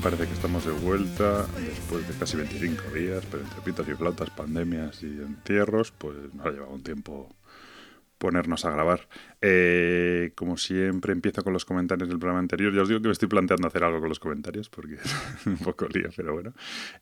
parece que estamos de vuelta después de casi 25 días, pero entre pitos y flautas, pandemias y entierros, pues nos ha llevado un tiempo ponernos a grabar. Eh, como siempre, empiezo con los comentarios del programa anterior. Ya os digo que me estoy planteando hacer algo con los comentarios porque es un poco lío, pero bueno.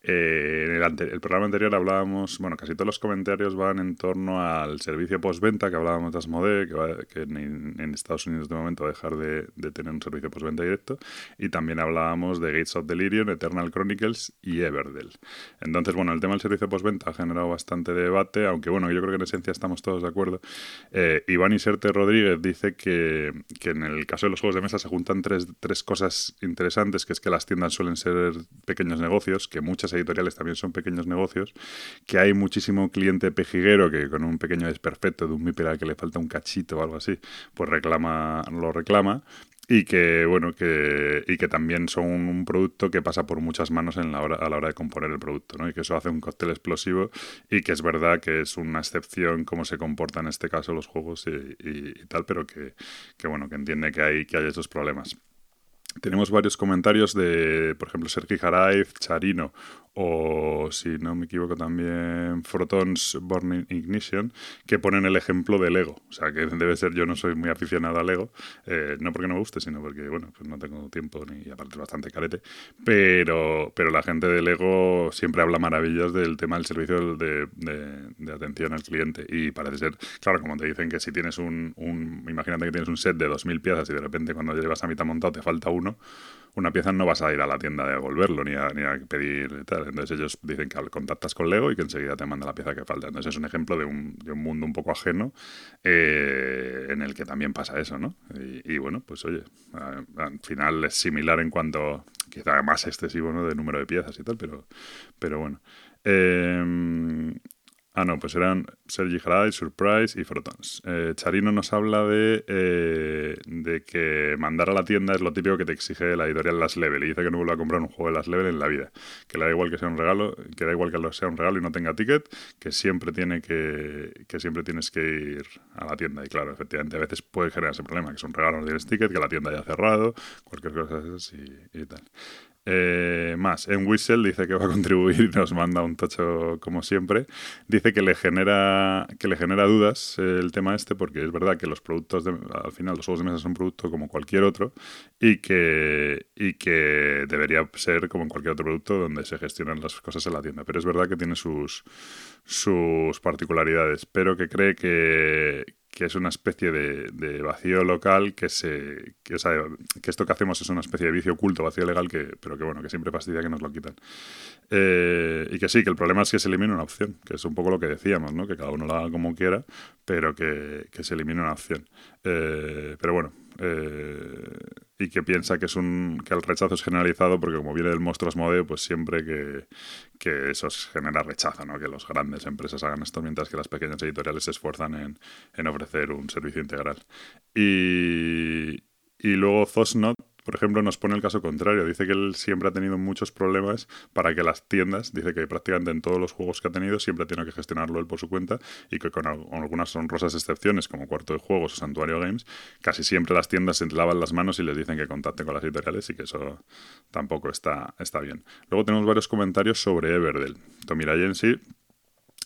Eh, en el, programa anterior hablábamos, bueno, casi todos los comentarios van en torno al servicio postventa que hablábamos de Asmodee, que, que en, Estados Unidos de momento va a dejar de, de tener un servicio postventa directo. Y también hablábamos de Gates of Delirium, Eternal Chronicles y Everdell. Entonces, bueno, el tema del servicio postventa ha generado bastante debate, aunque bueno, yo creo que en esencia estamos todos de acuerdo. Eh, Iván Iserte Rodríguez dice que, que, en el caso de los juegos de mesa se juntan tres, tres, cosas interesantes, que es que las tiendas suelen ser pequeños negocios, que muchas editoriales también son pequeños negocios, que hay muchísimo cliente pejiguero que con un pequeño desperfecto de un MIPER al que le falta un cachito o algo así, pues reclama, lo reclama, y que bueno que y que también son un producto que pasa por muchas manos en la hora, a la hora de componer el producto ¿no? y que eso hace un cóctel explosivo y que es verdad que es una excepción cómo se comportan en este caso los juegos y, tal pero que, que, bueno que entiende que hay que hay esos problemas tenemos varios comentarios de, por ejemplo, Sergi Jaraiz, Charino o, si no me equivoco, también Photons Born Ignition, que ponen el ejemplo de Lego. O sea, que debe ser, yo no soy muy aficionado a Lego, eh, no porque no me guste, sino porque, bueno, pues no tengo tiempo ni aparte bastante carete. Pero, pero la gente de Lego siempre habla maravillas del tema del servicio de, de, atención al cliente. Y parece ser, claro, como te dicen que si tienes un, un imagínate que tienes un set de 2.000 piezas y de repente cuando llevas a mitad montado te falta uno, una pieza no vas a ir a la tienda de devolverlo ni a, ni a pedir tal. Entonces ellos dicen que contactas con Lego y que enseguida te manda la pieza que falta. Entonces es un ejemplo de un, de un mundo un poco ajeno eh, en el que también pasa eso, ¿no? Y, bueno, pues oye, al final es similar en cuanto, quizá más excesivo, ¿no? De número de piezas y tal, pero, pero bueno. Eh, Ah, no, pues eran Sergi Haray, Surprise y Frotons. Eh, Charino nos habla de, eh, de que mandar a la tienda es lo típico que te exige la editorial Las Level. Y dice que no vuelva a comprar un juego de Las Level en la vida. Que le da igual que sea un regalo, que da igual que sea un regalo y no tenga ticket, que siempre tiene que, que siempre tienes que ir a la tienda. Y claro, efectivamente, a veces puede generar ese problema, que es un regalo, no tienes ticket, que la tienda haya cerrado, cualquier cosa así y tal. Eh, más, en Whistle dice que va a contribuir y nos manda un tocho como siempre. Dice que le genera, que le genera dudas el tema este, porque es verdad que los productos, de, al final los juegos de mesa son un producto como cualquier otro y que, y que debería ser como en cualquier otro producto donde se gestionan las cosas en la tienda. Pero es verdad que tiene sus, sus particularidades, pero que cree que, que es una especie de, vacío local que se que, que, esto que hacemos es una especie de vicio oculto, vacío legal, que, pero que bueno, que siempre fastidia que nos lo quitan. Eh, y que sí, que el problema es que se elimina una opción, que es un poco lo que decíamos, ¿no? que cada uno lo haga como quiera, pero que, se elimine una opción. Eh, pero bueno, eh, y que piensa que es un que el rechazo es generalizado porque como viene del monstruo Asmodeo, pues siempre que, que eso genera rechazo, ¿no? que las grandes empresas hagan esto mientras que las pequeñas editoriales se esfuerzan en, en ofrecer un servicio integral. Y, y luego Zosnot por ejemplo, nos pone el caso contrario. Dice que él siempre ha tenido muchos problemas para que las tiendas, dice que prácticamente en todos los juegos que ha tenido siempre tenido que gestionarlo él por su cuenta y que con algunas honrosas excepciones como Cuarto de Juegos o Santuario Games, casi siempre las tiendas se lavan las manos y les dicen que contacten con las editoriales y que eso tampoco está, está bien. Luego tenemos varios comentarios sobre Everdell. Tomirayensi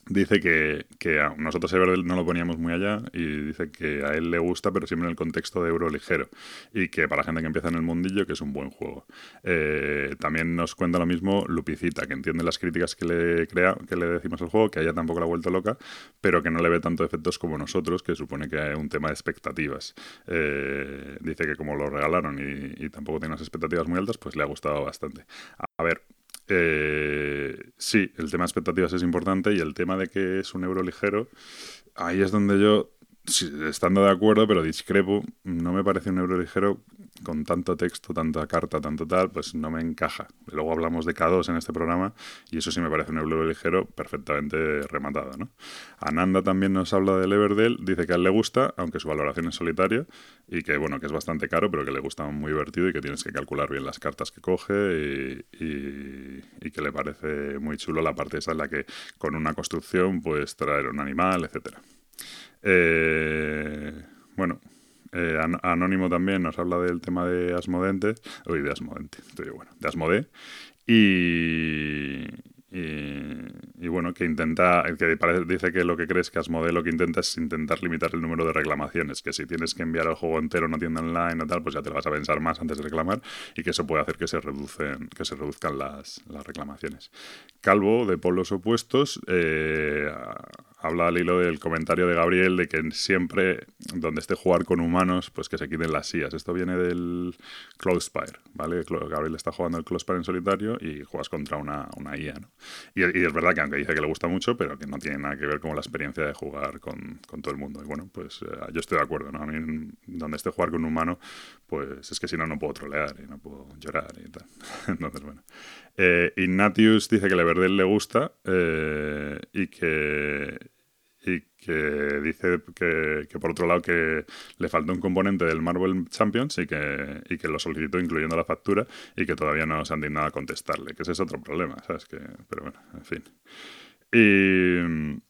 dice que, que a nosotros Everdell no lo poníamos muy allá y dice que a él le gusta, pero siempre en el contexto de euro ligero y que para la gente que empieza en el mundillo que es un buen juego. Eh, también nos cuenta lo mismo Lupicita, que entiende las críticas que le, crea, que le decimos al juego, que a ella tampoco la ha vuelto loca, pero que no le ve tanto efectos como nosotros, que supone que hay un tema de expectativas. Eh, dice que como lo regalaron y, y tampoco tiene unas expectativas muy altas, pues le ha gustado bastante. A ver, eh, sí, el tema de expectativas es importante y el tema de que es un euro ligero, ahí es donde yo estando de acuerdo, pero discrepo, no me parece un euro ligero con tanto texto, tanta carta, tanto tal, pues no me encaja. Luego hablamos de K2 en este programa y eso sí me parece un euro ligero perfectamente rematado. ¿no? Ananda también nos habla del Everdell, dice que a él le gusta, aunque su valoración es solitaria y que bueno, que es bastante caro, pero que le gusta muy divertido y que tienes que calcular bien las cartas que coge y, y que le parece muy chulo la parte esa en la que con una construcción puedes traer un animal, etcétera. Eh, bueno, eh, Anónimo también nos habla del tema de Asmodente, uy, de Asmodente, estoy bueno, de Asmode, y, y, bueno, que intenta, que dice que lo que crees que Asmodee lo que intenta es intentar limitar el número de reclamaciones, que si tienes que enviar el juego entero a una tienda online o tal, pues ya te lo vas a pensar más antes de reclamar y que eso puede hacer que se, reducen, que se reduzcan las, las reclamaciones. Calvo, de polos opuestos, eh, habla al hilo del comentario de Gabriel de que siempre donde esté jugar con humanos, pues que se quiten las sillas. Esto viene del Cloudspire, ¿vale? Gabriel está jugando el Cloudspire en solitario y juegas contra una, una IA, ¿no? Y, es verdad que aunque dice que le gusta mucho, pero que no tiene nada que ver con la experiencia de jugar con, todo el mundo. Y bueno, pues eh, yo estoy de acuerdo, ¿no? A mí donde esté jugar con un humano, pues es que si no, no puedo trolear y no puedo llorar y tal. Entonces, bueno. Eh, Ignatius dice que Leverdell le gusta eh, y que y que dice que, por otro lado que le falta un componente del Marvel Champions y que, y que lo solicitó incluyendo la factura y que todavía no se han dignado a contestarle, que ese es otro problema, ¿sabes? Que, pero bueno, en fin. Y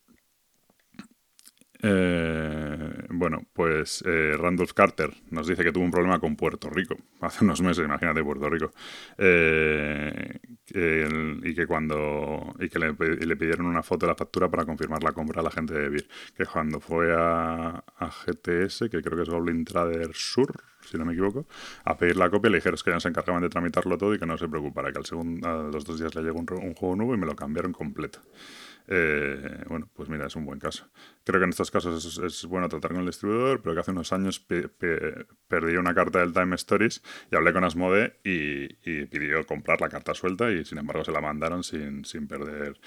eh, bueno, pues eh, Randolph Carter nos dice que tuvo un problema con Puerto Rico hace unos meses, imagínate Puerto Rico, eh, y que cuando y que le, pidieron una foto de la factura para confirmar la compra a la gente de BIR, que cuando fue a, GTS, que creo que es Goblin Trader Sur, si no me equivoco, a pedir la copia le dijeron que ya se encargaban de tramitarlo todo y que no se preocupara, que al segundo, a los dos días le llegó un juego nuevo y me lo cambiaron completo. Eh, bueno, pues mira, es un buen caso. Creo que en estos casos es, bueno tratar con el distribuidor, pero que hace unos años perdí una carta del Time Stories y hablé con Asmode y, pidió comprar la carta suelta y sin embargo se la mandaron sin, sin perder,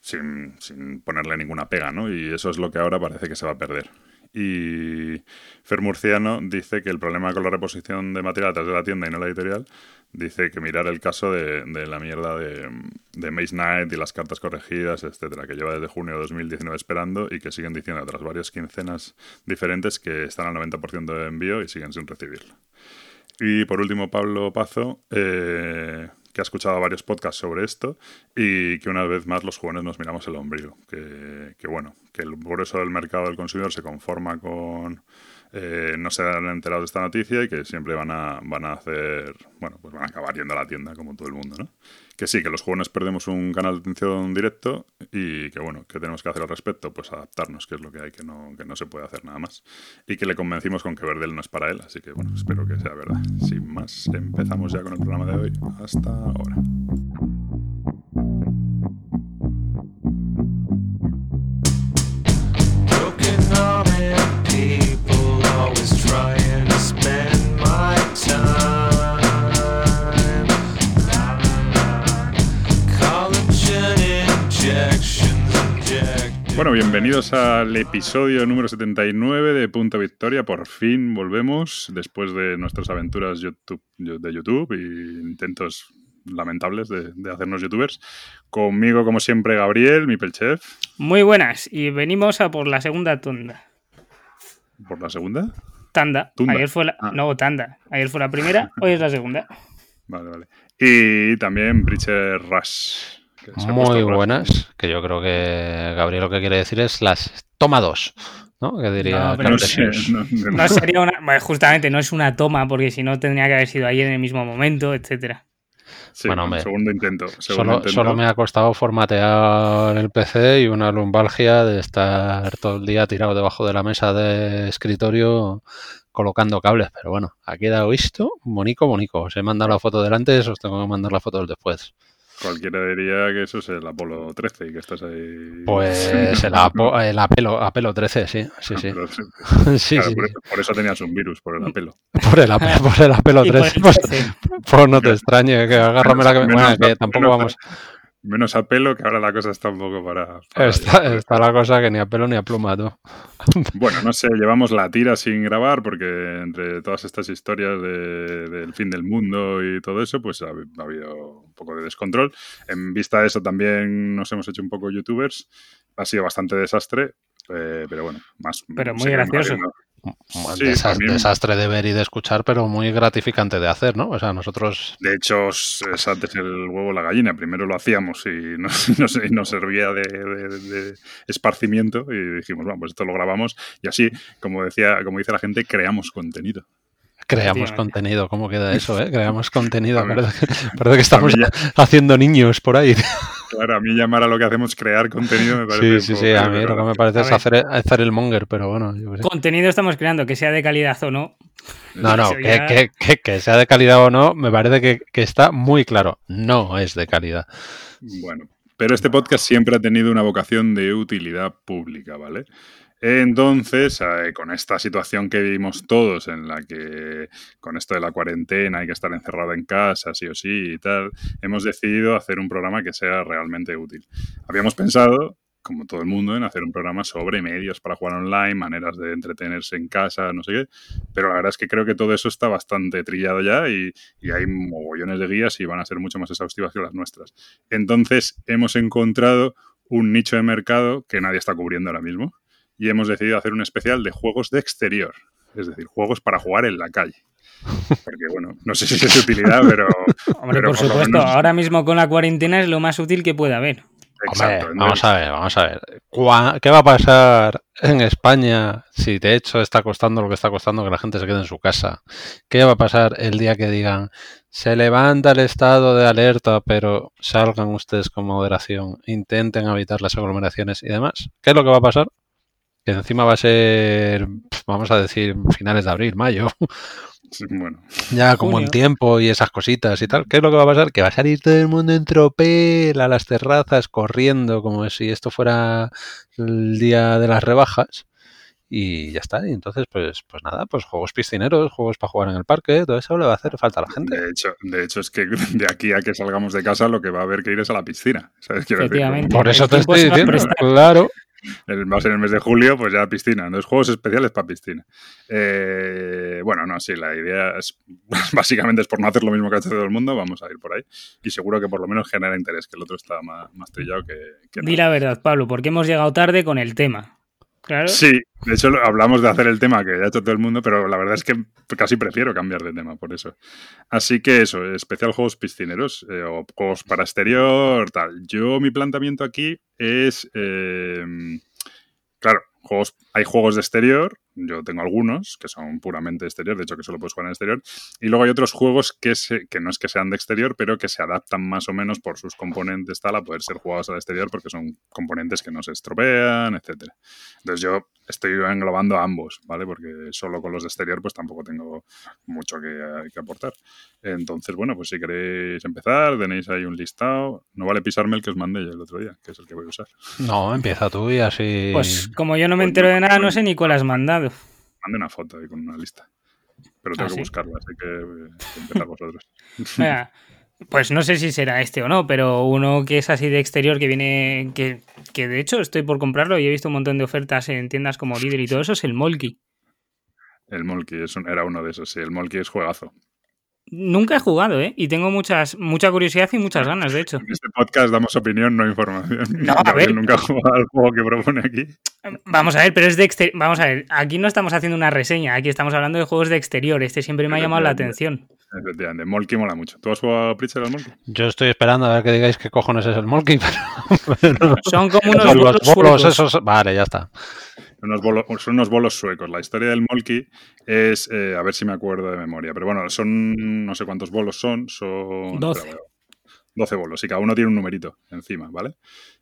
sin, sin ponerle ninguna pega, ¿no? Y eso es lo que ahora parece que se va a perder. Y Fer Murciano dice que el problema con la reposición de material tras de la tienda y no la editorial, dice que mirar el caso de, la mierda de, de Maze Knight y las cartas corregidas, etcétera, que lleva desde junio de 2019 esperando y que siguen diciendo tras varias quincenas diferentes que están al 90% de envío y siguen sin recibirlo. Y por último, Pablo Pazo, eh, que ha escuchado varios podcasts sobre esto y que una vez más los jóvenes nos miramos el ombligo. Que, que bueno, que el grueso del mercado del consumidor se conforma con eh, no se han enterado de esta noticia y que siempre van a, van a hacer, bueno, pues van a acabar yendo a la tienda como todo el mundo, ¿no? Que sí, que los jóvenes perdemos un canal de atención directo y que bueno, ¿qué tenemos que hacer al respecto? Pues adaptarnos, que es lo que hay, que no, que no se puede hacer nada más. Y que le convencimos con que Verdel no es para él, así que bueno, espero que sea verdad. Sin más, empezamos ya con el programa de hoy. Hasta ahora. Bueno, bienvenidos al episodio número 79 de Punto Victoria. Por fin volvemos después de nuestras aventuras YouTube, de YouTube e intentos lamentables de, hacernos youtubers. Conmigo, como siempre, Gabriel, mi pelchef. Muy buenas, y venimos a por la segunda tanda. ¿Por la segunda? Tanda. Ayer fue la. Ah. No, tanda. Ayer fue la primera, hoy es la segunda. Vale, vale. Y también Bridger Rush. Muy buenas, que yo creo que Gabriel lo que quiere decir es las toma dos. ¿no? Que diría no, sería una, justamente no es una toma porque si no tendría que haber sido ayer en el mismo momento, etcétera. bueno, segundo intento. solo, me ha costado formatear el PC y una lumbalgia de estar todo el día tirado debajo de la mesa de escritorio colocando cables, pero bueno, ha quedado esto Monico, Monico. Os he mandado la foto delante, os tengo que mandar la foto después. Cualquiera diría que eso es el Apolo 13 y que estás ahí. Pues el, el Apelo, Apelo 13, sí. sí, sí. sí, sí. Por, eso, tenías un virus, por el Apelo. Por el, por el Apelo 13. Pues, pues, no te extrañe, que agárrame la que, bueno, que tampoco vamos. Menos a pelo, que ahora la cosa está un poco para... está, la cosa que ni a pelo ni a pluma, tú. Bueno, no sé, llevamos la tira sin grabar porque entre todas estas historias del fin del mundo y todo eso, pues ha, habido un poco de descontrol. En vista de eso también nos hemos hecho un poco youtubers. Ha sido bastante desastre, eh, pero bueno, más... Pero muy gracioso. un Sí, desa- también. desastre de ver y de escuchar, pero muy gratificante de hacer, ¿no? O sea, nosotros De hecho, es es antes el huevo o la gallina. Primero lo hacíamos y nos, nos- y nos servía de, de- de esparcimiento y dijimos, bueno, pues esto lo grabamos y así, como decía, como dice la gente, creamos contenido. Creamos contenido. ¿Cómo queda eso, eh? Creamos contenido. Parece que, estamos a mí haciendo niños por ahí. Claro, a mí llamar a lo que hacemos crear contenido me parece. Sí, sí, sí. A mí lo que me parece es hacer, hacer el monger, pero bueno, yo qué sé. Contenido estamos creando, que sea de calidad o no. No, no, que, ya- que- que- que sea de calidad o no, me parece que, que está muy claro. No es de calidad. Bueno, pero este podcast siempre ha tenido una vocación de utilidad pública, ¿vale? Entonces, eh, con esta situación que vivimos todos, en la que con esto de la cuarentena hay que estar encerrado en casa, sí o sí y tal, hemos decidido hacer un programa que sea realmente útil. Habíamos pensado, como todo el mundo, en hacer un programa sobre medios para jugar online, maneras de entretenerse en casa, no sé qué, pero la verdad es que creo que todo eso está bastante trillado ya y, y hay mogollones de guías y van a ser mucho más exhaustivas que las nuestras. Entonces hemos encontrado un nicho de mercado que nadie está cubriendo ahora mismo y hemos decidido hacer un especial de juegos de exterior, es decir, juegos para jugar en la calle. Porque bueno, no sé si es de utilidad, pero... Hombre, pero por supuesto, menos- ahora mismo con la cuarentena es lo más útil que puede haber. Exacto. Hombre, vamos a ver, vamos a ver. ¿Cuá- ¿Qué va a pasar en España si de hecho está costando lo que está costando que la gente se quede en su casa? ¿Qué va a pasar el día que digan se levanta el estado de alerta, pero salgan ustedes con moderación, intenten evitar las aglomeraciones y demás? ¿Qué es lo que va a pasar? Que encima va a ser, vamos a decir, finales de abril, mayo, Sí, Bueno, ya con buen Junio. tiempo y esas cositas y tal. ¿Qué es lo que va a pasar? Que va a salir todo el mundo en tropel a las terrazas corriendo como si esto fuera el día de las rebajas. Y ya está. Y entonces, pues, pues nada, pues juegos piscineros, juegos para jugar en el parque, todo eso le va a hacer falta a la gente. de hecho, de hecho es que de aquí a que salgamos de casa lo que va a haber que ir es a la piscina. como Por eso el te estoy diciendo, claro. El- va a ser el mes de julio, pues ya piscina. Entonces, juegos especiales para piscina. Eh, bueno, no, sí, la idea es básicamente es por no hacer lo mismo que ha hecho todo el mundo, vamos a ir por ahí. Y seguro que por lo menos genera interés, que el otro está más, más trillado que, que Di la verdad, Pablo, porque hemos llegado tarde con el tema. Sí, de hecho hablamos de hacer el tema que ya ha hecho todo el mundo, pero la verdad es que casi prefiero cambiar de tema por eso. Así que eso, especial juegos piscineros eh, o juegos para exterior, tal. Yo mi planteamiento aquí es, eh, claro, juegos, hay juegos de exterior, yo tengo algunos que son puramente exterior, de hecho que solo puedes jugar en exterior, y luego hay otros juegos que, se- que no es que sean de exterior, pero que se adaptan más o menos por sus componentes tal a poder ser jugados al exterior porque son componentes que no se estropean, etcétera. Entonces yo estoy englobando a ambos, ¿vale? Porque solo con los de exterior pues tampoco tengo mucho que, que aportar. Entonces, bueno, pues si queréis empezar, tenéis ahí un listado. No vale pisarme el que os mandé yo el otro día, que es el que voy a usar. No, empieza tú y así. Pues como yo no me entero de nada, no sé ni cuál has mandado. Mande una foto ahí con una lista. Pero tengo ¿Ah, que sí? buscarla, así que eh, empezad vosotros. Venga, pues no sé si será este o no, pero uno que es así de exterior, que viene, que, que de hecho estoy por comprarlo y he visto un montón de ofertas en tiendas como Lidl y todo eso, es el Molki. El un- era uno de esos, sí. El Molki es juegazo. Nunca he jugado, ¿eh? Y tengo muchas, mucha curiosidad y muchas ganas, de hecho. En este podcast damos opinión, no información. No, a ver. nunca ha jugado al juego que propone aquí. Vamos a ver, pero es de exterior. Vamos a ver, aquí no estamos haciendo una reseña, aquí estamos hablando de juegos de exterior. Este siempre me ha llamado la atención. Efectivamente, Molki mola mucho. ¿Tú has jugado a Preacher al Molki? Yo estoy esperando a ver que digáis qué cojones es el Molki, pero. Son como unos los bolos esos. Vale, ya está. Unos bolos, son unos bolos suecos. La historia del Molki es, eh, a ver si me acuerdo de memoria, pero bueno, son no sé cuántos bolos son, son... Doce. espera, voy a- 12 bolos y cada uno tiene un numerito encima, ¿vale?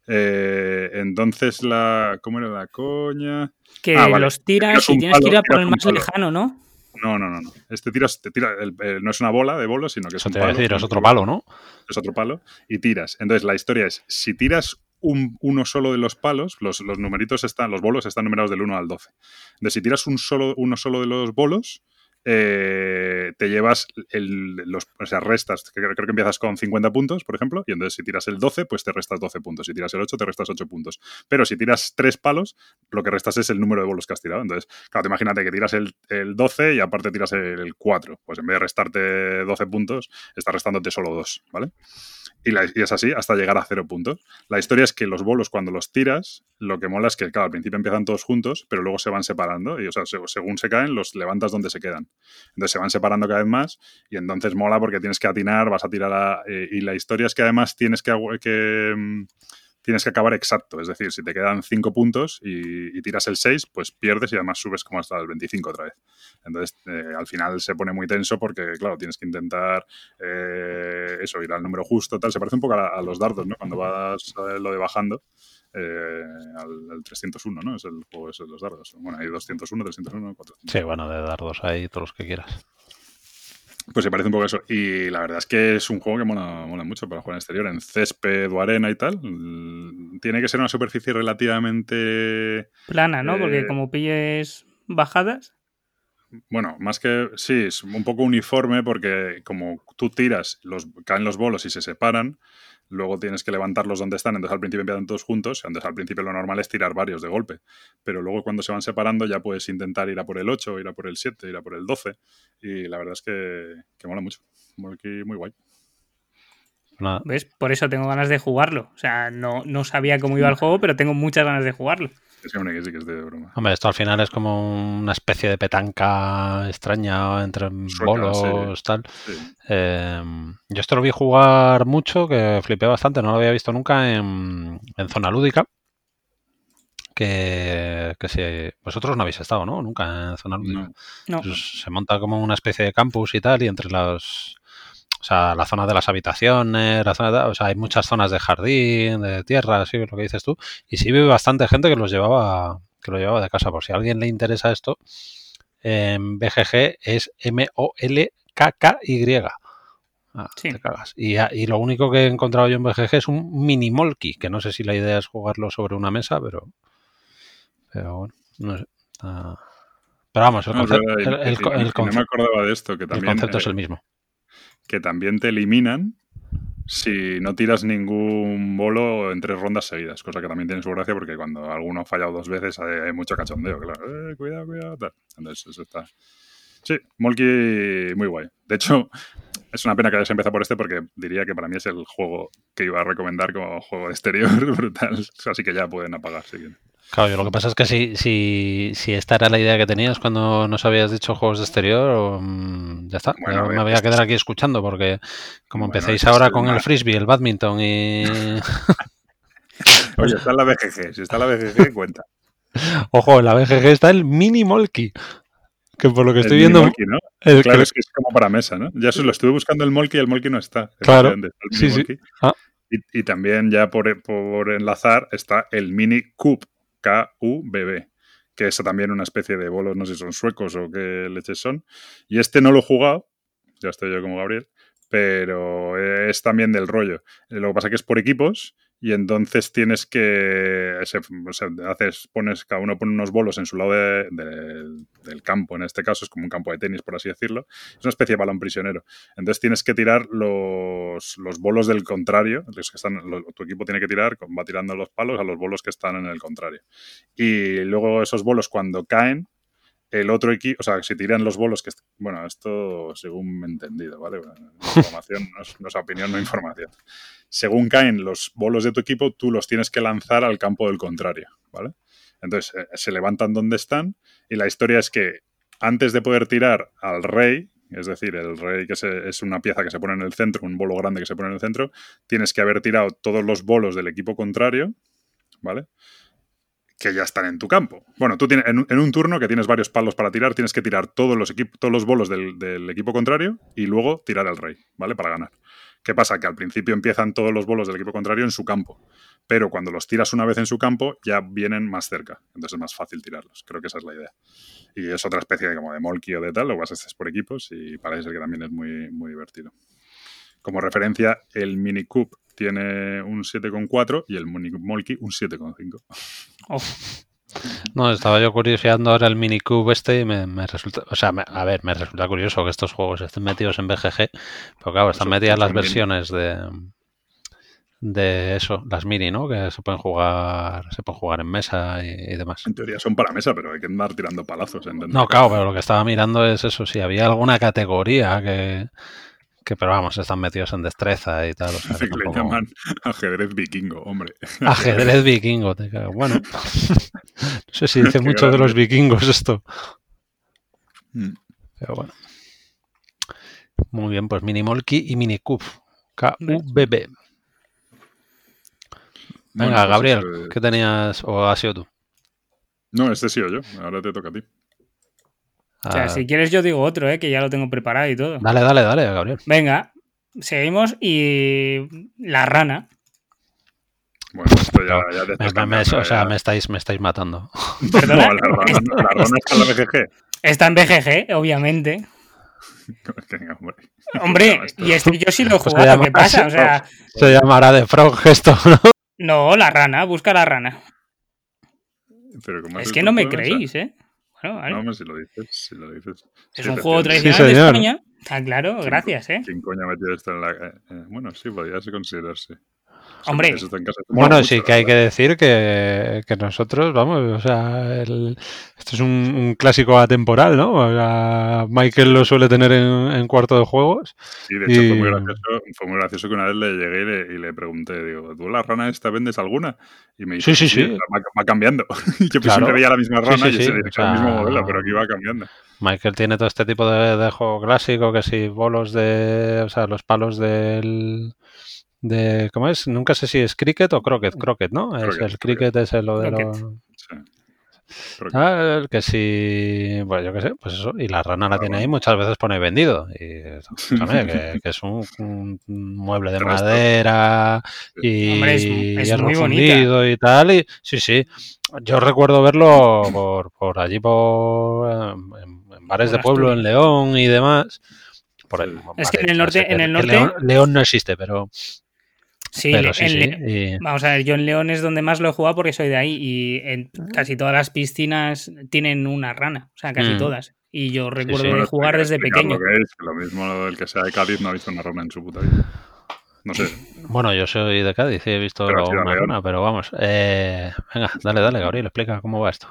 Eh, entonces la... ¿Cómo era la coña? Que Ah, vale. los tiras Tiras y tienes que ir a por el más palo. lejano, ¿no? No, no, no, no. Este tiras, te tira, el- el- no es una bola de bolos, sino que es Eso un te palo. decir, es otro palo, ¿no? es otro palo, y tiras. Entonces la historia es, si tiras un- uno solo de los palos, los, los numeritos están, los bolos están numerados del 1 al 12. Entonces si tiras un solo, uno solo de los bolos, eh, te llevas el, los, o sea, restas, creo, creo que empiezas con 50 puntos, por ejemplo, y entonces si tiras el 12, pues te restas 12 puntos. Si tiras el 8, te restas 8 puntos. Pero si tiras tres palos, lo que restas es el número de bolos que has tirado. Entonces, claro, te imagínate que tiras el, el 12 y aparte tiras el 4. Pues en vez de restarte 12 puntos, estás restándote solo 2, ¿vale? Y, es así hasta llegar a cero puntos. La historia es que los bolos, cuando los tiras, lo que mola es que, claro, al principio empiezan todos juntos, pero luego se van separando. Y, o sea, se- según se caen, los levantas donde se quedan. Entonces se van separando cada vez más. Y entonces mola porque tienes que atinar, vas a tirar a. eh, y la historia es que además tienes que mm, Tienes que acabar exacto, es decir, si te quedan 5 puntos y, y tiras el 6, pues pierdes y además subes como hasta el 25 otra vez. Entonces, eh, al final se pone muy tenso porque, claro, tienes que intentar eh, eso, ir al número justo, tal. Se parece un poco a, a los dardos, ¿no? Cuando vas a lo de bajando, eh, al, al 301, ¿no? Es el juego de los dardos. Bueno, hay 201, 301, 400. Sí, bueno, de dardos ahí, todos los que quieras. Pues se parece un poco a eso. Y la verdad es que es un juego que mola, mola mucho para jugar en exterior, en césped o arena y tal. Mm, Tiene que ser una superficie relativamente Plana, ¿no? Porque Eh, como pilles bajadas. Bueno, más que sí, es un poco uniforme porque como tú tiras, los, caen los bolos y se separan, luego tienes que levantarlos donde están, entonces al principio empiezan todos juntos, entonces al principio lo normal es tirar varios de golpe, pero luego cuando se van separando ya puedes intentar ir a por el 8, ir a por el 7, ir a por el 12 y la verdad es que, que mola mucho, muy, muy guay. Nada. ¿Ves? Por eso tengo ganas de jugarlo. O sea, no, no sabía cómo iba el juego, pero tengo muchas ganas de jugarlo. Hombre, que sí que es de broma. Hombre, esto al final es como una especie de petanca extraña entre Sueca, bolos, tal. Sí. Eh, yo esto lo vi jugar mucho, que flipé bastante, no lo había visto nunca en, en zona lúdica. Que, que si vosotros no habéis estado, ¿no? Nunca en zona lúdica. No. No. Pues se monta como una especie de campus y tal, y entre las. O sea, la zona de las habitaciones, la zona de- o sea, hay muchas zonas de jardín, de tierra, así lo que dices tú. Y sí vi bastante gente que los llevaba, que lo llevaba de casa. Por si a alguien le interesa esto, en BGG es M-O-L-K-K-Y. Ah, Sí. te cagas. Y, a- y lo único que he encontrado yo en BGG es un mini molky, que no sé si la idea es jugarlo sobre una mesa, pero. Pero bueno, no sé. Ah, pero vamos, el, No, es conce- verdad, y- el- el el no me acordaba de esto, que el también, concepto es el mismo. Que también te eliminan si no tiras ningún bolo en tres rondas seguidas, cosa que también tiene su gracia porque cuando alguno ha fallado dos veces hay, mucho cachondeo, claro. Eh, cuidado, cuidado, tal. Entonces, eso está... Sí, Molky muy guay. De hecho, es una pena que hayas empezado por este porque diría que para mí es el juego que iba a recomendar como juego exterior brutal. Así que ya pueden apagar si quieren. Claro, yo lo que pasa es que si, si, si esta era la idea que tenías cuando nos habías dicho juegos de exterior, mm, ya está. Bueno, me voy a esto quedar aquí escuchando porque como Bueno, empecéis esto es ahora con el frisbee, el badminton y... Oye, está en la BGG. Si está en la BGG, cuenta. Ojo, en la BGG está el mini molky. Que por lo que estoy viendo... Molky, ¿no? el Claro, que- es que es como para mesa, ¿no? Ya se lo estuve buscando el Molky y el Molky no está. Claro. Está el Sí, sí. Ah. Y, y también ya por, por enlazar está el Mini Cube, K-U-B-B, que es también una especie de bolos, no sé si son suecos o qué leches son. Y este no lo he jugado, ya estoy yo como Gabriel, pero es también del rollo. Lo que pasa es que es por equipos y entonces tienes que se- haces pones cada uno pone unos bolos en su lado de- de- del campo en este caso es como un campo de tenis por así decirlo es una especie de balón prisionero. Entonces tienes que tirar los, los bolos del contrario los que están tu equipo tiene que tirar va tirando los palos a los bolos que están en el contrario. Y luego esos bolos cuando caen el otro equipo, o sea, si tiran los bolos que... Bueno, esto según me he entendido, ¿vale? Información, no es, no es opinión, no información. Según caen los bolos de tu equipo, tú los tienes que lanzar al campo del contrario, ¿vale? Entonces, eh, se levantan donde están y la historia es que antes de poder tirar al rey, es decir, el rey que se- es una pieza que se pone en el centro, un bolo grande que se pone en el centro, tienes que haber tirado todos los bolos del equipo contrario, ¿vale? Que ya están en tu campo. Bueno, tú tienes, en, un- turno que tienes varios palos para tirar, tienes que tirar todos los, todos los bolos del, equipo contrario y luego tirar al rey, ¿vale? Para ganar. ¿Qué pasa? Que al principio empiezan todos los bolos del equipo contrario en su campo, pero cuando los tiras una vez en su campo ya vienen más cerca, entonces es más fácil tirarlos. Creo que esa es la idea. Y es otra especie de, como de molky o de tal, lo es que es por equipos y parece ser que también es muy, muy divertido. Como referencia, el Mini Cube tiene un 7,4 y el Molky un 7,5. Oh, No, estaba yo curioseando ahora el minicube este y me, me resulta, o sea, me- a ver, me resulta curioso que estos juegos estén metidos en BGG, pero claro, están metidas las versiones de de eso, las mini, ¿no? Que se pueden jugar, se pueden jugar en mesa y, y demás. En teoría son para mesa, pero hay que andar tirando palazos. ¿entendés? No, claro, pero lo que estaba mirando es eso, si había alguna categoría que, Que, pero vamos, están metidos en destreza y tal. O sea, que le llaman ajedrez vikingo, hombre. Ajedrez vikingo, te cago. Bueno, no sé si dice mucho de los vikingos esto. Mm. Pero bueno. Muy bien, pues Mini Molky y Mini Cub. K-U-B-B. Venga, pues Gabriel, ¿qué tenías? ¿O has sido tú? No, este sí o yo. Ahora te toca a ti. O sea, Ah, si quieres yo digo otro, ¿eh? que ya lo tengo preparado y todo. Dale, dale, dale, Gabriel. Venga, seguimos y la rana. Bueno, esto ya, ya te Me- estás me- me- cambiando, o sea, me estáis, me estáis matando. ¿Perdona? No, la rana, la rana está en la BGG. Está en BGG, obviamente. Venga, hombre. Hombre, Esto- y este yo sí lo he Pues jugado, llama ¿qué pasa? O así, sea, Se llamará de Frog esto, ¿no? no, la rana, busca la rana. Pero ¿cómo Es que no me creéis, ¿eh? Bueno, vale. No, hombre, si lo dices, si lo dices. es Sí, un juego tradicional de señor. España. Está claro, gracias, ¿eh? ¿Quién coño ha metido esto en la.? eh, eh, bueno, sí, podría considerarse. Hombre. en casa. Bueno, Mola sí que hay que decir que, que nosotros, vamos, o sea, el- esto es un, un clásico atemporal, ¿no? O sea, Michael lo suele tener en, en cuarto de juegos. Sí, de hecho fue, muy gracioso, fue muy gracioso que una vez le llegué y le, y le pregunté, digo, ¿tú la rana esta vendes alguna? Y me dijo, Sí, sí, sí. Va, va cambiando. y yo pues Claro. siempre veía la misma rana sí, y sé, o el mismo modelo, pero aquí va cambiando. Michael tiene todo este tipo de, de juego clásico, que si bolos de, o sea, los palos del... De, ¿Cómo es? Nunca sé si es cricket o croquet, croquet, ¿no? Es el cricket es el lo de Croquet. los... Sí. Ah, que si, bueno, yo qué sé, pues eso, y la rana la Ah, tiene ahí, muchas veces pone vendido, y escúchame, que, que es un, un mueble de madera y Hombre, es- es hierro muy fundido y tal, y sí, sí, yo recuerdo verlo por, por allí, por eh, en, en bares Por de pueblo, en. León y demás, por ahí, Sí. Es que en el norte- en el norte- León, León no existe, pero, Sí, pero sí, y- Vamos a ver, yo en León es donde más lo he jugado porque soy de ahí y en casi todas las piscinas tienen una rana, o sea, casi Mm. todas. Y yo recuerdo sí. de Bueno, jugar desde pequeño. Lo, que es, que lo mismo el que sea de Cádiz no ha visto una rana en su puta vida. No sé. Bueno, yo soy de Cádiz y he visto Pero una León. rana, pero vamos. eh, venga, dale, dale, Gabriel, explica cómo va esto.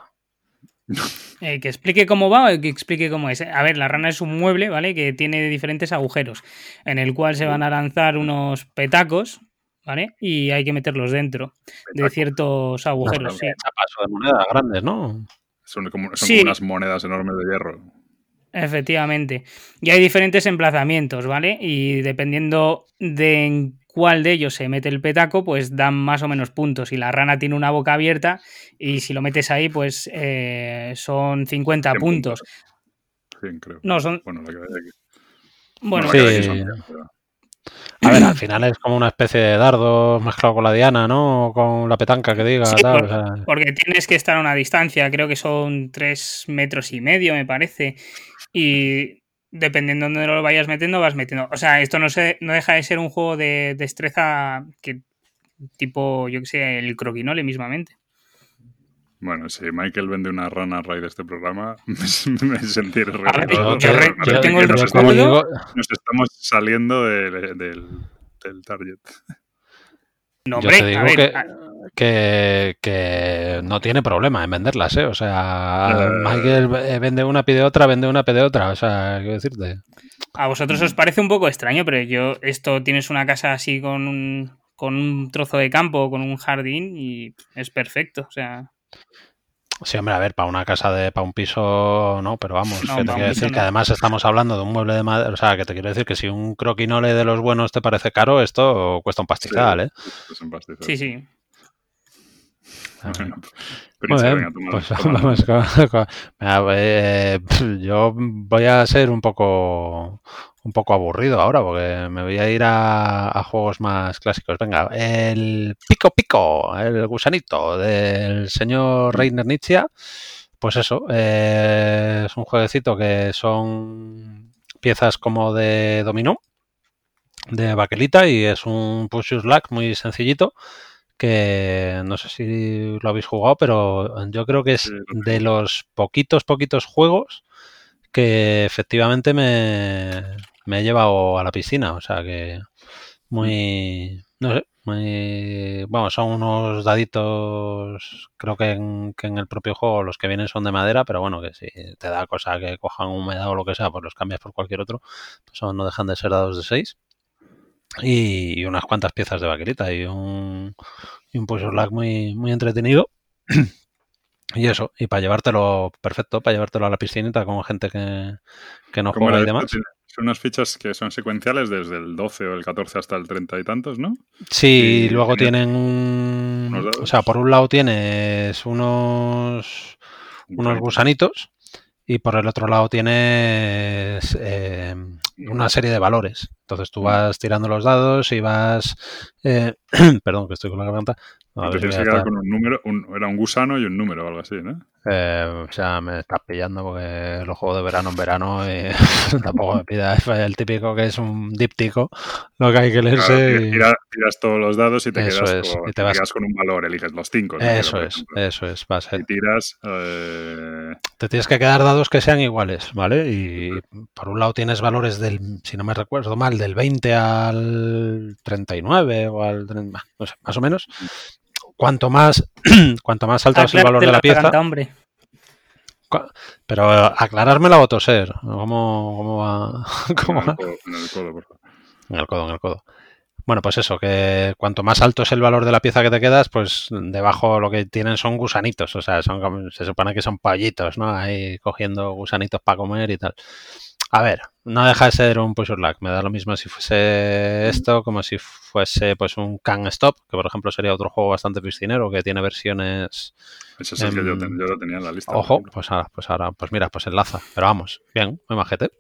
Eh, que explique cómo va o que explique cómo es. A ver, la rana es un mueble, ¿vale? Que tiene diferentes agujeros, en el cual se van a lanzar unos petacos, ¿vale? Y hay que meterlos dentro de ciertos agujeros, sí. Chapas o de monedas grandes, ¿no? Son como, son Sí. como unas monedas enormes de hierro. Efectivamente. Y hay diferentes emplazamientos, ¿vale? Y dependiendo de en cuál de ellos se mete el petaco, pues dan más o menos puntos. Y la rana tiene una boca abierta y si lo metes ahí, pues eh, son 50 100 puntos. 100, creo. No, son... Bueno, la que. Bueno, la que hay aquí Sí. son 100, pero- A ver, al final es como una especie de dardo mezclado con la diana, ¿no? O con la petanca que diga, Sí, tal. por- o sea, porque tienes que estar a una distancia, creo que son 3 metros y medio, me parece. Y dependiendo de dónde lo vayas metiendo, vas metiendo. O sea, esto no, se, no deja de ser un juego de destreza que tipo, yo que sé, el croquinole mismamente. Bueno, si Michael vende una rana a raíz de este programa, me sentiré re ver, retado. yo re- yo tengo el nos recuerdo- estamos, nos estamos saliendo del, del, del target. No, yo hombre, te digo a ver, que, a- que, que no tiene problema en venderlas, ¿eh? O sea, Eh. Michael eh, vende una, pide otra, vende una, pide otra. O sea, quiero decirte. a vosotros os parece un poco extraño, pero yo, esto tienes una casa así con un, con un trozo de campo, con un jardín y es perfecto. O sea, Sí, hombre, a ver, para una casa de, para un piso, no, pero vamos, No, que te quiero decir no. que además estamos hablando de un mueble de madera, o sea, que te quiero decir que si un croquinole de los buenos te parece caro, esto cuesta un pastizal, ¿eh? Es un pastizal. sí, sí. Bueno, bien, venga, pues vamos con- eh, yo voy a ser un poco un poco aburrido ahora porque me voy a ir a, a juegos más clásicos. Venga, el Pico Pico, el gusanito del señor Reiner Nietzsche. Pues eso, eh, es un jueguecito que son piezas como de dominó, de baquelita y es un push your luck muy sencillito que no sé si lo habéis jugado, pero yo creo que es lo de los poquitos, poquitos juegos que efectivamente me, me he llevado a la piscina. O sea que muy... No sé, muy- bueno, son unos daditos, creo que en, que en el propio juego los que vienen son de madera, pero bueno, que si te da cosa que cojan humedad o lo que sea, pues los cambias por cualquier otro, pues son- no dejan de ser dados de 6. Y, y unas cuantas piezas de vaquerita y un, y un push lag muy, muy entretenido. Y eso, y para llevártelo perfecto, para llevártelo a la piscinita con gente que, que no ¿Cómo juega y demás. Son unas fichas que son secuenciales desde el 12 o el 14 hasta el 30 y tantos, ¿no? Sí, Y luego tiene tienen un... O sea, por un lado tienes unos, Un unos gusanitos. y por el otro lado tienes eh, una serie de valores. Entonces tú vas tirando los dados y vas... eh, perdón, que estoy con la garganta. A ver tienes que quedar con un número, un- era un gusano y un número o algo así, ¿no? Eh, o sea, me estás pillando porque lo juego de verano en verano y tampoco me pidas el típico que es un díptico, lo que hay que leerse. y- tiras todos los dados y te, Eso quedas, es, con, y te te vas- quedas con un valor, eliges los cinco. Eso es, eso es, va a ser. Y tiras. eh, Te tienes que quedar dados que sean iguales, ¿vale? Y por un lado tienes valores del, si no me recuerdo mal, del 20 al 39 o al 30, no sé, más o menos. Cuanto más, cuanto más alto es el valor de la pieza, hombre. pero aclararme la voto ser, ¿cómo, cómo va? ¿Cómo en, el codo, en el codo, por favor. En el codo, en el codo. Bueno, pues eso, que cuanto más alto es el valor de la pieza que te quedas, pues debajo lo que tienen son gusanitos, o sea, son se supone que son pollitos, ¿no? Ahí cogiendo gusanitos para comer y tal. A ver, no deja de ser un push or lag, me da lo mismo si fuese esto como si fuese pues un can stop, que por ejemplo sería otro juego bastante piscinero que tiene versiones Ese es el que yo, Em, ten- yo lo tenía en la lista. Ojo, pues ahora, pues ahora, pues mira, pues enlaza. Pero vamos, bien, muy majete.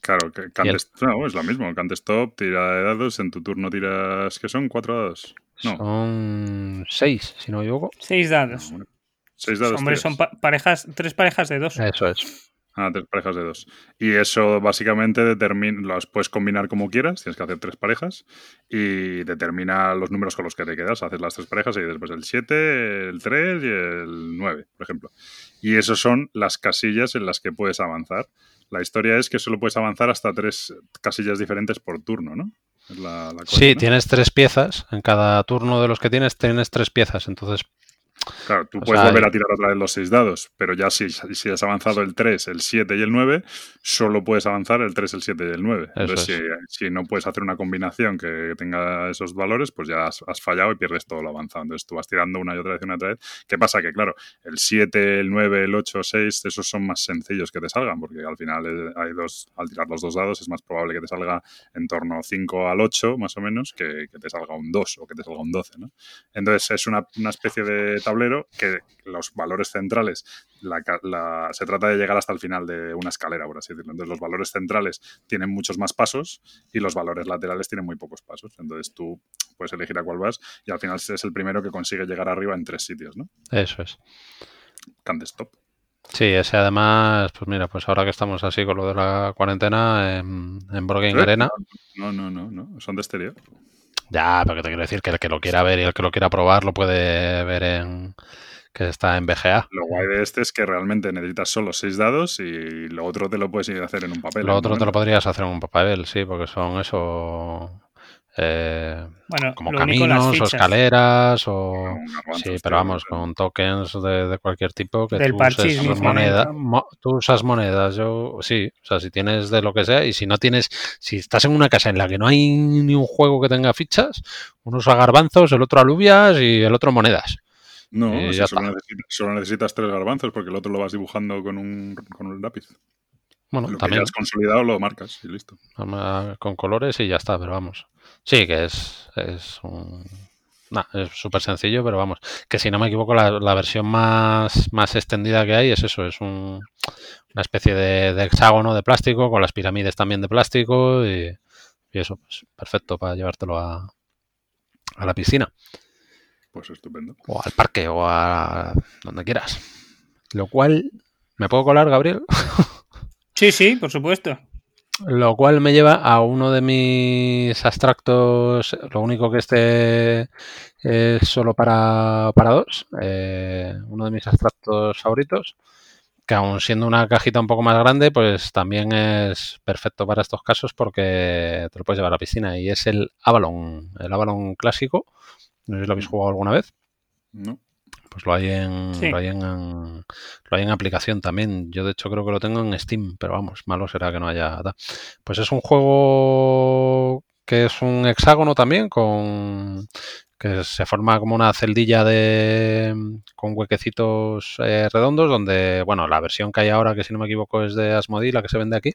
Claro, que el- cantes, no, es lo mismo. Cante stop, tira de dados, en tu turno tiras. ¿Qué son? ¿Cuatro dados? No. Son seis, si no me equivoco. Seis dados. Bueno, Seis dados. Hombre, tiras. son pa- parejas, tres parejas de dos. Eso es. Ah, tres parejas de dos. Y eso básicamente determina, las puedes combinar como quieras, tienes que hacer tres parejas y determina los números con los que te quedas. Haces las tres parejas y después el 7, el 3 y el 9, por ejemplo. Y eso son las casillas en las que puedes avanzar. La historia es que solo puedes avanzar hasta tres casillas diferentes por turno, ¿no? Es la, la cosa, Sí, ¿no? tienes tres piezas. En cada turno de los que tienes, tienes tres piezas. Entonces, Claro, tú O puedes sea, volver a tirar otra vez los seis dados, pero ya si, si has avanzado el 3, el 7 y el 9, solo puedes avanzar el 3, el 7 y el 9. Eso Entonces, es. si, si no puedes hacer una combinación que tenga esos valores, pues ya has, has fallado y pierdes todo lo avanzado. Entonces tú vas tirando una y otra vez y una y otra vez. ¿Qué pasa? Que claro, el 7, el 9, el 8, 6, esos son más sencillos que te salgan, porque al final eh, hay dos, al tirar los dos dados es más probable que te salga en torno 5 al 8, más o menos, que, que te salga un 2 o que te salga un 12, ¿no? Entonces es una, una especie de tablero que los valores centrales, la ca- la- se trata de llegar hasta el final de una escalera, por así decirlo. Entonces los valores centrales tienen muchos más pasos y los valores laterales tienen muy pocos pasos. Entonces tú puedes elegir a cuál vas y al final es el primero que consigue llegar arriba en tres sitios, ¿no? eso es. Can't stop. Sí, ese además, pues mira, pues ahora que estamos así con lo de la cuarentena en, en Broken ¿Eh? Arena, No, no, no, no, son de exterior. Ya, pero que te quiero decir que el que lo quiera ver y el que lo quiera probar lo puede ver en que está en BGA. Lo guay de este es que realmente necesitas solo seis dados y lo otro te lo puedes ir a hacer en un papel. Lo otro te lo podrías hacer en un papel, sí, porque son eso eh, Bueno, como caminos o escaleras o Sí, pero vamos, con tokens de, de cualquier tipo que Del tú uses moneda, mo- tú usas monedas, yo sí, o sea, si tienes de lo que sea y si no tienes, si estás en una casa en la que no hay ni un juego que tenga fichas, uno usa garbanzos, el otro alubias y el otro monedas. No, necesitas, solo necesitas tres garbanzos porque el otro lo vas dibujando con un, con un lápiz. Bueno, lo que ya también has consolidado lo marcas y listo. con colores y ya está, pero vamos. Sí, que es, es un... nah, es súper sencillo, pero vamos, que si no me equivoco, la, la versión más, más extendida que hay es eso, es un, una especie de, de hexágono de plástico, con las pirámides también de plástico y, y eso, pues perfecto para llevártelo a, a la piscina, Pues estupendo. o al parque, o a donde quieras. Lo cual, ¿me puedo colar, Gabriel? Sí, sí, por supuesto. Lo cual me lleva a uno de mis abstractos, lo único que este es solo para, para dos, eh, uno de mis abstractos favoritos, que aun siendo una cajita un poco más grande, pues también es perfecto para estos casos porque te lo puedes llevar a la piscina. Y es el Avalon, el Avalon clásico. No sé si lo habéis jugado alguna vez. No. Pues lo hay en, lo hay en, lo hay en aplicación también. Yo de hecho creo que lo tengo en Steam, pero vamos, malo será que no haya. Pues es un juego que es un hexágono también con que se forma como una celdilla de con huequecitos eh, redondos donde bueno la versión que hay ahora que si no me equivoco es de Asmodee la que se vende aquí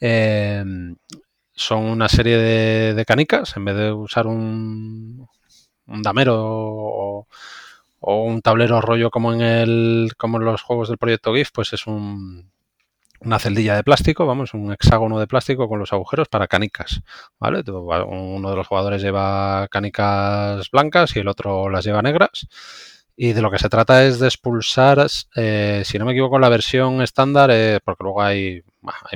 eh, son una serie de, de, canicas en vez de usar un, un damero o, o, un tablero rollo como en el como en los juegos del proyecto GIF pues es un una celdilla de plástico, vamos, un hexágono de plástico con los agujeros para canicas, ¿vale? Uno de los jugadores lleva canicas blancas y el otro las lleva negras. Y de lo que se trata es de expulsar, eh, si no me equivoco, la versión estándar, eh, porque luego hay,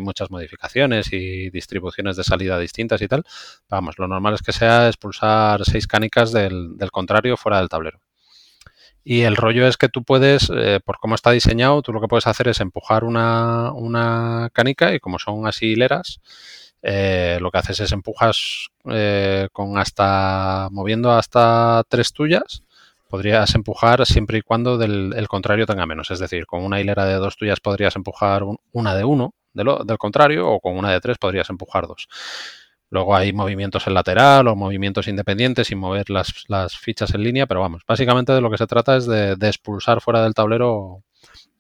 muchas modificaciones y distribuciones de salida distintas y tal. Vamos, lo normal es que sea expulsar seis canicas del contrario fuera del tablero. Y el rollo es que tú puedes, eh, por cómo está diseñado, tú lo que puedes hacer es empujar una, una canica y como son así hileras, eh, lo que haces es empujas eh, con hasta, moviendo hasta tres tuyas, podrías empujar siempre y cuando del, el contrario tenga menos. Es decir, con una hilera de dos tuyas podrías empujar un, una de uno de lo, del contrario o con una de tres podrías empujar dos. Luego hay movimientos en lateral o movimientos independientes sin mover las, fichas en línea, pero vamos, básicamente de lo que se trata es de, expulsar fuera del tablero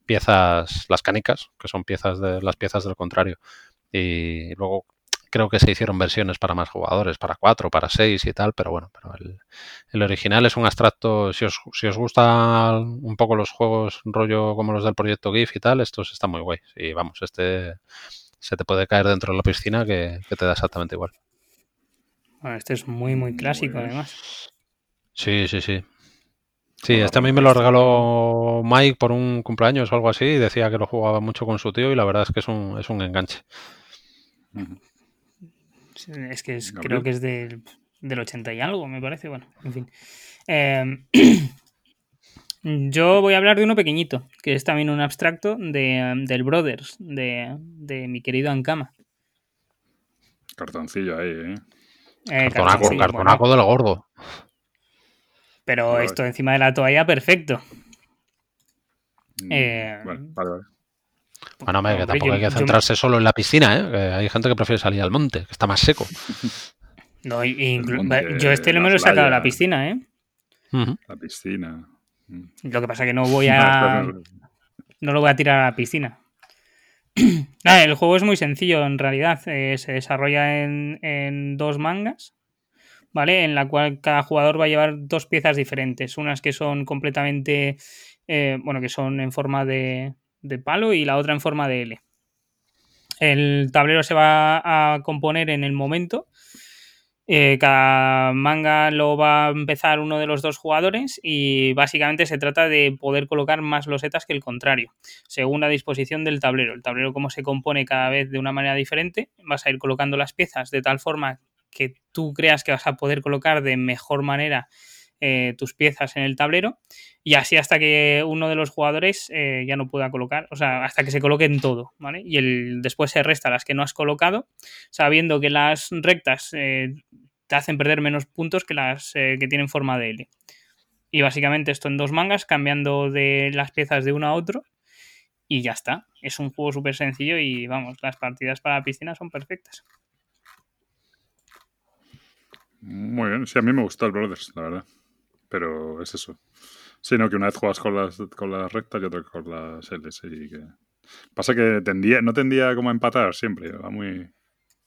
piezas, las canicas, que son piezas de las piezas del contrario. Y luego creo que se hicieron versiones para más jugadores, para cuatro, para seis y tal, pero bueno, pero el, original es un abstracto. Si os, si os gustan un poco los juegos rollo como los del proyecto GIF y tal, estos están muy guay. Y vamos, este se te puede caer dentro de la piscina que, que te da exactamente igual. Bueno, este es muy, muy clásico, muy además. Sí, sí, sí. Sí, este a mí me lo regaló Mike por un cumpleaños o algo así y decía que lo jugaba mucho con su tío y la verdad es que es un, es un enganche. Es que es, creo que es del, del 80 y algo, me parece. Bueno, en fin. Eh, Yo voy a hablar de uno pequeñito, que es también un abstracto de, del Brothers, de, de, mi querido Ankama. Cartoncillo ahí, ¿eh? eh cartonaco, cartonaco bueno. del gordo. Pero vale. esto encima de la toalla, perfecto. Mm, Eh, vale, vale, vale. Bueno, hombre, que tampoco yo- hay que yo- centrarse solo en la piscina, ¿eh? Que hay gente que prefiere salir al monte, que está más seco. no, monte, yo este la me lo he sacado de la playa. piscina, ¿eh? La piscina. Lo que pasa que no voy a. no lo voy a tirar a la piscina. Nada, el juego es muy sencillo en realidad. Eh, se desarrolla en, en dos mangas, ¿vale? En la cual cada jugador va a llevar dos piezas diferentes. Unas que son completamente. eh, bueno, que son en forma de, de palo y la otra en forma de L. El tablero se va a componer en el momento. Eh, cada manga lo va a empezar uno de los dos jugadores y básicamente se trata de poder colocar más losetas que el contrario, según la disposición del tablero. El tablero como se compone cada vez de una manera diferente, vas a ir colocando las piezas de tal forma que tú creas que vas a poder colocar de mejor manera eh, tus piezas en el tablero y así hasta que uno de los jugadores eh, ya no pueda colocar, o sea, hasta que se coloque en todo, ¿vale? Y el, después se resta las que no has colocado, sabiendo que las rectas eh, te hacen perder menos puntos que las que tienen forma de L. Y básicamente esto en dos mangas, cambiando de las piezas de uno a otro y ya está. Es un juego súper sencillo y vamos, las partidas para la piscina son perfectas. Muy bien. Sí, a mí me gustó el Brothers, la verdad. Pero es eso. Sino que una vez juegas con las, con las rectas y otra con las Ls. Y que... Pasa que tendía, no tendía como a empatar siempre. Va muy.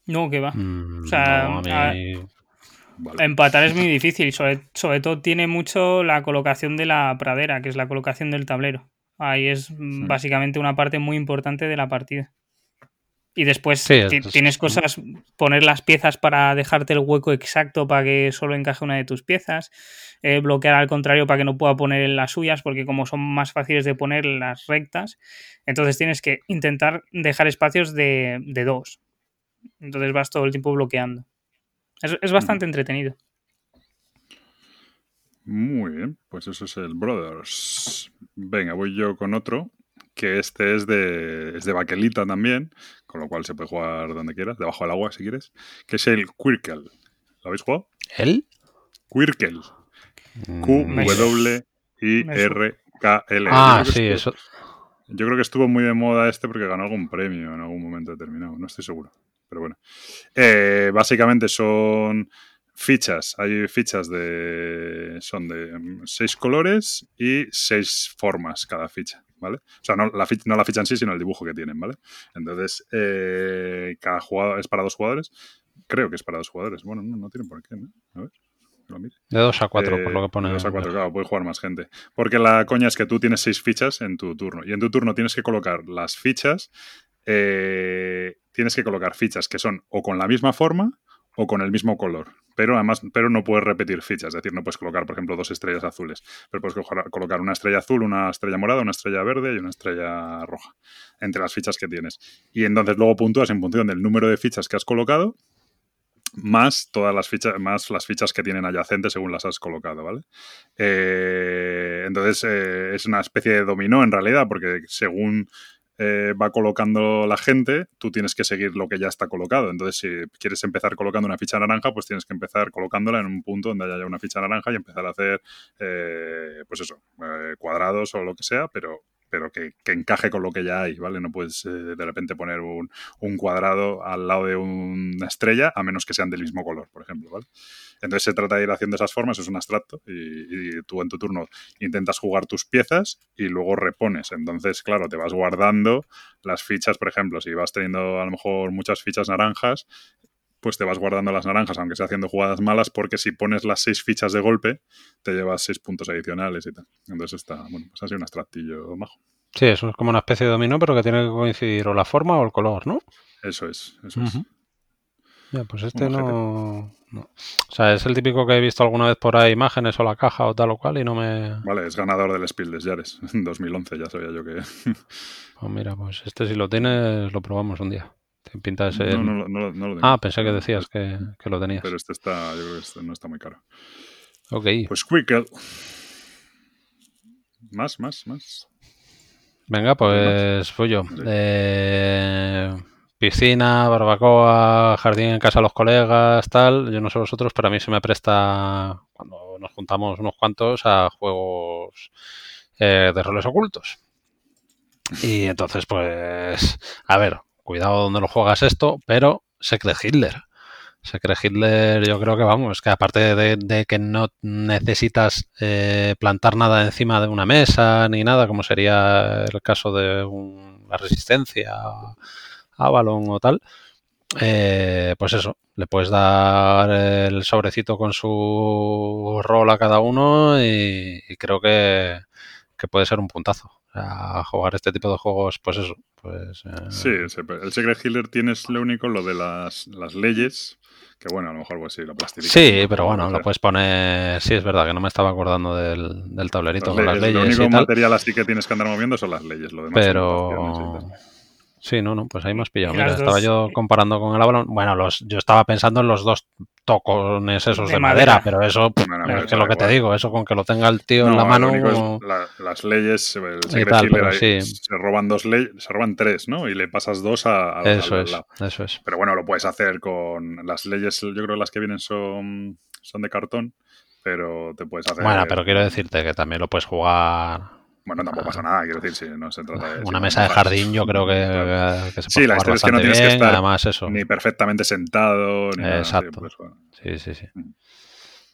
No, que va. Mm, O sea, no, a mí- a- Vale. Empatar es muy difícil, sobre, sobre todo tiene mucho la colocación de la pradera, que es la colocación del tablero. Ahí es mm, básicamente una parte muy importante de la partida. Y después Sí, es- tienes cosas, poner las piezas para dejarte el hueco exacto para que solo encaje una de tus piezas, eh, bloquear al contrario para que no pueda poner las suyas, porque como son más fáciles de poner las rectas, entonces tienes que intentar dejar espacios de, de dos. Entonces vas todo el tiempo bloqueando. Es, es bastante entretenido. Muy bien, pues eso es el Brothers. Venga, voy yo con otro que este es de, es de baquelita también, con lo cual se puede jugar donde quieras, debajo del agua si quieres, que es el Quirkel. ¿Lo habéis jugado? ¿El? Quirkel. Mm, Q-W-I-R-K-L. Ah, sí, estuvo- eso. Yo creo que estuvo muy de moda este porque ganó algún premio en algún momento determinado, no estoy seguro. Pero bueno. Eh, básicamente son fichas. Hay fichas de. Son de mm, seis colores y seis formas cada ficha. ¿Vale? O sea, no la, ficha, no la ficha en sí, sino el dibujo que tienen, ¿vale? Entonces, eh, cada jugador es para dos jugadores. Creo que es para dos jugadores. Bueno, no, no tienen por qué, ¿no? A ver, que lo mire. De 2 a 4, Eh, por lo que pone. de 2 a 4, claro, puede jugar más gente. Porque la coña es que tú tienes seis fichas en tu turno. Y en tu turno tienes que colocar las fichas. eh, tienes que colocar fichas que son o con la misma forma o con el mismo color. Pero además, pero no puedes repetir fichas. Es decir, no puedes colocar, por ejemplo, dos estrellas azules. Pero puedes colocar- una estrella azul, una estrella morada, una estrella verde y una estrella roja. Entre las fichas que tienes. Y entonces luego puntúas en función del número de fichas que has colocado más todas las fichas, más las fichas que tienen adyacentes según las has colocado, ¿vale? Eh, entonces eh, es una especie de dominó en realidad, porque según eh, va colocando la gente, tú tienes que seguir lo que ya está colocado. Entonces, si quieres empezar colocando una ficha naranja, pues tienes que empezar colocándola en un punto donde haya una ficha naranja y empezar a hacer, eh, pues eso, eh, cuadrados o lo que sea, pero pero que, que encaje con lo que ya hay, ¿vale? No puedes eh, de repente poner un, un cuadrado al lado de una estrella, a menos que sean del mismo color, por ejemplo, ¿vale? Entonces se trata de ir haciendo esas formas, es un abstracto, y, y tú en tu turno intentas jugar tus piezas y luego repones. Entonces, claro, te vas guardando las fichas, por ejemplo, si vas teniendo a lo mejor muchas fichas naranjas, pues te vas guardando las naranjas, aunque sea haciendo jugadas malas, porque si pones las seis fichas de golpe, te llevas seis puntos adicionales y tal. Entonces está, bueno, pues así un abstractillo majo. Sí, eso es como una especie de dominó, pero que tiene que coincidir o la forma o el color, ¿no? Eso es, eso es. Ya, pues este no, no. O sea, es el típico que he visto alguna vez por ahí imágenes o la caja o tal o cual y no me... Vale, es ganador del Spiel des Jahres en 2011, ya sabía yo que... Pues mira, pues este si lo tienes lo probamos un día. Tiene pinta de ser... No, no, no lo tengo. Ah, pensé que decías que, que lo tenías. Pero este está, yo creo que este no está muy caro. Ok. Pues Quickle. Más, más, más. Venga, pues fui yo. Eh, piscina, barbacoa, jardín en casa de los colegas, tal. Yo no sé vosotros, pero a mí se me presta, cuando nos juntamos unos cuantos, a juegos eh, de roles ocultos. Y entonces, pues, a ver, cuidado donde lo juegas esto, pero Secret Hitler. Secret Hitler, yo creo que vamos, que aparte de, que no necesitas eh, plantar nada encima de una mesa ni nada, como sería el caso de un- la resistencia, Avalon o tal, eh, pues eso, le puedes dar el sobrecito con su rol a cada uno y, creo que, puede ser un puntazo. Jugar este tipo de juegos, pues eso, pues... eh, Sí, el Secret Healer tienes lo único, lo de las, las leyes, que bueno, a lo mejor pues sí, la plastilina. Sí, pero bueno, lo puedes poner. Sí, es verdad que no me estaba acordando del, del tablerito con las Lo leyes único y tal. material así que tienes que andar moviendo son las leyes, lo demás Pero. Y. Sí, no, no, pues ahí me has pillado. Y Mira, estaba yo comparando con el Avalon. Bueno, los, yo estaba pensando en los dos tocones esos de, De madera, madera. pero eso, pff, No, no, es pero que eso lo que te digo, eso con que lo tenga el tío en la lo mano. como- la- las leyes, el Secret tal, Healer pero ahí sí. se roban dos leyes, se roban tres, ¿no? Y le pasas dos a, a- Eso al es, lado. eso es. Pero bueno, lo puedes hacer con las leyes, yo creo que las que vienen son, son de cartón, pero te puedes hacer... Bueno, pero quiero decirte que también lo puedes jugar. Bueno, tampoco pasa nada, quiero decir, si no se trata de... Una si mesa de jardín, yo creo que, que se Sí, puede la jugar historia es que no tienes que bien. estar Además, eso. Ni perfectamente sentado, ni nada, sí, Exacto. pues, bueno. Sí, sí, sí. Mm.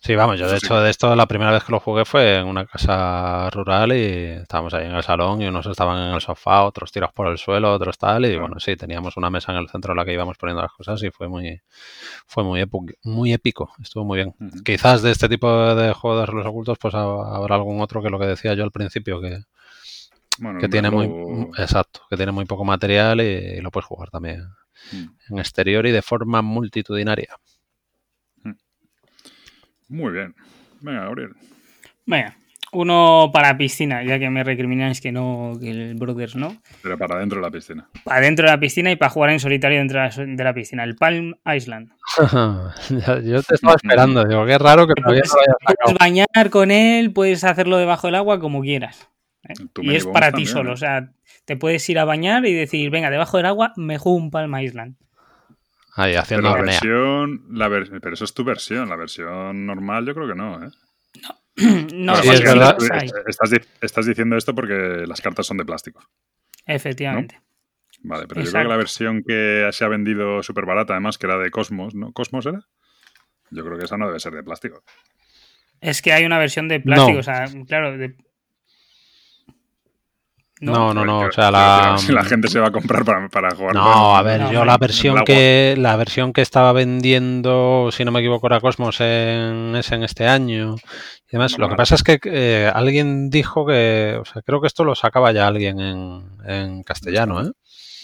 Sí, vamos, yo de Eso sí. hecho de esto la primera vez que lo jugué fue en una casa rural y estábamos ahí en el salón y unos estaban en el sofá, otros tirados por el suelo, otros tal y bueno, sí, teníamos una mesa en el centro en la que íbamos poniendo las cosas y fue muy fue muy muy épico, estuvo muy bien. Quizás de este tipo de juegos de roles ocultos pues ha- habrá algún otro que lo que decía yo al principio que, Bueno, que tiene muy exacto, que tiene muy poco material y, y lo puedes jugar también Mm. en exterior y de forma multitudinaria. Muy bien. Venga, Gabriel. Venga, uno para piscina, ya que me recrimináis que no, que el Brothers no. Pero para dentro de la piscina. Para dentro de la piscina y para jugar en solitario dentro de la, piscina. El Palm Island. Yo te estaba esperando, digo, qué raro que todavía puedes, no lo hayas puedes bañar con él, puedes hacerlo debajo del agua como quieras. Too Y es para ti también, solo. ¿eh? O sea, te puedes ir a bañar y decir, venga, debajo del agua me juego un Palma Island. Ahí, Pero haciendo la apnea. versión, la ver- pero eso es tu versión, la versión normal yo creo que no, ¿eh? no, Claro, Sí, es verdad. Estás, estás diciendo esto porque las cartas son de plástico. Efectivamente. Vale, pero yo creo que la versión que se ha vendido súper barata, además, que era de Cosmos, ¿no? ¿Cosmos era? Yo creo que esa no debe ser de plástico. Es que hay una versión de plástico, No. o sea, claro. de- No, no, no. Porque, O sea, la. la gente se va a comprar para, para jugar. No, a ver, No, yo la versión que la versión que estaba vendiendo, si no me equivoco, era Cosmos en, es en este año y demás. No, Lo que pasa es que eh, alguien dijo que, o sea, creo que esto lo sacaba ya alguien en, en castellano, ¿eh?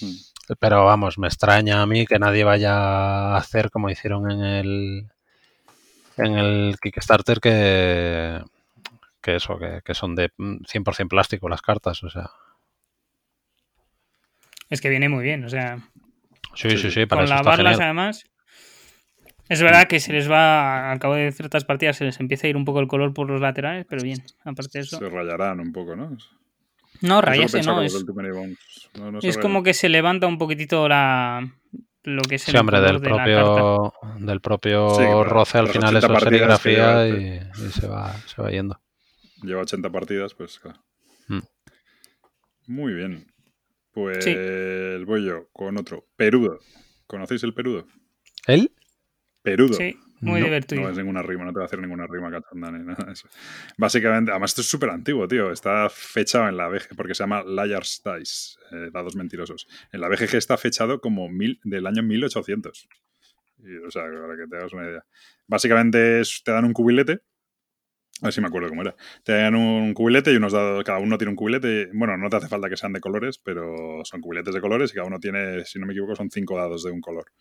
Mm. Pero vamos, me extraña a mí que nadie vaya a hacer como hicieron en el en el Kickstarter que que eso, que, que son de mm, 100% plástico las cartas, o sea. Es que viene muy bien, o sea, Sí, Sí, sí, para con lavarlas genial. además. Es verdad que se les va, al cabo de ciertas partidas, se les empieza a ir un poco el color por los laterales, pero bien, aparte de eso. Se rayarán un poco, ¿no? No, rayarse no, es. No, no es como que se levanta un poquitito la lo que es el Sí, hombre, del de la propio, del propio Sí, roce al final 80 eso es que serigrafía lleva y, y se, va, se va yendo. Lleva 80 partidas, pues claro. Mm. Muy bien. Pues Sí. voy yo con otro. Perudo. ¿Conocéis el perudo? ¿Él? Perudo. Sí, muy No, divertido. No es ninguna rima, no te va a hacer ninguna rima cachonda ni nada de eso. Básicamente, además esto es súper antiguo, tío. Está fechado en la BG, porque se llama Liar's Dice, eh, dados mentirosos. En la BGG está fechado como mil, del año 1800. Y, o sea, para que te hagas una idea. Básicamente es- te dan un cubilete. A ver si me acuerdo cómo era. Te dan un cubilete y unos dados, cada uno tiene un cubilete. Bueno, no te hace falta que sean de colores, pero son cubiletes de colores y cada uno tiene, si no me equivoco, son cinco dados de un color.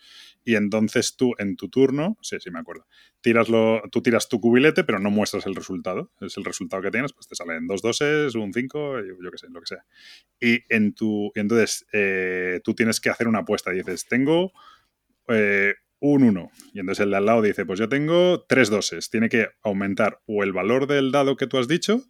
Y entonces tú, en tu turno, sí, sí me acuerdo, tiras lo, tú tiras tu cubilete, pero no muestras el resultado. Es el resultado que tienes, pues te salen dos doses, un 5, yo qué sé, lo que sea. Y en tu, y entonces eh, tú tienes que hacer una apuesta. Dices, tengo eh, un 1. Y entonces el de al lado dice, pues yo tengo tres doses. Tiene que aumentar o el valor del dado que tú has dicho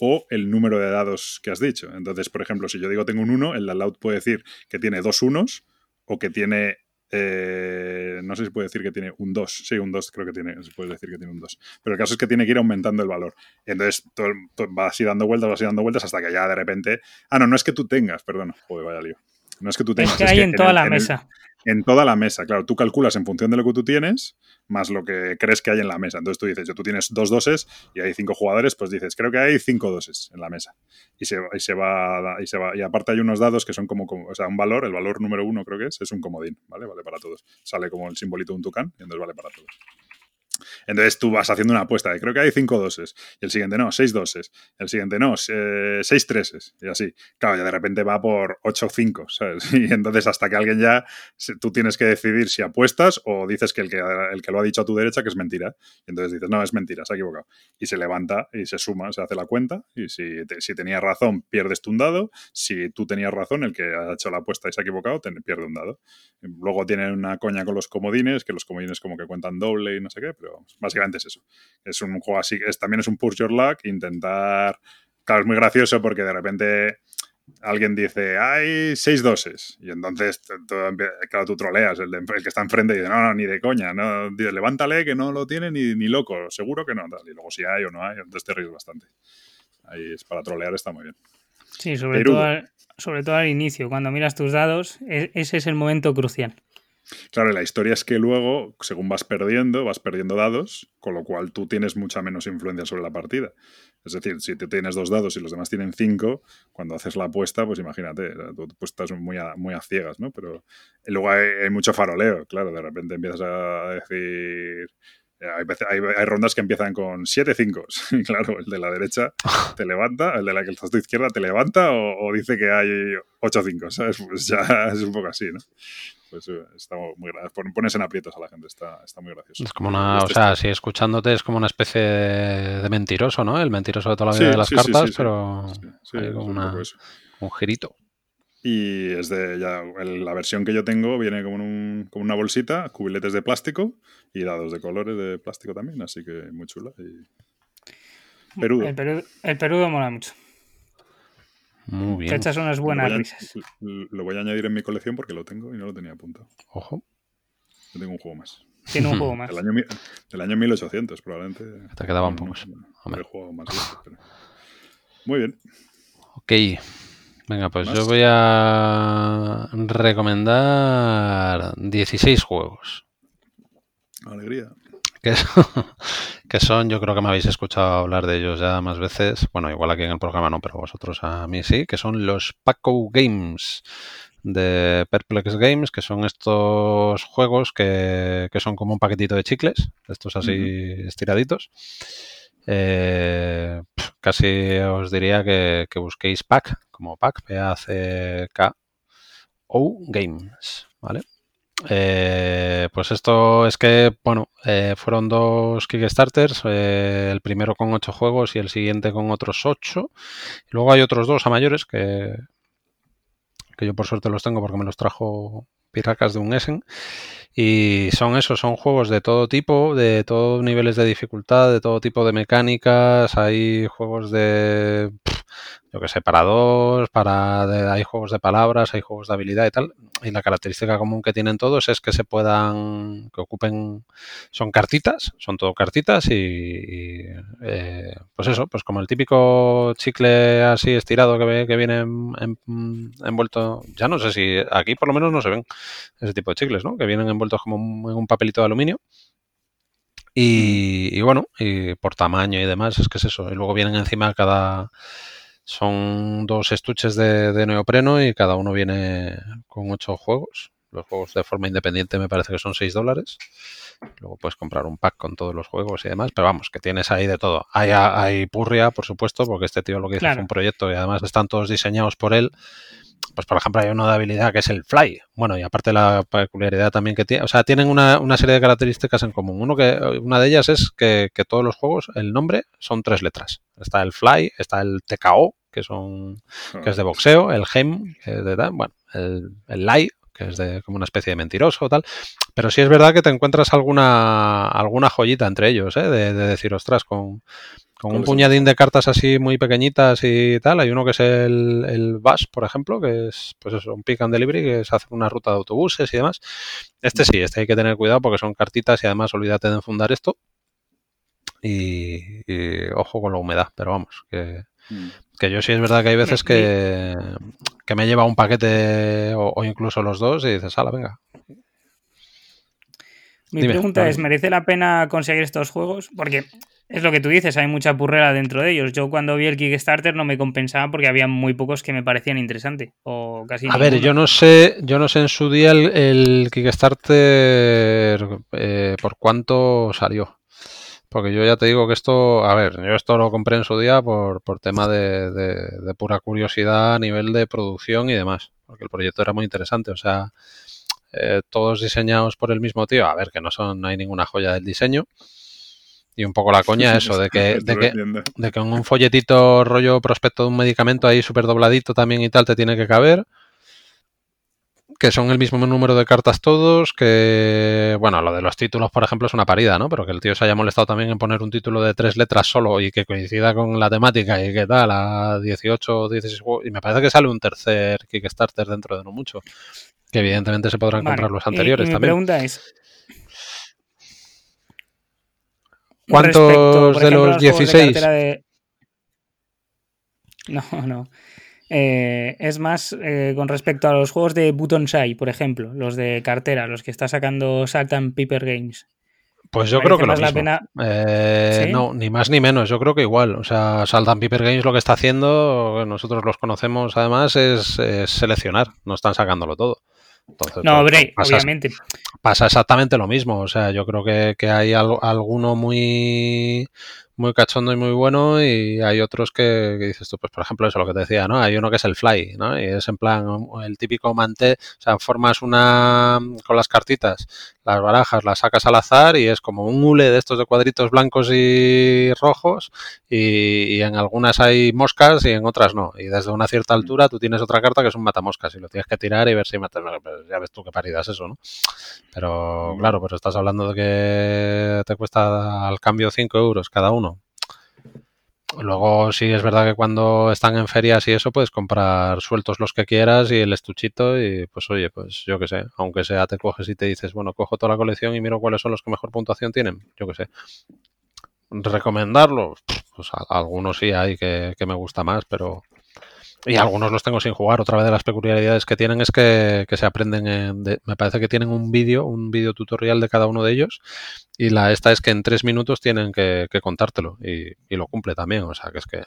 o el número de dados que has dicho. Entonces, por ejemplo, si yo digo tengo un 1, el de al lado puede decir que tiene dos unos o que tiene eh, no sé si puede decir que tiene un 2. Sí, un 2 creo que tiene. Se puede decir que tiene un 2. Pero el caso es que tiene que ir aumentando el valor. Entonces todo, va así dando vueltas, va así dando vueltas hasta que ya de repente. Ah, no, no es que tú tengas, perdón. Joder, vaya lío. No es que tú tengas. Es que hay en el- toda la mesa. En toda la mesa, claro. Tú calculas en función de lo que tú tienes, más lo que crees que hay en la mesa. Entonces tú dices, yo tú tienes dos doses y hay cinco jugadores, pues dices, creo que hay cinco doses en la mesa. Y se, y se va, y se va, y aparte hay unos dados que son como, como- o sea, un valor, el valor número uno creo que es, es un comodín, ¿vale? Vale para todos. Sale como el simbolito de un tucán y entonces vale para todos. Entonces tú vas haciendo una apuesta de creo que hay cinco doses. Y el siguiente no, seis doses. El siguiente no, seis treses. Y así. Claro, ya de repente va por ocho cinco, ¿sabes? Y entonces hasta que alguien ya, tú tienes que decidir si apuestas o dices que el que, el que lo ha dicho a tu derecha que es mentira. Y entonces dices, no, es mentira, se ha equivocado. Y se levanta y se suma, se hace la cuenta. Y si, te- si tenías razón, pierdes tú un dado. Si tú tenías razón, el que ha hecho la apuesta y se ha equivocado, pierde un dado. Luego tienen una coña con los comodines, que los comodines como que cuentan doble y no sé qué, pero vamos, básicamente es eso. Es un juego así, es, también es un push your luck, intentar... Claro, es muy gracioso porque de repente alguien dice, hay seis doses. Y entonces, claro, tú troleas, el, de- el que está enfrente dice, no, no, ni de coña, no, dice, levántale que no lo tiene ni, ni loco, seguro que no. Y luego si hay o no hay, entonces te ríes bastante. Ahí es para trolear, está muy bien. Sí, sobre todo, al, sobre todo al inicio, cuando miras tus dados, e- ese es el momento crucial. Claro, la historia es que luego, según vas perdiendo, vas perdiendo dados, con lo cual tú tienes mucha menos influencia sobre la partida. Es decir, si tú tienes dos dados y los demás tienen cinco, cuando haces la apuesta, pues imagínate, tú pues estás muy a, muy a ciegas, ¿no? Pero luego hay, hay mucho faroleo, claro, de repente empiezas a decir... eh, Hay, veces- hay- hay rondas que empiezan con 7 5 y claro, el de la derecha te levanta, el de la que está a tu izquierda te levanta o, o dice que hay 8 5 ¿sabes? Pues ya es un poco así, ¿no? Pues eh, está muy pones en aprietos a la gente, está, está muy gracioso. Es como una, o sea, si escuchándote es como una especie de, mentiroso, ¿no? El mentiroso de toda la vida Sí, de las sí, cartas, sí, sí. pero Sí, sí, hay como un una- girito. Y es de ya, el- la versión que yo tengo viene como en un- como una bolsita, cubiletes de plástico y dados de colores de plástico también, así que muy chula. Y... Perudo. El, perudo, el perudo mola mucho. Muy Te bien. echas unas Lo buenas a, risas. lo voy a añadir en mi colección porque lo tengo y no lo tenía apuntado. Ojo, Yo tengo un juego más. Tiene un juego más. Del año, del año 1800, probablemente. te quedaban pocos. no, juego más pero- Muy bien. Ok. Venga, pues ¿Más? yo voy a recomendar 16 juegos. Alegría. Que son, que son, yo creo que me habéis escuchado hablar de ellos ya más veces. Bueno, igual aquí en el programa no, pero vosotros a mí sí, que son los Paco Games de Perplex Games, que son estos juegos que, que son como un paquetito de chicles, estos así estiraditos. Eh, casi os diría que, que busquéis Pack, como Pack, P-A-C-K-O Games, ¿vale? Eh, pues esto es que, bueno, eh, fueron dos Kickstarters, eh, el primero con ocho juegos y el siguiente con otros ocho. Luego hay otros dos a mayores que, que yo por suerte los tengo porque me los trajo Piracas de un Essen. Y son esos, son juegos de todo tipo, de todos niveles de dificultad, de todo tipo de mecánicas. Hay juegos de, yo que sé, para dos, para de- hay juegos de palabras, hay juegos de habilidad y tal. Y la característica común que tienen todos es que se puedan, que ocupen, son cartitas, son todo cartitas y, y, eh, pues eso, pues como el típico chicle así estirado que, ve- que viene en- en- envuelto, ya no sé si aquí por lo menos no se ven ese tipo de chicles, ¿no? Que vienen envueltos como en un papelito de aluminio. Y, y bueno, y por tamaño y demás, es que es eso. Y luego vienen encima cada. Son dos estuches de, de neopreno y cada uno viene con ocho juegos. Los juegos de forma independiente me parece que son 6 dólares. Luego puedes comprar un pack con todos los juegos y demás. Pero vamos, que tienes ahí de todo. Hay, hay purria, por supuesto, porque este tío lo que hizo Claro. fue un proyecto y además están todos diseñados por él pues por ejemplo hay uno de habilidad que es el fly. Bueno, y aparte la peculiaridad también que tiene, o sea, tienen una, una serie de características en común. Uno que, una de ellas es que, que todos los juegos, el nombre son tres letras. Está el fly, está el TKO, que son que es de boxeo, el gem, que es de bueno, el, el lie, que es de como una especie de mentiroso o tal. Pero sí es verdad que te encuentras alguna alguna joyita entre ellos, ¿eh? de, de decir, ostras, con, con un puñadín de cartas así muy pequeñitas y tal. Hay uno que es el, el Bash, por ejemplo, que es pues eso, un pick and delivery, que es hacer una ruta de autobuses y demás. Este sí, este hay que tener cuidado porque son cartitas y además olvídate de enfundar esto. Y, y ojo con la humedad, pero vamos, que, Mm. que yo sí es verdad que hay veces que, que me lleva un paquete o, o incluso los dos y dices, ala, venga. Mi Dime, pregunta es, ¿merece la pena conseguir estos juegos? Porque es lo que tú dices, hay mucha purrera dentro de ellos. Yo cuando vi el Kickstarter no me compensaba porque había muy pocos que me parecían interesantes. O casi A ver, yo no sé, yo no sé en su día el, el Kickstarter eh, por cuánto salió. Porque yo ya te digo que esto, a ver, yo esto lo compré en su día por, por tema de, de- de pura curiosidad a nivel de producción y demás. Porque el proyecto era muy interesante. O sea, eh, todos diseñados por el mismo tío. A ver, que no son, no hay ninguna joya del diseño. Y un poco la coña eso, de que, de que, de que en un folletito rollo prospecto de un medicamento ahí súper dobladito también y tal te tiene que caber. Que son el mismo número de cartas todos, que, bueno, lo de los títulos, por ejemplo, es una parida, ¿no? Pero que el tío se haya molestado también en poner un título de tres letras solo y que coincida con la temática y que tal, a 18 o 16 juegos. Y me parece que sale un tercer Kickstarter dentro de no mucho. Que evidentemente se podrán Vale, comprar los anteriores y mi también. pregunta es... ¿Cuántos respecto, de ejemplo, los a juegos de 16? cartera de- No, no. Eh, es más eh, con respecto a los juegos de Buttonsai, por ejemplo, los de cartera, los que está sacando Salt and Paper Games. Pues yo creo que lo mismo. pena- Eh, ¿Sí? No, ni más ni menos. Yo creo que igual. O sea, Salt and Paper Games lo que está haciendo, nosotros los conocemos además, es, es seleccionar. No están sacándolo todo. Entonces, No, pues, pasa, obviamente. pasa exactamente lo mismo. O sea, yo creo que, que hay al- alguno muy muy cachondo y muy bueno y hay otros que, que dices tú, pues por ejemplo eso lo que te decía, ¿no? Hay uno que es el fly, ¿no? Y es en plan el típico mantel, o sea, formas una con las cartitas, las barajas, las sacas al azar y es como un hule de estos de cuadritos blancos y rojos y, y en algunas hay moscas y en otras no. Y desde una cierta altura tú tienes otra carta que es un matamoscas y lo tienes que tirar y ver si matas. Bueno, pues ya ves tú qué paridas eso, ¿no? Pero claro, pero estás hablando de que te cuesta al cambio 5 euros cada uno. Luego sí es verdad que cuando están en ferias y eso puedes comprar sueltos los que quieras y el estuchito y pues oye, pues yo qué sé, aunque sea te coges y te dices, bueno, cojo toda la colección y miro cuáles son los que mejor puntuación tienen, yo qué sé. Recomendarlo, pues algunos sí hay que, que me gusta más, pero y algunos los tengo sin jugar. Otra vez de las peculiaridades que tienen es que, se aprenden. En, me parece que tienen un vídeo, un vídeo tutorial de cada uno de ellos. Y la esta es que en tres minutos tienen que, contártelo. Y, y, lo cumple también. O sea que es que.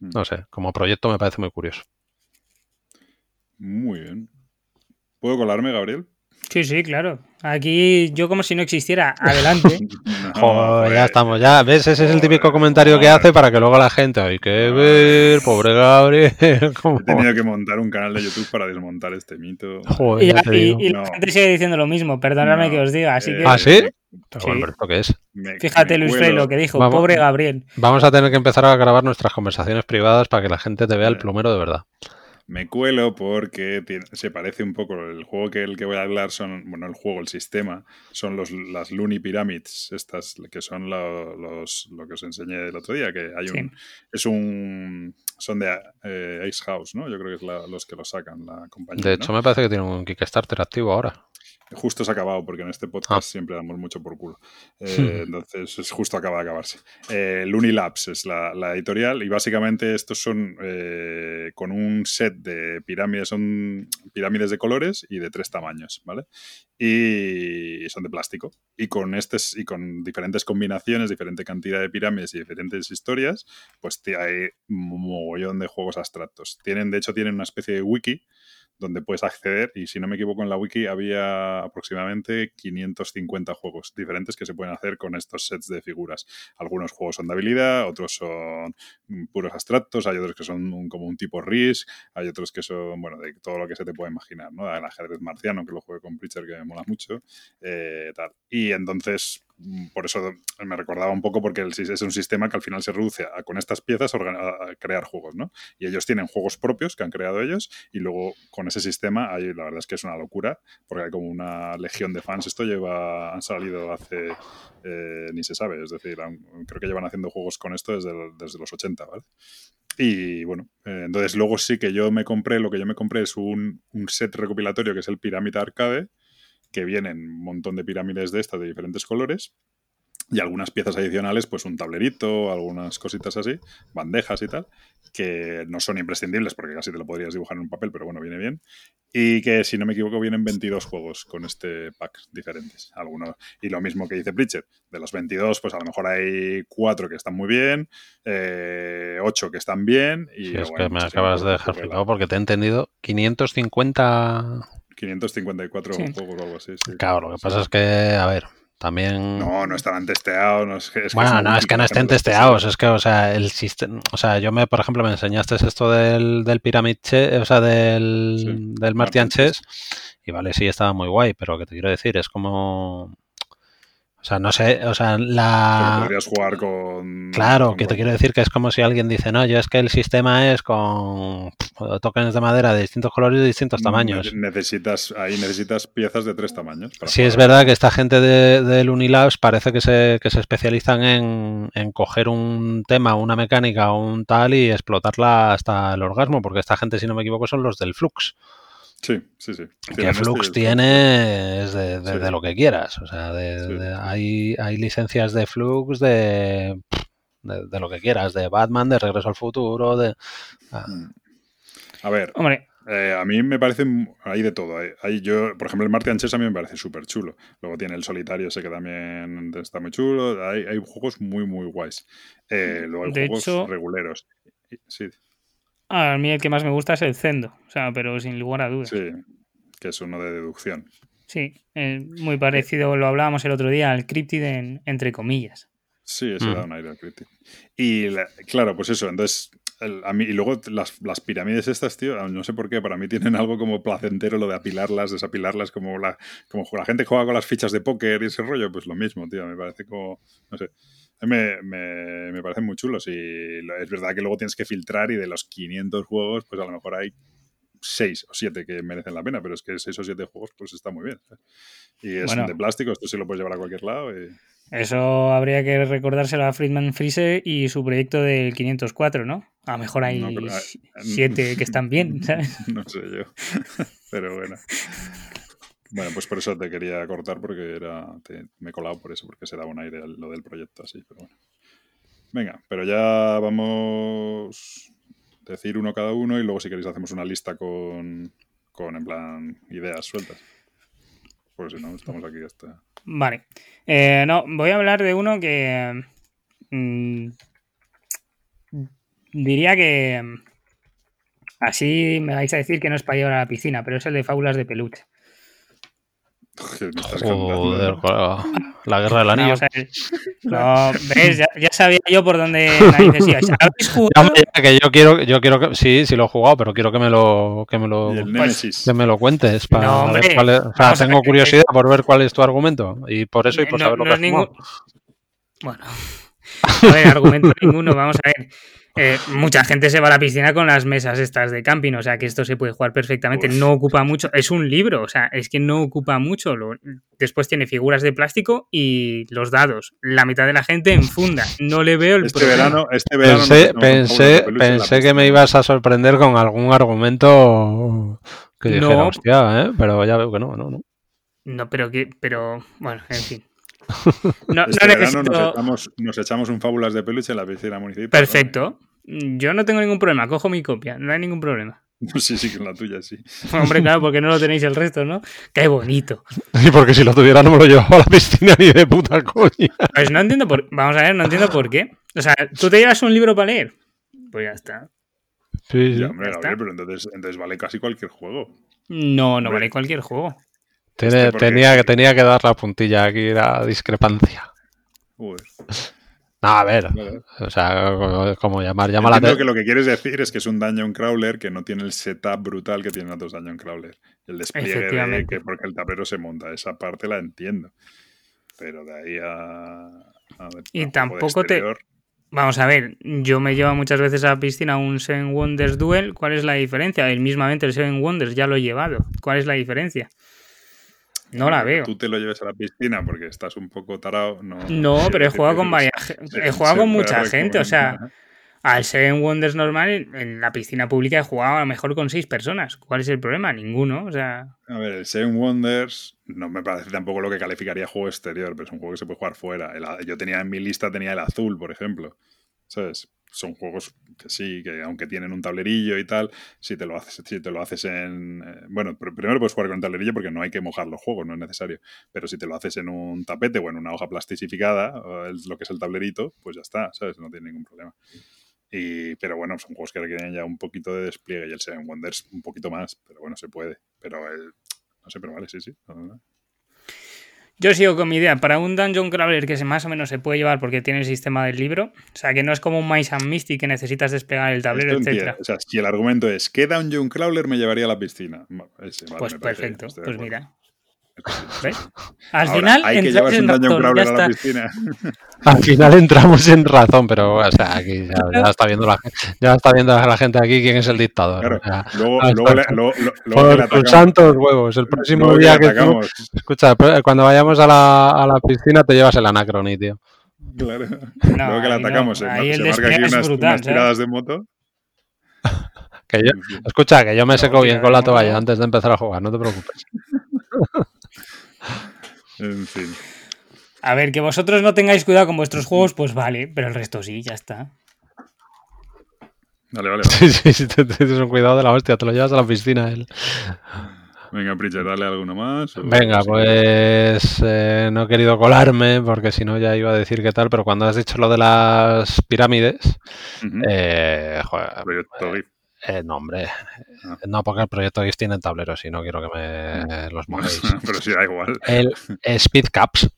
Mm. No sé, como proyecto me parece muy curioso. Muy bien. ¿Puedo colarme, Gabriel? Sí, sí, claro. Aquí yo como si no existiera. Adelante. Joder, ya estamos, ya. ¿Ves? Ese es el típico comentario que hace para que luego la gente, hay que ver, pobre Gabriel. He tenido que montar un canal de YouTube para desmontar este mito. Joder, y, la gente sigue diciendo lo mismo, perdóname que os diga. Así que... ¿Ah, sí? ¿esto qué es? Fíjate, Luis Frey, lo que dijo, pobre Gabriel. Vamos a tener que empezar a grabar nuestras conversaciones privadas para que la gente te vea el plumero de verdad me cuelo porque se parece un poco. El juego que el que voy a hablar son, bueno, el juego, el sistema, son los, las Looney Pyramids, estas que son los, lo que os enseñé el otro día, que hay un, es un, son de eh, Ace House, ¿no? Yo creo que es los que lo sacan, la compañía. De hecho, me parece que tiene un Kickstarter activo ahora. Justo se ha acabado, porque en este podcast ah. siempre damos mucho por culo. Eh, entonces, es justo acaba de acabarse. Eh, Lunilabs es la, editorial y básicamente estos son eh, con un set de pirámides, son pirámides de colores y de tres tamaños, ¿vale? Y son de plástico. Y con, este, y con diferentes combinaciones, diferente cantidad de pirámides y diferentes historias, pues hay un mogollón de juegos abstractos. Tienen, de hecho, tienen una especie de wiki donde puedes acceder y si no me equivoco en la wiki había aproximadamente 550 juegos diferentes que se pueden hacer con estos sets de figuras. Algunos juegos son de habilidad, otros son puros abstractos, hay otros que son como un tipo Risk, hay otros que son, bueno, de todo lo que se te puede imaginar, ¿no? El ajedrez marciano, que lo juegue con Preacher, que me mola mucho, eh, tal. Y entonces por eso me recordaba un poco porque es un sistema que al final se reduce a con estas piezas a, crear juegos, ¿no? Y ellos tienen juegos propios que han creado ellos y luego con ese sistema hay, la verdad es que es una locura porque hay como una legión de fans. Esto lleva, han salido hace, eh, ni se sabe, es decir, creo que llevan haciendo juegos con esto desde, desde los 80, ¿vale? Y bueno, eh, entonces luego sí que yo me compré, lo que yo me compré es un, un set recopilatorio que es el Pyramid Arcade, que vienen un montón de pirámides de estas de diferentes colores y algunas piezas adicionales, pues un tablerito, algunas cositas así, bandejas y tal, que no son imprescindibles porque casi te lo podrías dibujar en un papel, pero bueno, viene bien. Y que, si no me equivoco, vienen 22 juegos con este pack diferentes. Algunos, y lo mismo que dice Pritchett, de los 22, pues a lo mejor hay 4 que están muy bien, eh, 8 que están bien. Y es que me acabas de dejar flipado porque te he entendido 550 554 juegos o algo así. claro, lo que pasa es que, a ver, también. No, no estarán testeados. No es, bueno, no, es que no estén testeados. Es que, o sea, el sistema. O sea, yo me, por ejemplo, me enseñaste esto del, del Pyramid Chess, o sea, del, del Martian Chess. Y vale, sí, estaba muy guay, pero lo que te quiero decir es como. O sea, no sé, o sea, la... podrías jugar con... Claro, que te quiero decir que es como si alguien dice, no, yo es que el sistema es con tokens de madera de distintos colores y distintos tamaños. Necesitas, ahí necesitas piezas de tres tamaños. Sí, es verdad que esta gente de, del Unilabs parece que se, que se especializan en, en coger un tema, una mecánica o un tal y explotarla hasta el orgasmo, porque esta gente, si no me equivoco, son los del Flux. Sí, sí, sí. Que Flux tiene es de, lo que quieras. O sea, hay, hay licencias de Flux de, de, lo que quieras, de Batman, de Regreso al Futuro, de... Ah. Mm. A ver, Hombre. Eh, a mí me parece, hay de todo. Hay, yo, por ejemplo, el Martian Chess a mí me parece súper chulo. Luego tiene el solitario ese que también está muy chulo. Hay, hay juegos muy, muy guays. Eh, luego hay juegos reguleros. Sí. A mí el que más me gusta es el Zendo, o sea, pero sin lugar a dudas. Sí, que es uno de deducción. Sí, muy parecido, lo hablábamos el otro día, al Cryptid entre comillas. Sí, eso da mm. un aire al Cryptid. Y claro, pues eso, entonces, a mí, y luego las, las, pirámides estas, tío, no sé por qué, para mí tienen algo como placentero lo de apilarlas, desapilarlas, como la, como la gente juega con las fichas de póker y ese rollo, pues lo mismo, tío, me parece como, no sé me, me, me, parecen muy chulos y es verdad que luego tienes que filtrar y de los 500 juegos, pues a lo mejor hay seis o siete que merecen la pena, pero es que seis o siete juegos pues está muy bien. Y es Bueno. de plástico, esto sí lo puedes llevar a cualquier lado. y- Eso habría que recordárselo a Friedman Friese y su proyecto del 504, ¿no? A lo mejor hay No, pero, ah, siete que están bien, ¿sabes? no sé yo. Pero bueno. Bueno, pues por eso te quería cortar porque era me he colado por eso, porque se daba un aire lo del proyecto así, pero bueno. Venga, pero ya vamos a decir uno cada uno y luego si queréis hacemos una lista con, con en plan ideas sueltas. Pues si no, estamos aquí hasta... Vale. Eh, no, voy a hablar de uno que. mm, diría que. mm, Así me vais a decir que no es para llevar a la piscina, pero es el de fábulas de peluche. Joder, ¿no? colega. La guerra del anillo. No, ves, ya, ya sabía yo por dónde narices ibais. ¿Habéis Ya, jugado? hombre, ya que yo quiero, yo quiero que, sí, sí lo he jugado, pero quiero que me lo, que me lo, Pues- que me lo cuentes para No, hombre, ver cuál es- o sea, tengo ver, curiosidad por ver cuál es tu argumento y por eso y por No- saber lo no que es has ningún- Bueno, a ver, argumento ninguno. Vamos a ver. Eh, mucha gente se va a la piscina con las mesas estas de camping, o sea que esto se puede jugar perfectamente. Uf. No ocupa mucho. Es un libro, o sea, es que no ocupa mucho. Lo- después tiene figuras de plástico y los dados. La mitad de la gente en funda. No le veo el Este problema. verano, este verano Pensé, pensé, que me ibas a sorprender con algún argumento que dijera, No. hostia, ¿eh? pero ya veo que no, no, no. No, pero que. Pero. Bueno, en fin. No, Este no necesito. nos echamos, nos echamos un fábulas de peluche en la piscina municipal. Perfecto. Yo no tengo ningún problema. Cojo mi copia. No hay ningún problema. ¿no? Sí, sí, que en la tuya, sí. Hombre, claro, porque no lo tenéis el resto, ¿no? Qué bonito. Y porque si lo tuviera no me lo llevaba a la piscina ni de puta coña. Pues no entiendo por. Vamos a ver, no entiendo por qué. O sea, ¿tú te llevas un libro para leer? Pues ya está. Sí, sí. Ya, hombre, ya está. Gabriel, pero entonces, entonces vale casi cualquier juego. No, no Hombre. vale cualquier juego. Tiene- Este porque- tenía, que tenía que dar la puntilla aquí, la discrepancia. No, a ver, vale. o sea, como, como llamar, llama la Entiendo te- que lo que quieres decir es que es un dungeon crawler que no tiene el setup brutal que tienen otros dungeon crawler. El despliegue de Efectivamente. que porque el tablero se monta. Esa parte la entiendo. Pero de ahí a... a ver, Y tampoco te- Vamos a ver, yo me llevo muchas veces a la piscina un Seven Wonders Duel. ¿Cuál es la diferencia? El mismamente el Seven Wonders ya lo he llevado. ¿Cuál es la diferencia? No la veo. Tú te lo lleves a la piscina porque estás un poco tarado. No, No, pero he jugado con varias he jugado con mucha gente, o sea, recomendar. al Seven Wonders normal en la piscina pública he jugado a lo mejor con seis personas. ¿Cuál es el problema? Ninguno, o sea, A ver, el Seven Wonders no me parece tampoco lo que calificaría juego exterior, pero es un juego que se puede jugar fuera. El yo tenía en mi lista tenía el azul, por ejemplo. ¿Sabes? Son juegos que sí, que aunque tienen un tablerillo y tal, si te lo haces, si te lo haces en. eh, bueno, pr- primero puedes jugar con el tablerillo porque no hay que mojar los juegos, no es necesario. Pero si te lo haces en un tapete o en una hoja plasticificada, o el- lo que es el tablerito, pues ya está, ¿sabes? No tiene ningún problema. Y, pero bueno, son juegos que requieren ya un poquito de despliegue y el Seven Wonders un poquito más, pero bueno, se puede. Pero el, no sé, pero vale, sí, sí. no, no. Yo sigo con mi idea. Para un Dungeon Crawler que se más o menos se puede llevar porque tiene el sistema del libro, o sea, que no es como un Mice and Mystic que necesitas desplegar el tablero, etcétera. O sea, si el argumento es ¿qué Dungeon Crawler me llevaría a la piscina? Bueno, ese, vale, Pues parece perfecto, pues mira. Al Ahora, final hay que entras llevarse en un Dungeon razón, ya Crawler a la está. piscina. Al final entramos en razón, pero o sea, aquí ya, ya está viendo la, ya está viendo la gente aquí quién es el dictador. Claro, o sea, luego, ah, luego, le, está. luego- luego- luego que por le tus santos huevos, el próximo día que tú, escucha, cuando vayamos a la, a la piscina te llevas el anacroni, tío. claro. No, luego que no. atacamos, se, el se marca aquí unas, brutal, unas ¿sabes? tiradas de moto. Que yo, escucha, que yo me seco bien con la toalla antes de empezar a jugar, no te preocupes. En fin. A ver, que vosotros no tengáis cuidado con vuestros juegos, pues vale, pero el resto sí, ya está. Vale, vale. vale. Sí, sí, sí, te- tienes un cuidado de la hostia, te lo llevas a la piscina él. Venga, Pritchard, dale alguno más. o- Venga, pues eh, no he querido colarme porque si no ya iba a decir qué tal, pero cuando has dicho lo de las pirámides, eh, joder, Proyecto GIF. Eh, no, hombre, Ah. no porque el proyecto GIS tiene tableros y no quiero que me los mojéis. Pero sí, da igual. El Speed Caps.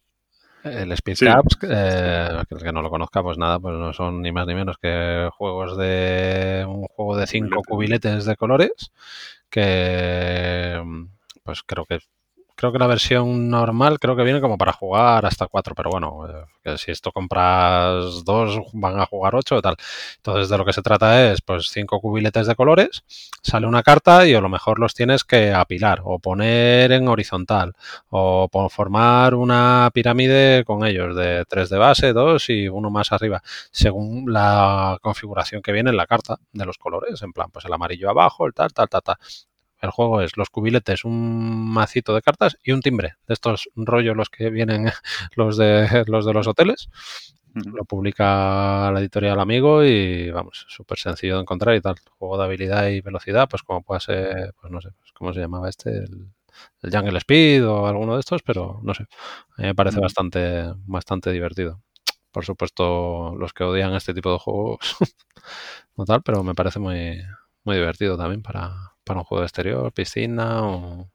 El Speed Sí. Caps, eh, que el que no lo conozca, pues nada, pues no son ni más ni menos que juegos de un juego de cinco cubiletes de colores que pues creo que creo que la versión normal creo que viene como para jugar hasta cuatro, pero bueno, eh, que si esto compras dos, van a jugar ocho y tal. Entonces de lo que se trata es pues cinco cubiletes de colores, sale una carta y a lo mejor los tienes que apilar o poner en horizontal o formar una pirámide con ellos de tres de base, dos y uno más arriba, según la configuración que viene en la carta de los colores, en plan pues el amarillo abajo, el tal, tal, tal, tal. El juego es los cubiletes, un macito de cartas y un timbre. De estos rollos los que vienen los de los, de los hoteles. Lo publica la editorial Amigo y vamos, súper sencillo de encontrar y tal. Juego de habilidad y velocidad, pues como puede ser, pues no sé, pues ¿cómo se llamaba este? El, Jungle Speed o alguno de estos, pero no sé. A mí me parece bastante, bastante divertido. Por supuesto, los que odian este tipo de juegos, no tal, pero me parece muy, muy divertido también para, para un juego exterior, piscina o...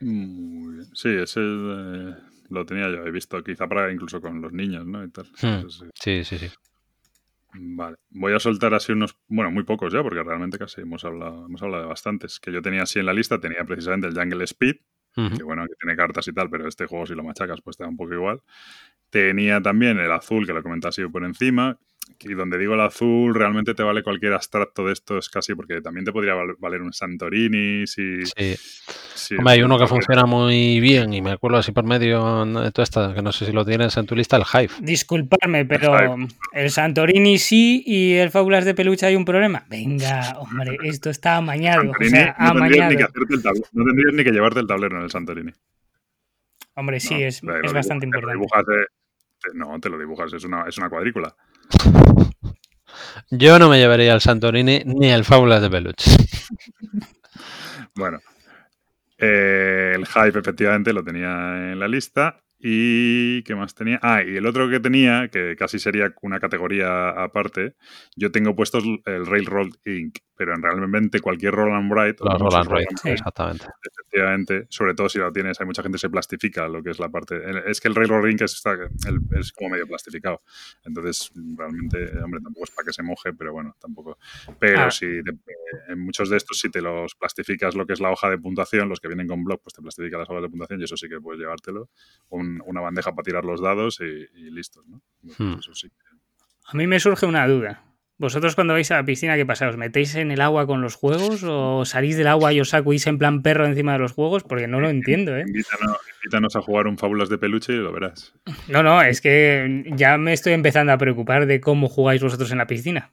Muy bien. Sí, ese eh, lo tenía yo, he visto, quizá para incluso con los niños, ¿no? Y tal. Hmm. sí, sí, sí. Vale, voy a soltar así unos, bueno, muy pocos ya, porque realmente casi hemos hablado, hemos hablado de bastantes. Que yo tenía así en la lista, tenía precisamente el Jungle Speed, que bueno, que tiene cartas y tal, pero este juego si lo machacas pues te da un poco igual. Tenía también el azul, que lo comenté así por encima, y donde digo el azul, realmente te vale cualquier abstracto de estos casi, porque también te podría valer un Santorini. Si, sí. hay uno que funciona muy bien y me acuerdo así por medio de toda esta, que no sé si lo tienes en tu lista, el Hive. Disculparme, pero el, Santorini sí y el Fábulas de Peluche hay un problema. Venga, hombre, esto está amañado. O sea, no, tendrías ni que no tendrías ni que llevarte el tablero en el Santorini. Hombre, sí, es, es bastante importante. no, te lo dibujas, es una, es una cuadrícula. Yo no me llevaría al Santorini ni al Fábulas de Peluche. bueno, eh, el Hype efectivamente lo tenía en la lista. ¿Y qué más tenía? Ah, y el otro que tenía, que casi sería una categoría aparte, yo tengo puestos el Railroad Inc., pero en realmente cualquier Roland Bright. Los Roland Bright, exactamente. Efectivamente, sobre todo si lo tienes, hay mucha gente que se plastifica lo que es la parte. Es que el Railroad Inc. Es, es como medio plastificado. Entonces, realmente, hombre, tampoco es para que se moje, pero bueno, tampoco. Pero ah. si en muchos de estos, si te los plastificas lo que es la hoja de puntuación, los que vienen con blog, pues te plastifica las hojas de puntuación y eso sí que puedes llevártelo. una bandeja para tirar los dados y, listo, ¿no? Hmm. Eso sí. A mí me surge una duda. ¿Vosotros cuando vais a la piscina, qué pasa? ¿Os metéis en el agua con los juegos o salís del agua y os sacudís en plan perro encima de los juegos? Porque no lo entiendo, ¿eh? Invítanos, a jugar un Fábulas de Peluche y lo verás. No, no, es que ya me estoy empezando a preocupar de cómo jugáis vosotros en la piscina.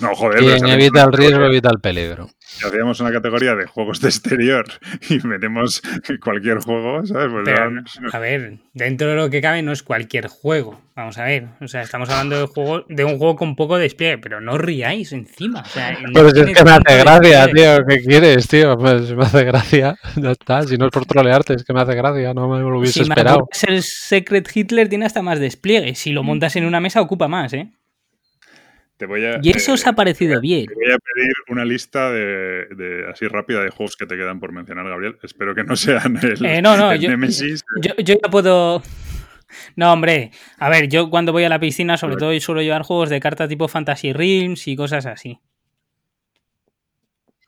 No, joder. Quien evita el riesgo evita el peligro. Si hacíamos una categoría de juegos de exterior y metemos cualquier juego, ¿sabes? Pues a ver, dentro de lo que cabe no es cualquier juego. Vamos a ver. O sea, estamos hablando de, juego, de un juego con poco despliegue, pero no riáis encima. O sea, pues es que me hace gracia, tío. ¿Qué quieres, tío? Pues me hace gracia. Ya está. Si no es por trolearte, es que me hace gracia. No me lo hubiese si esperado. El Secret Hitler tiene hasta más despliegue. Si lo montas en una mesa, ocupa más, ¿eh? Y eso os ha parecido bien. Te voy a pedir una lista de, así rápida de juegos que te quedan por mencionar, Gabriel. Espero que no sean el, eh, no, no, yo, Nemesis. Yo, yo, ya puedo. No, hombre. A ver, yo cuando voy a la piscina, sobre todo, suelo llevar juegos de carta tipo Fantasy Realms y cosas así.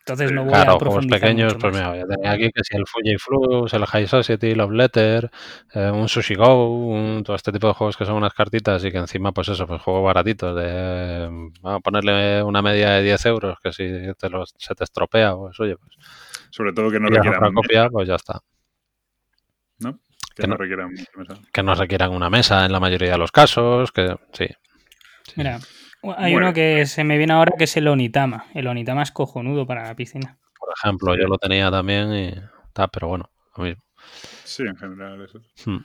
Entonces no voy claro, a juegos pequeños, pues mira, voy a tener aquí que si el Fuji Flux, el High Society, Love Letter, eh, un Sushi Go, todo este tipo de juegos que son unas cartitas y que encima, pues eso, pues juegos baratitos, de vamos a ponerle una media de 10 euros, que si te se te estropea, pues oye, pues. Sobre todo que no requieran. Una copia, pues ya está. ¿No? Que, no, requieran mesa. Que no requieran una mesa en la mayoría de los casos, que sí. Mira, hay uno que se me viene ahora que es el Onitama. El Onitama es cojonudo para la piscina. Por ejemplo, yo lo tenía también y está, pero bueno, lo mismo. Sí, en general eso. Hmm.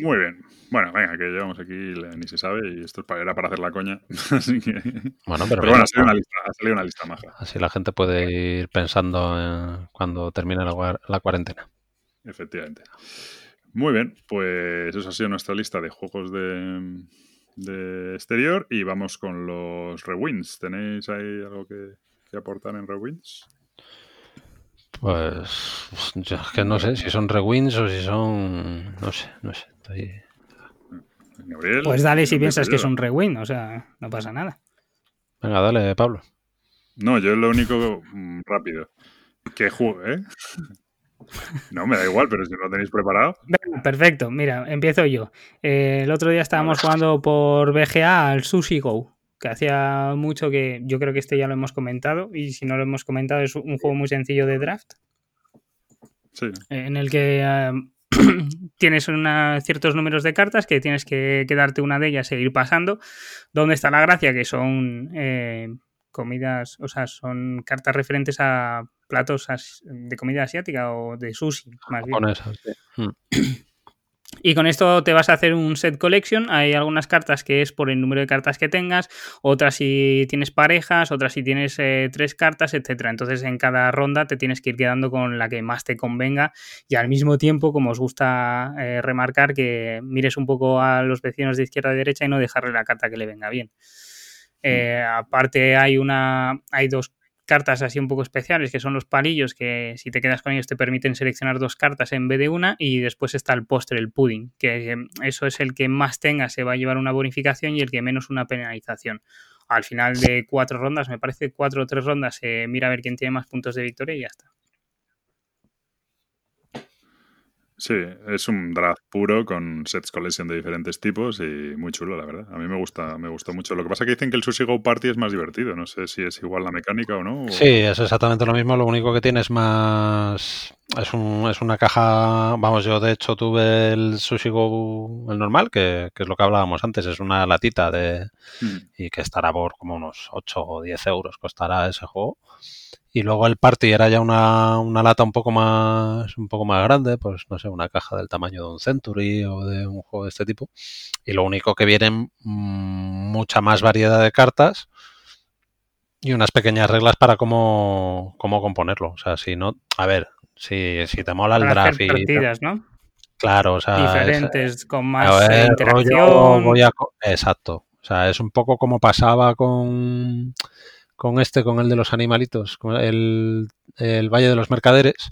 Muy bien. Bueno, venga, que llevamos aquí ni se sabe y esto era para hacer la coña. Así que... Bueno, pero, bueno, ha salido, una lista, ha salido una lista maja. Así la gente puede ir pensando en cuando termine la, la cuarentena. Efectivamente. Muy bien, pues eso ha sido nuestra lista de juegos de, de exterior y vamos con los rewins. ¿Tenéis ahí algo que, aportar en rewins? Pues yo es que no sé si son rewins o si son. No sé, no sé. pues dale si piensas que es un rewin, o sea, no pasa nada. Venga, dale, Pablo. No, yo lo único mm, rápido. Que juegue, ¿eh? No, me da igual, pero si no lo tenéis preparado. perfecto, mira, empiezo yo. Eh, el otro día estábamos jugando por BGA al Sushi Go, que hacía mucho que yo creo que este ya lo hemos comentado, y si no lo hemos comentado, es un juego muy sencillo de draft. Sí. En el que eh, tienes ciertos números de cartas que tienes que, darte una de ellas e ir pasando. ¿Dónde está la gracia? Que son eh, comidas, o sea, son cartas referentes a platos de comida asiática o de sushi, más bien. Hmm. Y con esto te vas a hacer un set collection. Hay algunas cartas que es por el número de cartas que tengas, otras si tienes parejas, otras si tienes eh, tres cartas, etcétera. Entonces en cada ronda te tienes que ir quedando con la que más te convenga y al mismo tiempo, como os gusta eh, remarcar, que mires un poco a los vecinos de izquierda y derecha y no dejarle la carta que le venga bien. Mm. Eh, aparte hay una, hay dos cartas así un poco especiales, que son los palillos, que si te quedas con ellos te permiten seleccionar dos cartas en vez de una, y después está el postre, el pudding, que eso es el que más tenga, se va a llevar una bonificación y el que menos una penalización. Al final de cuatro rondas, me parece cuatro o tres rondas, se mira a ver quién tiene más puntos de victoria y ya está. Sí, es un draft puro con sets collection de diferentes tipos y muy chulo, la verdad. A mí me gusta, me gustó mucho. Lo que pasa es que dicen que el Sushi Go Party es más divertido. No sé si es igual la mecánica o no. Sí, es exactamente lo mismo. Lo único que tiene es más. Es, un, es una caja. Vamos, yo de hecho tuve el Sushi Go, el normal, que, es lo que hablábamos antes. Es una latita de. Hmm. Y que estará por como unos 8 o 10 euros costará ese juego. Y luego el party era ya una, una, lata un poco más un poco más grande, pues no sé, una caja del tamaño de un Century o de un juego de este tipo. Y lo único que vienen mm, mucha más variedad de cartas y unas pequeñas reglas para cómo, cómo componerlo. O sea, si no, a ver, si, si te mola el draft y partidas, ¿no? Claro, o sea, diferentes con más interacción. exacto. O sea, es un poco como pasaba con con este, con el de los animalitos, con el, Valle de los Mercaderes,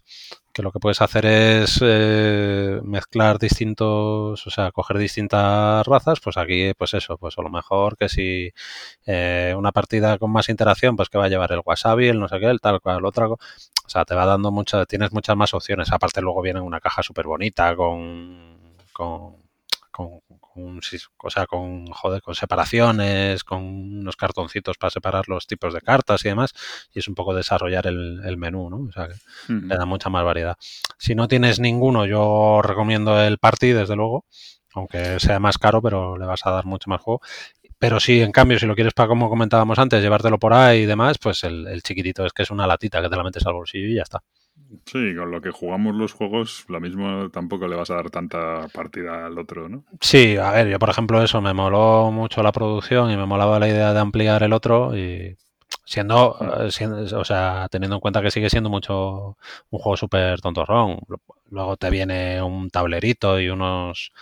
que lo que puedes hacer es eh, mezclar distintos, o sea, coger distintas razas, pues aquí, pues eso, pues a lo mejor que si eh, una partida con más interacción, pues que va a llevar el wasabi, el no sé qué, el tal cual, el otro, o sea, te va dando muchas, tienes muchas más opciones, aparte luego viene una caja súper bonita con, con, con con, o sea, con, joder, con separaciones, con unos cartoncitos para separar los tipos de cartas y demás, y es un poco desarrollar el, menú, ¿no? O sea, que le da mucha más variedad. Si no tienes ninguno, yo recomiendo el Party, desde luego, aunque sea más caro, pero le vas a dar mucho más juego. Pero sí, en cambio, si lo quieres para, como comentábamos antes, llevártelo por ahí y demás, pues el, el chiquitito es que es una latita que te la metes al bolsillo y ya está. Sí, con lo que jugamos los juegos, lo mismo tampoco le vas a dar tanta partida al otro, ¿no? Sí, a ver, yo por ejemplo eso, me moló mucho la producción y me molaba la idea de ampliar el otro y siendo, eh, o sea, teniendo en cuenta que sigue siendo mucho un juego súper tontorrón. Luego te viene un tablerito y unos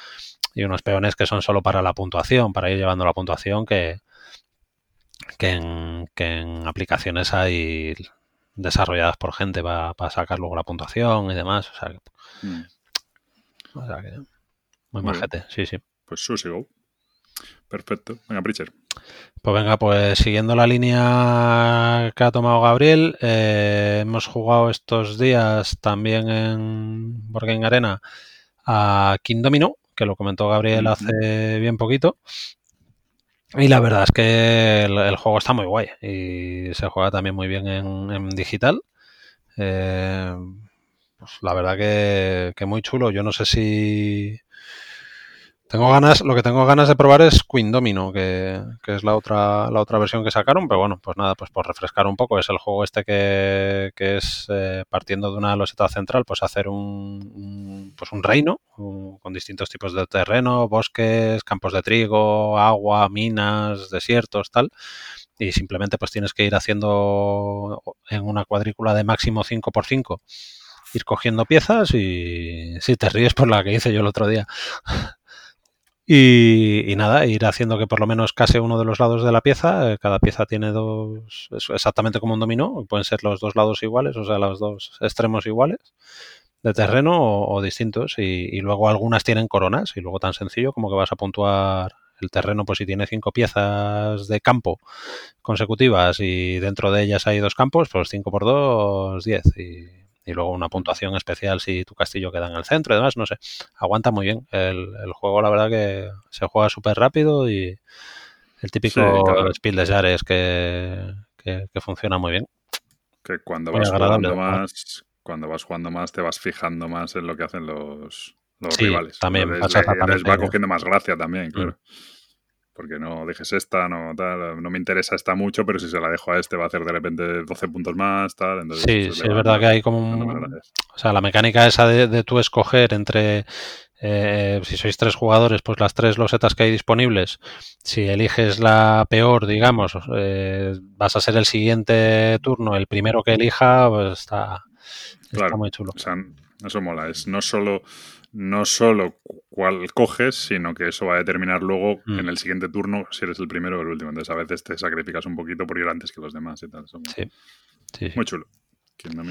y unos peones que son solo para la puntuación, para ir llevando la puntuación que, que en, que en aplicaciones hay desarrolladas por gente para, sacar luego la puntuación y demás. O sea, que, mm. muy majete, sí, sí. Pues Sushi Go. Perfecto. Venga, Preacher. Pues venga, pues siguiendo la línea que ha tomado Gabriel, eh, hemos jugado estos días también en Borgen Arena a King Domino, que lo comentó Gabriel hace bien poquito. Y la verdad es que el, juego está muy guay y se juega también muy bien en, digital. Eh, pues la verdad que, que, muy chulo. Yo no sé si, tengo ganas, lo que tengo ganas de probar es Queen Domino, que, es la otra, la otra versión que sacaron, pero bueno, pues nada, pues por refrescar un poco, es el juego este que, es eh, partiendo de una loseta central, pues hacer un, pues un reino con distintos tipos de terreno, bosques, campos de trigo, agua, minas, desiertos, tal. Y simplemente pues tienes que ir haciendo en una cuadrícula de máximo 5x5 ir cogiendo piezas y si te ríes por la que hice yo el otro día. Y, nada, ir haciendo que por lo menos case uno de los lados de la pieza. Eh, cada pieza tiene dos, es exactamente como un dominó, pueden ser los dos lados iguales, o sea, los dos extremos iguales de terreno o, distintos. Y, luego algunas tienen coronas y luego tan sencillo como que vas a puntuar el terreno, pues si tiene cinco piezas de campo consecutivas y dentro de ellas hay dos campos, pues cinco por dos, diez. Y, y luego una puntuación especial si tu castillo queda en el centro y demás, no sé. Aguanta muy bien. El, el juego, la verdad, que se juega súper rápido y el típico Sí, claro. Spiel de Jares que, que, que funciona muy bien. Que cuando Muy vas jugando más, cuando vas jugando más, te vas fijando más en lo que hacen los, los Sí, rivales. también Entonces, pasa le- les exactamente va cogiendo más gracia también, Mm. Porque no dejes esta, no tal, no me interesa esta mucho, pero si se la dejo a este va a hacer de repente 12 puntos más, tal. Entonces, Sí, sí, es verdad que hay como un. O sea, la mecánica esa de, de tú escoger entre, eh, si sois tres jugadores, pues las tres losetas que hay disponibles. Si eliges la peor, digamos, eh, vas a ser el siguiente turno, el primero que elija, pues está, está Claro. muy chulo. O sea, eso mola. Es no solo, no solo cu- cuál coges, sino que eso va a determinar luego Mm. en el siguiente turno si eres el primero o el último. Entonces a veces te sacrificas un poquito por ir antes que los demás y tal. Eso mola. Sí, sí, sí. Muy chulo.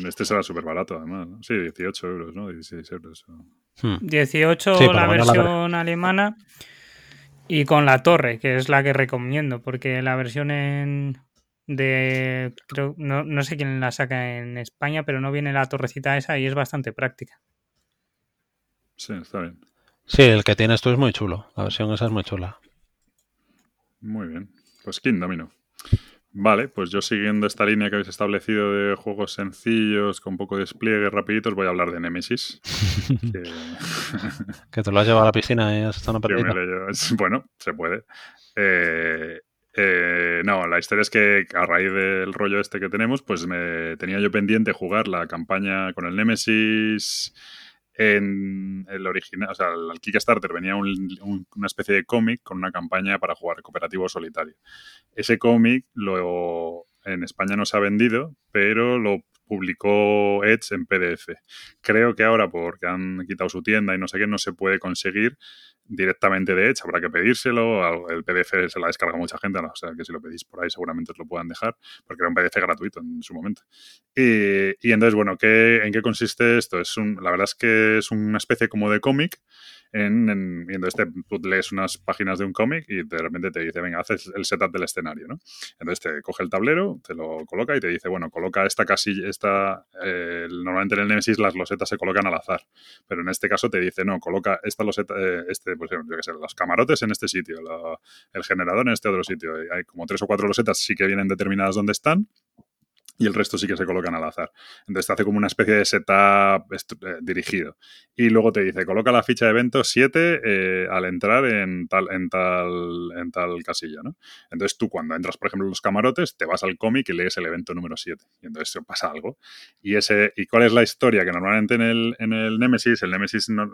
Este será súper barato además. ¿no? Sí, 18 euros, ¿no? 16 euros. o- Hmm. 18 Sí, por la versión alemana y con la torre, que es la que recomiendo, porque la versión en de creo no, no sé quién la saca en España, pero no viene la torrecita esa y es bastante práctica. Sí, está bien. Sí, el que tienes tú es muy chulo. La versión esa es muy chula. Muy bien. Pues King Domino. Vale, pues yo siguiendo esta línea que habéis establecido de juegos sencillos, con poco despliegue, rapiditos, voy a hablar de Nemesis. que... Que te lo has llevado a la piscina y has estado una es- Bueno, se puede. Eh, eh, no, la historia es que a raíz del rollo este que tenemos, pues me tenía yo pendiente jugar la campaña con el Nemesis en el original, o sea, el Kickstarter venía un- una especie de cómic con una campaña para jugar cooperativo solitario. Ese cómic lo en España no se ha vendido, pero lo publicó Edge en PDF. Creo que ahora, porque han quitado su tienda y no sé qué, no se puede conseguir directamente de Edge, habrá que pedírselo, el PDF se la descarga mucha gente, o sea que si lo pedís por ahí seguramente os lo puedan dejar, porque era un PDF gratuito en su momento. Y, entonces, bueno, ¿qué, ¿en qué consiste esto? Es la verdad es que es una especie como de cómic, en, en, y entonces te, tú lees unas páginas de un cómic y de repente te dice, venga, haces el setup del escenario, ¿no? Entonces te coge el tablero, te lo coloca y te dice, bueno, coloca esta casilla, esta, eh, normalmente en el Nemesis las losetas se colocan al azar, pero en este caso te dice, no, coloca esta loseta, eh, este, pues los camarotes en este sitio, el generador en este otro sitio. Hay como tres o cuatro losetas sí que vienen determinadas donde están y el resto sí que se colocan al azar. Entonces te hace como una especie de setup eh, dirigido. Y luego te dice, coloca la ficha de evento 7 eh, al entrar en tal, en, tal, en tal casilla, ¿no? Entonces tú cuando entras, por ejemplo, en los camarotes, te vas al cómic y lees el evento número 7. Y entonces pasa algo. Y, ese, ¿Y cuál es la historia? Que normalmente en el, en el Nemesis, el Nemesis, no-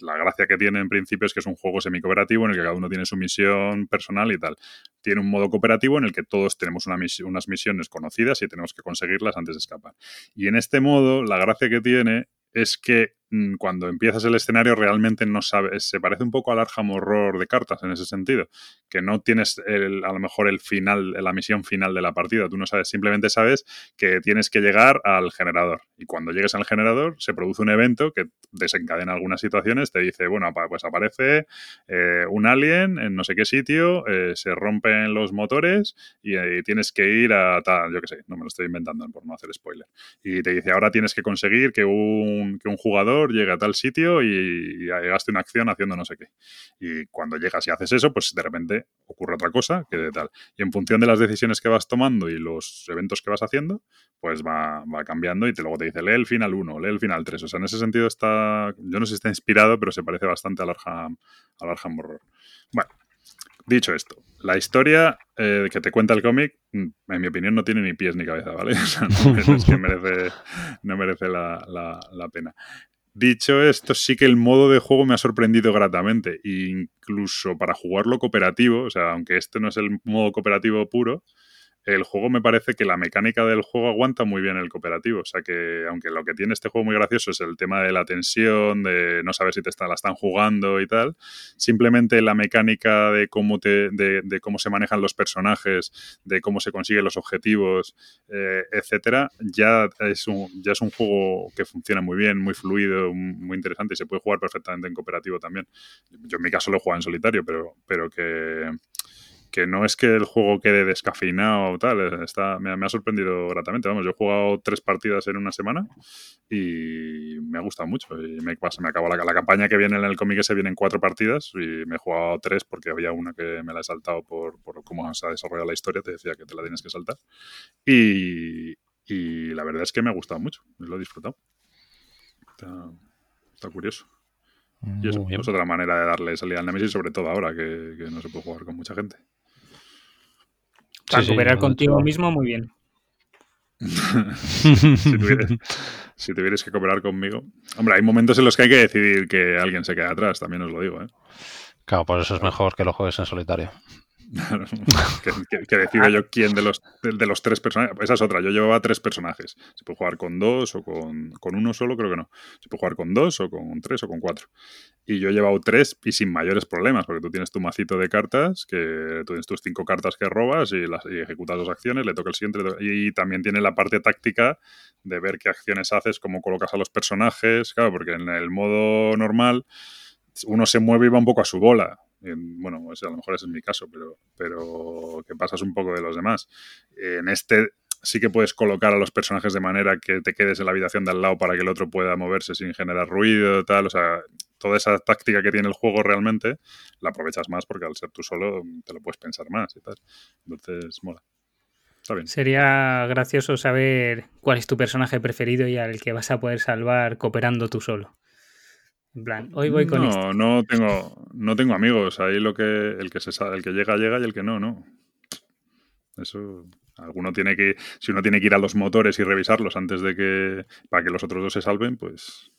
la gracia que tiene en principio es que es un juego semi-cooperativo en el que cada uno tiene su misión personal y tal. Tiene un modo cooperativo en el que todos tenemos una misi- unas misiones conocidas y tenemos que conseguirlas antes de escapar. Y en este modo, la gracia que tiene es que cuando empiezas el escenario realmente no sabes, se parece un poco al Arkham Horror de cartas en ese sentido, que no tienes el- a lo mejor el final, la misión final de la partida, tú no sabes, simplemente sabes que tienes que llegar al generador y cuando llegues al generador se produce un evento que desencadena algunas situaciones, te dice, bueno, pues aparece eh, un alien en no sé qué sitio, eh, se rompen los motores y, eh, tienes que ir a tal, yo qué sé, no me lo estoy inventando por no hacer spoiler. Y te dice, ahora tienes que conseguir que un, que un jugador llegue a tal sitio y, y una acción haciendo no sé qué. Y cuando llegas y haces eso, pues de repente ocurre otra cosa que de tal. Y en función de las decisiones que vas tomando y los eventos que vas haciendo, pues va, va cambiando y te, luego te dice, lee el final 1, lee el final 3. O sea, en ese sentido está, yo no sé si está inspirado, pero se parece bastante al Arkham, al Horror. Bueno, dicho esto, la historia eh, que te cuenta el cómic, mm, en mi opinión, no tiene ni pies ni cabeza, ¿vale? O sea, no, es que merece, no merece la- la pena. Dicho esto, sí que el modo de juego me ha sorprendido gratamente. Incluso para jugarlo cooperativo, o sea, aunque este no es el modo cooperativo puro, el juego me parece que la mecánica del juego aguanta muy bien el cooperativo. O sea que, aunque lo que tiene este juego muy gracioso es el tema de la tensión, de no saber si te la están jugando y tal, simplemente la mecánica de cómo, te, de, de cómo se manejan los personajes, de cómo se consiguen los objetivos, eh, etcétera, ya es, un, ya es un juego que funciona muy bien, muy fluido, muy interesante y se puede jugar perfectamente en cooperativo también. Yo en mi caso lo he jugado en solitario, pero, pero que que no es que el juego quede descafeinado o tal, eh, está, me, ha sorprendido gratamente. Vamos, yo he jugado tres partidas en una semana y me ha gustado mucho. Y me, me acabó la, la, campaña que viene en el cómic se vienen cuatro partidas y me he jugado tres porque había una que me la he saltado por, por cómo se ha desarrollado la historia, te decía que te la tienes que saltar. Y, y la verdad es que me ha gustado mucho, lo he disfrutado. Está, está curioso. Y eso es otra manera de darle salida al Nemesis, sobre todo ahora que, que no se puede jugar con mucha gente. Para cooperar contigo mismo, muy bien. si, tuvieras, que cooperar conmigo. Hombre, hay momentos en los que hay que decidir que alguien se quede atrás, también os lo digo. ¿eh? Claro, por eso es mejor que lo juegues en solitario. que, que, decida yo quién de los, de, los tres personajes. Esa es otra. Yo llevaba tres personajes. Se puede jugar con dos o con, con, uno solo, creo que no. Se puede jugar con dos o con tres o con cuatro. Y yo he llevado tres y sin mayores problemas, porque tú tienes tu macito de cartas, que tú tienes tus cinco cartas que robas y, las, y ejecutas dos acciones, le toca el siguiente. y también tiene la parte táctica de ver qué acciones haces, cómo colocas a los personajes. Claro, porque en el modo normal uno se mueve y va un poco a su bola bueno, a lo mejor ese es mi caso, pero, pero que pasas un poco de los demás. En este sí que puedes colocar a los personajes de manera que te quedes en la habitación de al lado para que el otro pueda moverse sin generar ruido, tal, o sea, toda esa táctica que tiene el juego realmente la aprovechas más porque al ser tú solo te lo puedes pensar más y tal. Entonces, mola. Está bien. Sería gracioso saber cuál es tu personaje preferido y al que vas a poder salvar cooperando tú solo. En plan, hoy voy con no, este. No, tengo, no tengo amigos. Ahí lo que el que se el que llega, llega y el que no, no. Eso. Alguno tiene que. Si uno tiene que ir a los motores y revisarlos antes de que. para que los otros dos se salven, pues.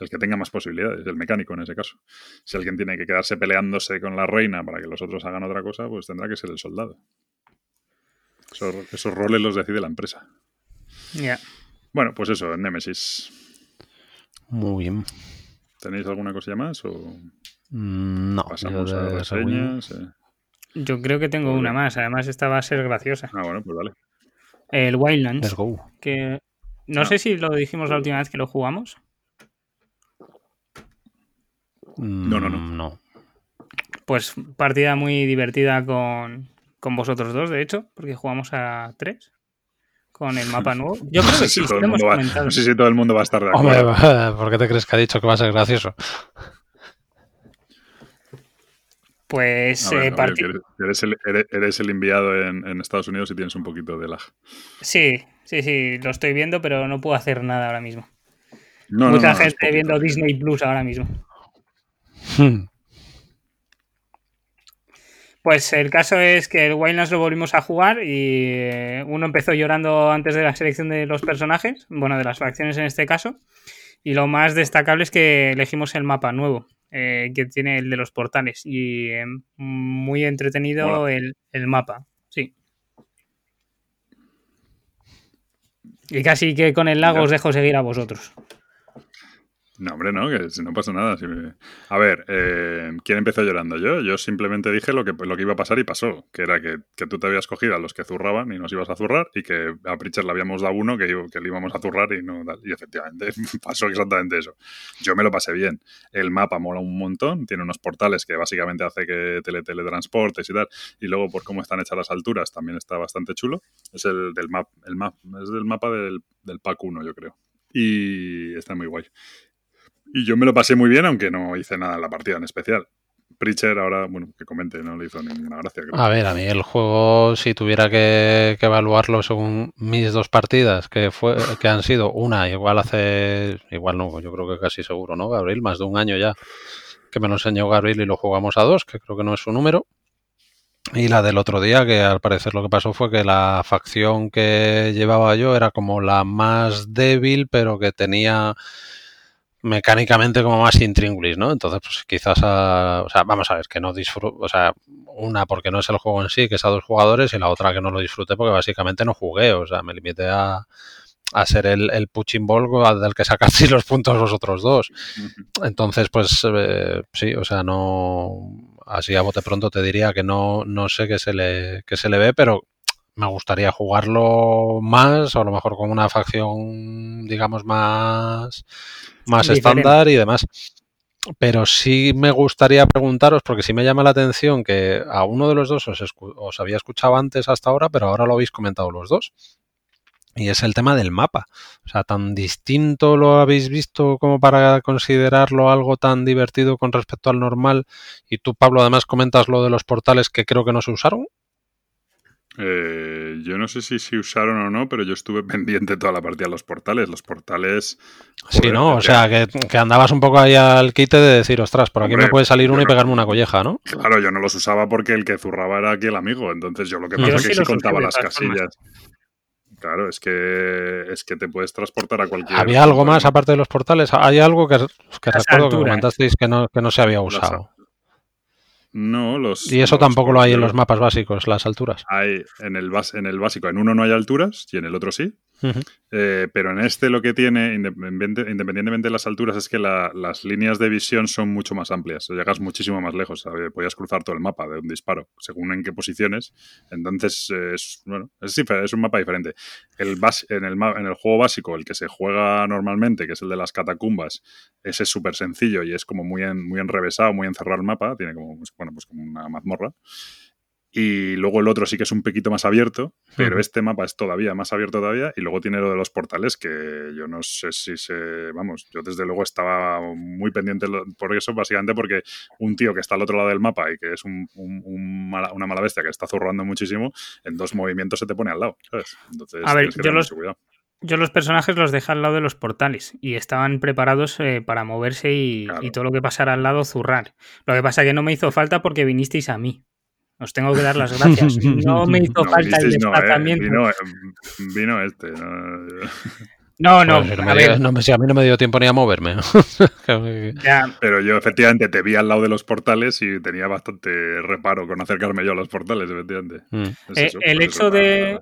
El que tenga más posibilidades, el mecánico en ese caso. Si alguien tiene que quedarse peleándose con la reina para que los otros hagan otra cosa, pues tendrá que ser el soldado. Esos, esos roles los decide la empresa. Ya. Bueno, pues eso, en Nemesis. Muy bien. ¿Tenéis alguna cosilla más o mm, no? Pasamos a reseñas. Eh. Yo creo que tengo una más. Además, esta va a ser graciosa. Ah, bueno, pues vale. El Wildlands. Let's go. Que no Ah. sé si lo dijimos la última vez que lo jugamos. No, no, no. Mm, No. Pues partida muy divertida con, con vosotros dos, de hecho, porque jugamos a tres con el mapa nuevo. Yo creo que sí, todo lo el hemos mundo va, comentado. no sé si todo el mundo va a estar de Hombre, acuerdo. ¿por qué te crees que ha dicho que va a ser gracioso? Pues ver, eh, eres, el, eres- eres el enviado en, en Estados Unidos y tienes un poquito de lag. Sí, sí, sí, lo estoy viendo, pero no puedo hacer nada ahora mismo. No, no, Mucha no, gente viendo Disney Plus ahora mismo. Hmm. Pues el caso es que el Wildlands lo volvimos a jugar y eh, uno empezó llorando antes de la selección de los personajes, bueno, de las facciones en este caso. Y lo más destacable es que elegimos el mapa nuevo, eh, que tiene el de los portales. Y eh, muy entretenido el, el mapa, sí. Y casi que con el lago os dejo seguir a vosotros. No, hombre, no, que si no pasa nada. A ver, eh, ¿quién empezó llorando? Yo. Yo simplemente dije lo que, lo que iba a pasar y pasó. Que era que, que tú te habías cogido a los que zurraban y nos ibas a zurrar y que a Pritchard le habíamos dado uno que, que le íbamos a zurrar y no. Y efectivamente pasó exactamente eso. Yo me lo pasé bien. El mapa mola un montón. Tiene unos portales que básicamente hace que tele, teletransportes y tal. Y luego por cómo están hechas las alturas también está bastante chulo. Es el del map, el map, es del mapa del, del pack 1, yo creo. Y está muy guay. Y yo me lo pasé muy bien, aunque no hice nada en la partida en especial. Preacher ahora, bueno, que comente, no le hizo ninguna gracia. creo. A ver, a mí el juego, si tuviera que, que evaluarlo según mis dos partidas, que fue que han sido una, igual hace, igual no, yo creo que casi seguro, ¿no, Gabriel? Más de un año ya que me lo enseñó Gabriel y lo jugamos a dos, que creo que no es su número. Y la del otro día, que al parecer lo que pasó fue que la facción que llevaba yo era como la más débil, pero que tenía mecánicamente como más intríngulis, ¿no? Entonces, pues quizás, a- o sea, vamos a ver, que no disfruto, o sea, una porque no es el juego en sí, que es a dos jugadores, y la otra que no lo disfruté porque básicamente no jugué, o sea, me limité a, a ser el, el punching ball del que sacasteis los puntos vosotros dos. Entonces, pues eh, sí, o sea, no, así a bote pronto te diría que no, no sé qué se le, qué se le ve, pero me gustaría jugarlo más, o a lo mejor con una facción, digamos, más, más Diferente. estándar y demás. pero sí me gustaría preguntaros, porque sí me llama la atención que a uno de los dos os, os había escuchado antes hasta ahora, pero ahora lo habéis comentado los dos. Y es el tema del mapa. O sea, tan distinto lo habéis visto como para considerarlo algo tan divertido con respecto al normal. Y tú, Pablo, además comentas lo de los portales que creo que no se usaron. Eh, yo no sé si se usaron o no, pero yo estuve pendiente toda la partida de los portales. Los portales. sí, ¿no? O sea, que, andabas un poco ahí al quite de decir, ostras, por aquí me puede salir uno y pegarme una colleja, ¿no? Claro, yo no los usaba porque el que zurraba era aquí el amigo. Entonces yo lo que pasa es que sí contaba las casillas. Claro, es que es que te puedes transportar a cualquier. ¿Había algo más aparte de los portales? Hay algo que, recuerdo que comentasteis que no, que no se había usado. No, los. Y eso tampoco lo hay en los mapas básicos, las alturas. Hay en el, en el básico, en uno no hay alturas y en el otro sí. Eh, pero en este lo que tiene, independientemente de las alturas, es que las líneas de visión son mucho más amplias. Llegas muchísimo más lejos. Podías cruzar todo el mapa de un disparo, según en qué posiciones. Entonces, es, bueno, es, un mapa diferente. El en, el, en juego básico, el que se juega normalmente, que es el de las catacumbas, ese es súper sencillo y es como muy, muy enrevesado, muy encerrado el mapa. Tiene como, pues, bueno, pues como una mazmorra. Y luego el otro sí que es un poquito más abierto, pero este mapa es todavía más abierto todavía. Y luego tiene lo de los portales, que yo no sé si se. Vamos, yo desde luego estaba muy pendiente por eso, básicamente porque un tío que está al otro lado del mapa y que es un, una mala bestia que está zurrando muchísimo, en dos movimientos se te pone al lado, ¿sabes? Entonces, a ver, yo los, yo los personajes los dejé al lado de los portales y estaban preparados eh, para moverse y, y, todo lo que pasara al lado zurrar. Lo que pasa es que no me hizo falta porque vinisteis a mí. Os tengo que dar las gracias. No me hizo falta el eh, desplazamiento. Eh, vino, este. No, no, no, a, ver. no, a mí no me dio tiempo ni a moverme. Pero yo efectivamente te vi al lado de los portales y tenía bastante reparo con acercarme yo a los portales, efectivamente. Mm. Eh, el hecho de,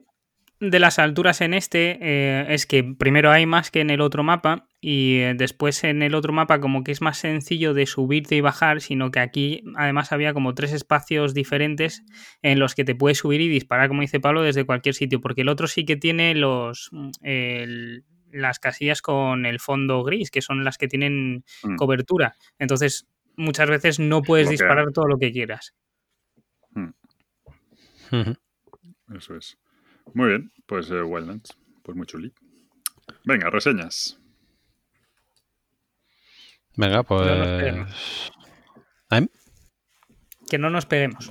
de las alturas en este eh, es que primero hay más que en el otro mapa y eh, después en el otro mapa como que es más sencillo de subirte y bajar, sino que aquí además había como tres espacios diferentes en los que te puedes subir y disparar, como dice Pablo, desde cualquier sitio, porque el otro sí que tiene los... las casillas con el fondo gris, que son las que tienen mm. cobertura. Entonces, muchas veces no puedes disparar todo lo que quieras. Mm. Eso es. Muy bien, pues eh, Wildlands. Pues muy chuli. Venga, reseñas. Venga, pues. ¿Eh? Que no nos peguemos.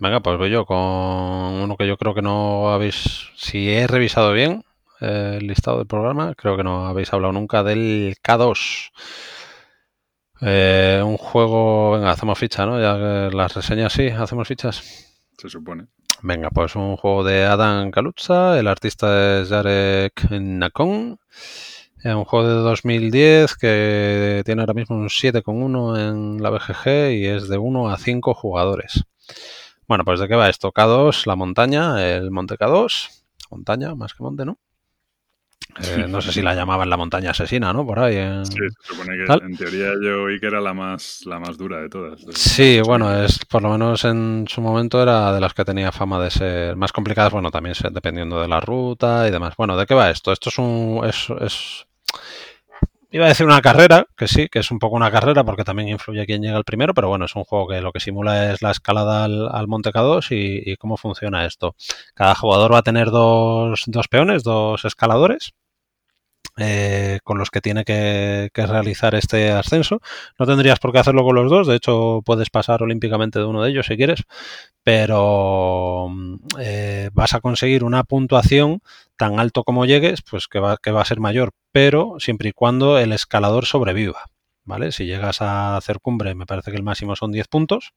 Venga, pues voy yo con uno que yo creo que no habéis. Si he revisado bien eh, el listado del programa, creo que no habéis hablado nunca del K2. Eh, un juego. Venga, hacemos ficha, ¿no? Ya que las reseñas sí, hacemos fichas. Se supone. Venga, pues un juego de Adam Kaluza, el artista es Jarek Nakon. Es un juego de 2010 que tiene ahora mismo un 7,1 en la BGG y es de 1 a 5 jugadores. Bueno, pues ¿de qué va esto? K2, la montaña, el monte K2. Montaña, más que monte, ¿no? Eh, no sé si la llamaban la montaña asesina, ¿no? Por ahí. Sí, se supone que en teoría yo oí que era la más, la más dura de todas. Sí, bueno, es por lo menos en su momento era de las que tenía fama de ser más complicadas, bueno, también dependiendo de la ruta y demás. Bueno, ¿de qué va esto? Esto es un... Es, Iba a decir una carrera, que sí, que es un poco una carrera porque también influye quién llega el primero, pero bueno, es un juego que lo que simula es la escalada al, Monte K2 y, cómo funciona esto. Cada jugador va a tener dos, dos peones, dos escaladores, eh, con los que tiene que, realizar este ascenso. No tendrías por qué hacerlo con los dos, de hecho puedes pasar olímpicamente de uno de ellos si quieres, pero eh, vas a conseguir una puntuación tan alto como llegues, pues que va, que va a ser mayor, pero siempre y cuando el escalador sobreviva. ¿Vale? Si llegas a hacer cumbre, me parece que el máximo son 10 puntos.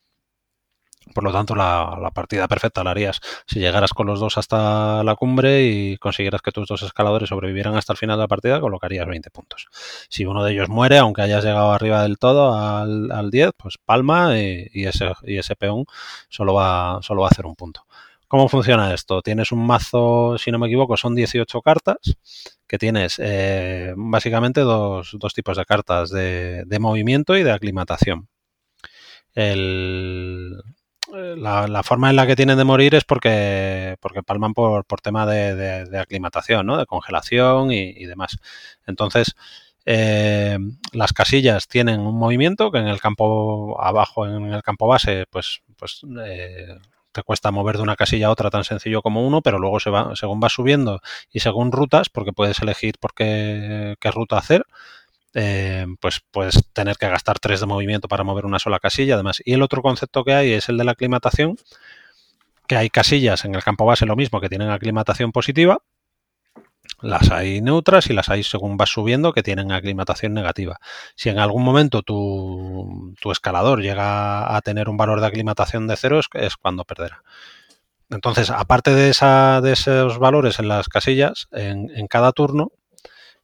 Por lo tanto, la, partida perfecta la harías si llegaras con los dos hasta la cumbre y consiguieras que tus dos escaladores sobrevivieran hasta el final de la partida, colocarías 20 puntos. Si uno de ellos muere, aunque hayas llegado arriba del todo al, al 10, pues palma y, ese, y ese peón solo va, solo va a hacer un punto. ¿Cómo funciona esto? Tienes un mazo, si no me equivoco, son 18 cartas, que tienes eh, básicamente dos, dos, tipos de cartas de, de movimiento y de aclimatación. El, la, forma en la que tienen de morir es porque, porque palman por, por tema de, aclimatación, ¿no? de congelación y, demás. Entonces, eh, las casillas tienen un movimiento que en el campo abajo, en el campo base, pues, pues eh, te cuesta mover de una casilla a otra tan sencillo como uno, pero luego se va, según vas subiendo y según rutas, porque puedes elegir por qué, qué ruta hacer, eh, pues puedes tener que gastar tres de movimiento para mover una sola casilla, además. Y el otro concepto que hay es el de la aclimatación, que hay casillas en el campo base lo mismo que tienen aclimatación positiva, las hay neutras y las hay según vas subiendo que tienen aclimatación negativa. Si en algún momento tu, escalador llega a tener un valor de aclimatación de cero es, cuando perderá. Entonces, aparte de, esa, de esos valores en las casillas, en, cada turno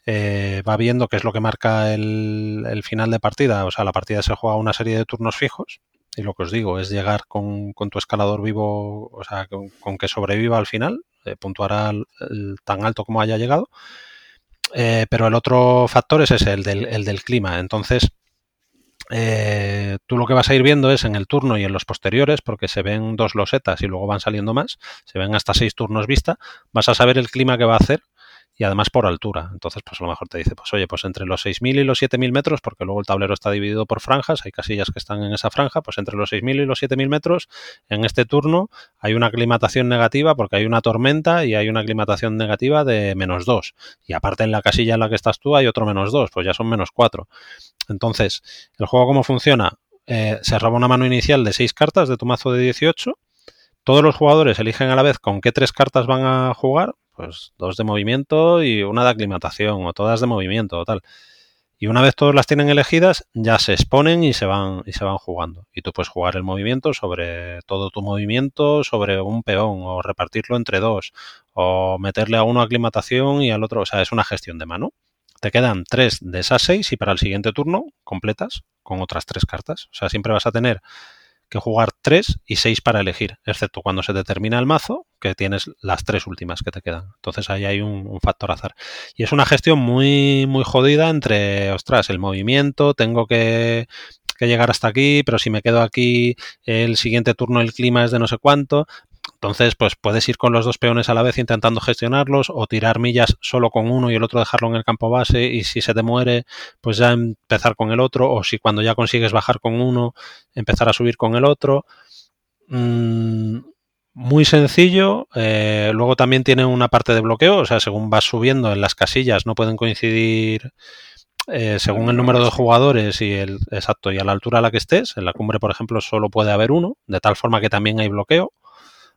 eh, va viendo qué es lo que marca el, final de partida. O sea, la partida se juega una serie de turnos fijos. Y lo que os digo es llegar con, tu escalador vivo, o sea, con que sobreviva al final, eh, puntuará tan alto como haya llegado. Eh, pero el otro factor es ese, el del, clima. Entonces, eh, tú lo que vas a ir viendo es en el turno y en los posteriores, porque se ven dos losetas y luego van saliendo más, se ven hasta seis turnos vista, vas a saber el clima que va a hacer y además por altura. Entonces, pues a lo mejor te dice, pues oye, pues entre los 6.000 y los 7.000 metros, porque luego el tablero está dividido por franjas, hay casillas que están en esa franja, pues entre los 6.000 y los 7.000 metros, en este turno hay una aclimatación negativa porque hay una tormenta y hay una aclimatación negativa de menos 2. Y aparte en la casilla en la que estás tú hay otro menos 2, pues ya son menos 4. Entonces, ¿el juego cómo funciona? Eh, se roba una mano inicial de 6 cartas de tu mazo de 18 todos los jugadores eligen a la vez con qué tres cartas van a jugar, pues dos de movimiento y una de aclimatación, o todas de movimiento, o tal. Y una vez todas las tienen elegidas, ya se exponen y se van y se van jugando. Y tú puedes jugar el movimiento sobre todo tu movimiento, sobre un peón, o repartirlo entre dos, o meterle a uno aclimatación y al otro. O sea, es una gestión de mano. Te quedan tres de esas seis y para el siguiente turno completas con otras tres cartas. O sea, siempre vas a tener que jugar 3 y 6 para elegir, excepto cuando se determina el mazo, que tienes las tres últimas que te quedan. Entonces ahí hay un, factor azar. Y es una gestión muy, muy jodida entre, ostras, el movimiento, tengo que, que llegar hasta aquí, pero si me quedo aquí, el siguiente turno el clima es de no sé cuánto. Entonces, pues puedes ir con los dos peones a la vez intentando gestionarlos o tirar millas solo con uno y el otro dejarlo en el campo base y si se te muere, pues ya empezar con el otro o si cuando ya consigues bajar con uno, empezar a subir con el otro. Mm, muy sencillo. Eh, luego también tiene una parte de bloqueo, o sea, según vas subiendo en las casillas no pueden coincidir eh, según el número de jugadores y el exacto y a la altura a la que estés. En la cumbre, por ejemplo, solo puede haber uno, de tal forma que también hay bloqueo.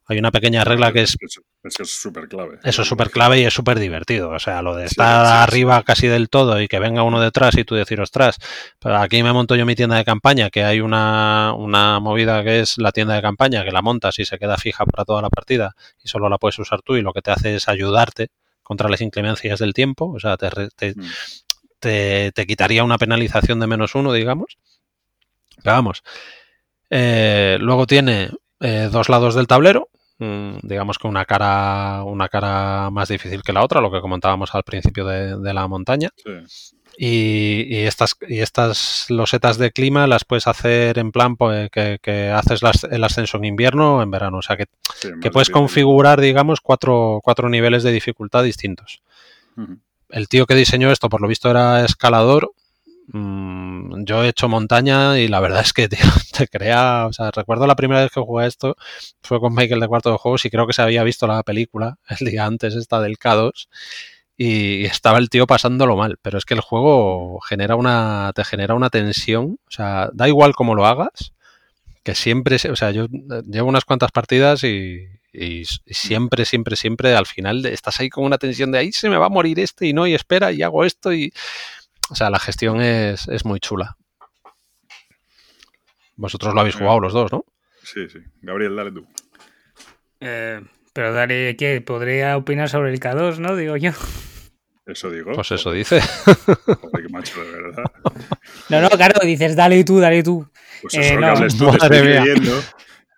Hay una pequeña regla que es... Eso, es súper clave. Eso es súper clave y es súper divertido. O sea, lo de estar arriba casi del todo y que venga uno detrás y tú decir, ostras, aquí me monto yo mi tienda de campaña, que hay una, una movida que es la tienda de campaña, que la montas y se queda fija para toda la partida y solo la puedes usar tú y lo que te hace es ayudarte contra las inclemencias del tiempo. O sea, te, te, mm. te, quitaría una penalización de menos uno, digamos. Pero vamos. Eh, luego tiene eh, dos lados del tablero, digamos que una cara, una cara más difícil que la otra, lo que comentábamos al principio de, la montaña. Y, estas, y estas losetas de clima las puedes hacer en plan pues, que, haces el ascenso en invierno o en verano. O sea que, puedes configurar, digamos, cuatro, cuatro, niveles de dificultad distintos. El tío que diseñó esto, por lo visto, era escalador Mm, yo he hecho montaña y la verdad es que te crea, o sea, recuerdo la primera vez que jugué esto fue con Michael de cuarto de juegos y creo que se había visto la película el día antes esta del K2 y estaba el tío pasándolo mal, pero es que el juego genera una te genera una tensión, o sea, da igual cómo lo hagas, que siempre, o sea, yo llevo unas cuantas partidas y, y, siempre, siempre, siempre al final estás ahí con una tensión de ahí se me va a morir este y no, y espera, y hago esto y o sea, la gestión es, muy chula. Vosotros lo habéis jugado los dos, ¿no? Sí, sí. Gabriel, dale tú. Eh, pero dale, ¿qué? Podría opinar sobre el K2, ¿no? Digo yo. Eso digo. Pues eso dice. Joder, qué macho, de verdad. No, no, claro, dices, dale tú, dale tú. Pues eso eh, no. te estoy cediendo.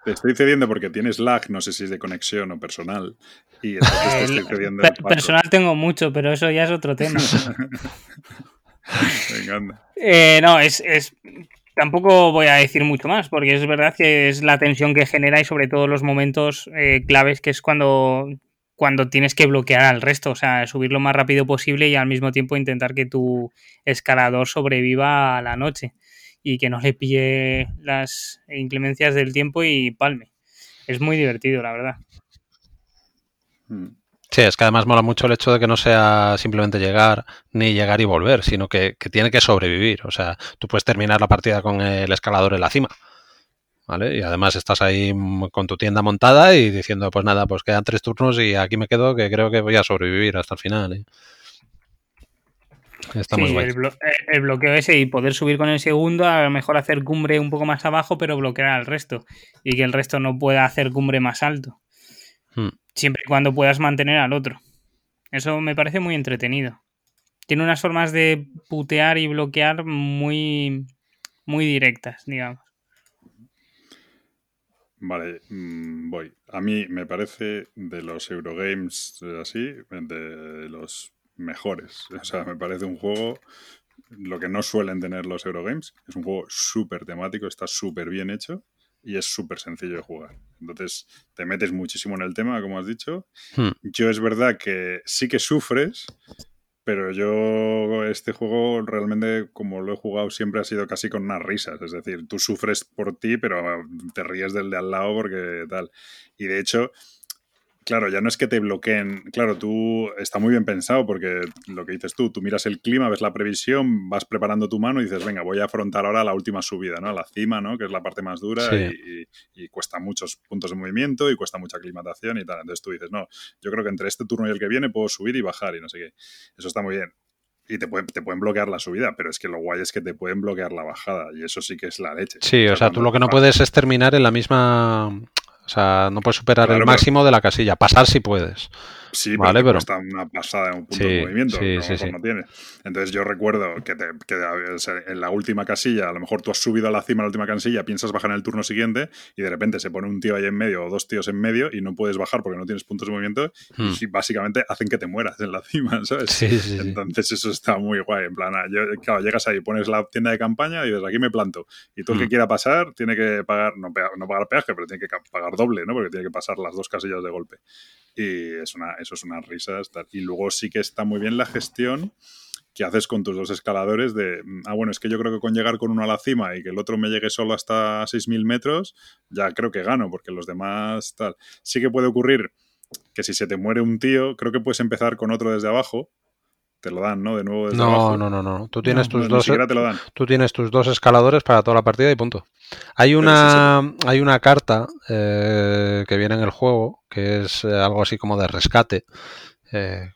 Te estoy cediendo porque tienes lag, no sé si es de conexión o personal. Y entonces te estoy cediendo. personal tengo mucho, pero eso ya es otro tema. Eh, no, es, Tampoco voy a decir mucho más, porque es verdad que es la tensión que genera y sobre todo los momentos eh, claves, que es cuando cuando tienes que bloquear al resto, o sea, subir lo más rápido posible y al mismo tiempo intentar que tu escalador sobreviva a la noche y que no le pille las inclemencias del tiempo y palme. Es muy divertido, la verdad. Hmm. Sí, es que además mola mucho el hecho de que no sea simplemente llegar ni llegar y volver, sino que, tiene que sobrevivir. O sea, tú puedes terminar la partida con el escalador en la cima. ¿Vale? Y además estás ahí con tu tienda montada y diciendo, pues nada, pues quedan tres turnos y aquí me quedo que creo que voy a sobrevivir hasta el final. ¿eh? Está muy el, el, bloqueo ese y poder subir con el segundo, a lo mejor hacer cumbre un poco más abajo, pero bloquear al resto. Y que el resto no pueda hacer cumbre más alto. Hmm. Siempre y cuando puedas mantener al otro. Eso me parece muy entretenido. Tiene unas formas de putear y bloquear muy, muy directas, digamos. Vale, mm, voy. A mí me parece de los Eurogames eh, así, de los mejores. O sea, me parece un juego, lo que no suelen tener los Eurogames, es un juego súper temático, está súper bien hecho y es súper sencillo de jugar. Entonces te metes muchísimo en el tema, como has dicho. Hmm. Yo es verdad que sí que sufres, pero yo este juego realmente como lo he jugado siempre ha sido casi con unas risas. Es decir, tú sufres por ti, pero te ríes del de al lado porque tal. Y de hecho Claro, ya no es que te bloqueen. Claro, tú está muy bien pensado porque lo que dices tú, tú miras el clima, ves la previsión, vas preparando tu mano y dices, venga, voy a afrontar ahora la última subida, ¿no? La cima, ¿no? Que es la parte más dura y, cuesta muchos puntos de movimiento y cuesta mucha aclimatación y tal. Entonces tú dices, no, yo creo que entre este turno y el que viene puedo subir y bajar y no sé qué. Eso está muy bien. Y te pueden, te pueden bloquear la subida, pero es que lo guay es que te pueden bloquear la bajada y eso sí que es la leche. Sí, o sea, tú lo que no puedes es terminar en la misma o sea, no puedes superar el máximo de la casilla. Pasar si puedes. Sí, vale, pero está una pasada en un punto de movimiento. Sí, sí, sí. No tiene. Entonces yo recuerdo que, te, que, en la última casilla, a lo mejor tú has subido a la cima de la última casilla, piensas bajar en el turno siguiente y de repente se pone un tío ahí en medio o dos tíos en medio y no puedes bajar porque no tienes puntos de movimiento y hmm. básicamente hacen que te mueras en la cima, ¿sabes? Sí, sí, Entonces eso está muy guay. En plan, yo, claro, llegas ahí, pones la tienda de campaña y dices, aquí me planto. Y todo el que hmm. quiera pasar tiene que pagar, no, no pagar peaje, pero tiene que pagar doble, ¿no? Porque tiene que pasar las dos casillas de golpe. Y es una, eso es unas risas. Y luego sí que está muy bien la gestión que haces con tus dos escaladores de, ah, bueno, es que yo creo que con llegar con uno a la cima y que el otro me llegue solo hasta 6.000 metros, ya creo que gano, porque los demás tal. Sí que puede ocurrir que si se te muere un tío, creo que puedes empezar con otro desde abajo te lo dan, ¿no? De nuevo desde no, No, no, no. Tú tienes tus dos. Tú tienes tus dos escaladores para toda la partida y punto. Hay una, hay una carta eh, que viene en el juego que es eh, algo así como de rescate. Eh,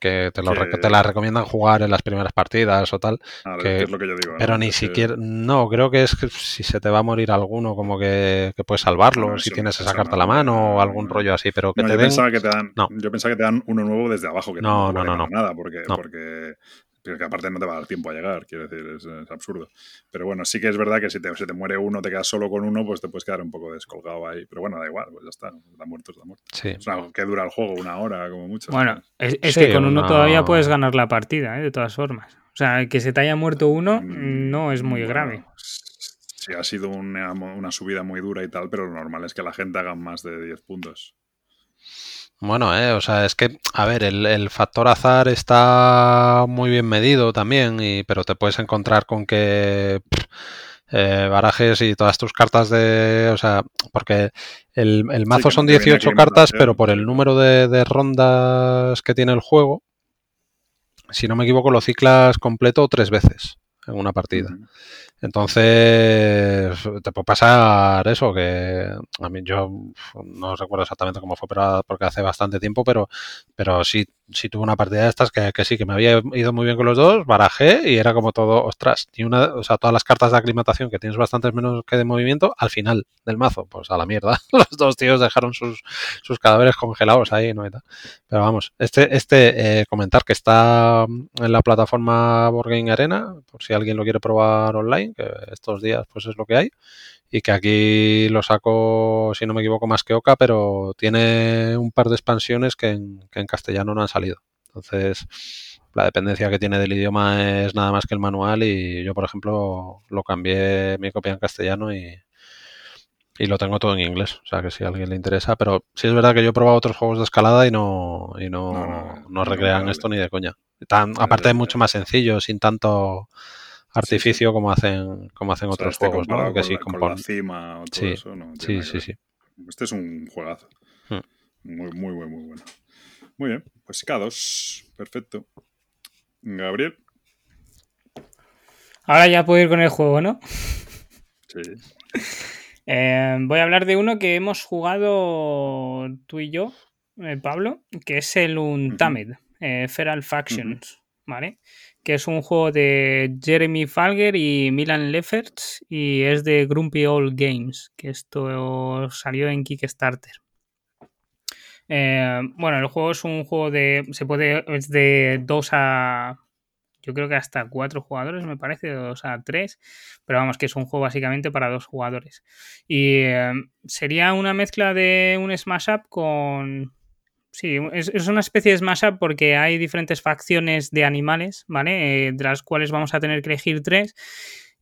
que te, lo, te la recomiendan jugar en las primeras partidas o tal. que, es lo que yo digo. Pero ni siquiera. No, creo que es que si se te va a morir alguno, como que, puedes salvarlo, si tienes esa carta a la mano o algún rollo así. Pero que te yo den... Pensaba que te dan, Yo pensaba que te dan uno nuevo desde abajo, que no, no, no, no, nada, porque, porque pero que aparte no te va a dar tiempo a llegar, quiero decir, es, absurdo. Pero bueno, sí que es verdad que si te, se te muere uno, te quedas solo con uno, pues te puedes quedar un poco descolgado ahí. Pero bueno, da igual, pues ya está, está muerto, está muerto. Sí. O sea, que dura el juego, una hora como mucho. Bueno, es, que con uno todavía puedes ganar la partida, ¿eh? de todas formas. O sea, que se te haya muerto uno mm, no es muy grave. Sí, ha sido una, una subida muy dura y tal, pero lo normal es que la gente haga más de 10 puntos. Bueno, eh, o sea, es que, a ver, el, factor azar está muy bien medido también, y, pero te puedes encontrar con que eh, barajes y todas tus cartas de... O sea, porque el, mazo son 18 cartas, pero por el número de, rondas que tiene el juego, si no me equivoco, lo ciclas completo tres veces en una partida. Entonces, te puede pasar eso, que a mí yo no recuerdo exactamente cómo fue, pero porque hace bastante tiempo, pero, pero sí si tuve una partida de estas que, sí, que me había ido muy bien con los dos, barajé y era como todo, ostras, y una, o sea, todas las cartas de aclimatación que tienes bastantes menos que de movimiento, al final del mazo, pues a la mierda. Los dos tíos dejaron sus, sus cadáveres congelados ahí, ¿no? Pero vamos, este, este eh, comentar que está en la plataforma Board Arena, por si alguien lo quiere probar online, que estos días pues es lo que hay y que aquí lo saco, si no me equivoco, más que Oca, pero tiene un par de expansiones que en, castellano no han salido. Entonces, la dependencia que tiene del idioma es nada más que el manual y yo, por ejemplo, lo cambié mi copia en castellano y, y lo tengo todo en inglés, o sea que si a alguien le interesa, pero sí es verdad que yo he probado otros juegos de escalada y no, y no, No, no, no, no, recrean esto ni de coña. Tan- aparte es mucho más sencillo, sin tanto artificio como hacen como hacen O sea, otros este juegos, ¿no? Que sí, la- con la cima o todo Sí, eso, no tiene sí, sí. Este es un juegazo. Hmm. Muy, muy, muy, muy bueno. Muy bien, pues K2, perfecto. Gabriel, Ahora ya puedo ir con el juego, ¿no? sí. Eh, voy a hablar de uno que hemos jugado tú y yo, eh, Pablo, que es el Untamed, eh, Feral Factions, ¿vale? Que es un juego de Jeremy Falger y Milan Lefferts y es de Grumpy Old Games, que esto salió en Kickstarter. Eh, bueno, el juego es un juego de. Se puede. Es de 2 a. Yo creo que hasta 4 jugadores, me parece, de 2 a 3. Pero vamos, que es un juego básicamente para dos jugadores. Y eh, sería una mezcla de un Smash Up con. Sí, es, es una especie de Smash Up porque hay diferentes facciones de animales, ¿vale? Eh, de las cuales vamos a tener que elegir tres.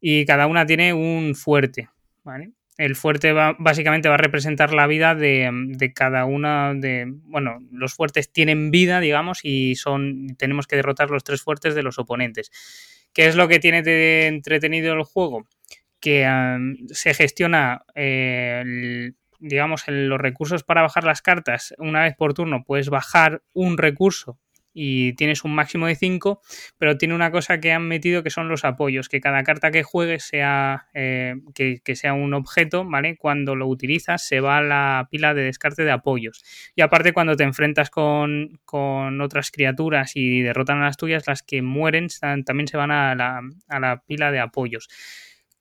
Y cada una tiene un fuerte, ¿vale? El fuerte va, básicamente va a representar la vida de, de, cada una de. Bueno, los fuertes tienen vida, digamos, y son. Tenemos que derrotar los tres fuertes de los oponentes. ¿Qué es lo que tiene de entretenido el juego? Que se gestiona, eh, digamos, el, los recursos para bajar las cartas. Una vez por turno puedes bajar un recurso y tienes un máximo de 5, pero tiene una cosa que han metido que son los apoyos, que cada carta que juegues sea, eh, que, que, sea un objeto, ¿vale? Cuando lo utilizas se va a la pila de descarte de apoyos. Y aparte cuando te enfrentas con, con otras criaturas y derrotan a las tuyas, las que mueren también se van a la, a la pila de apoyos.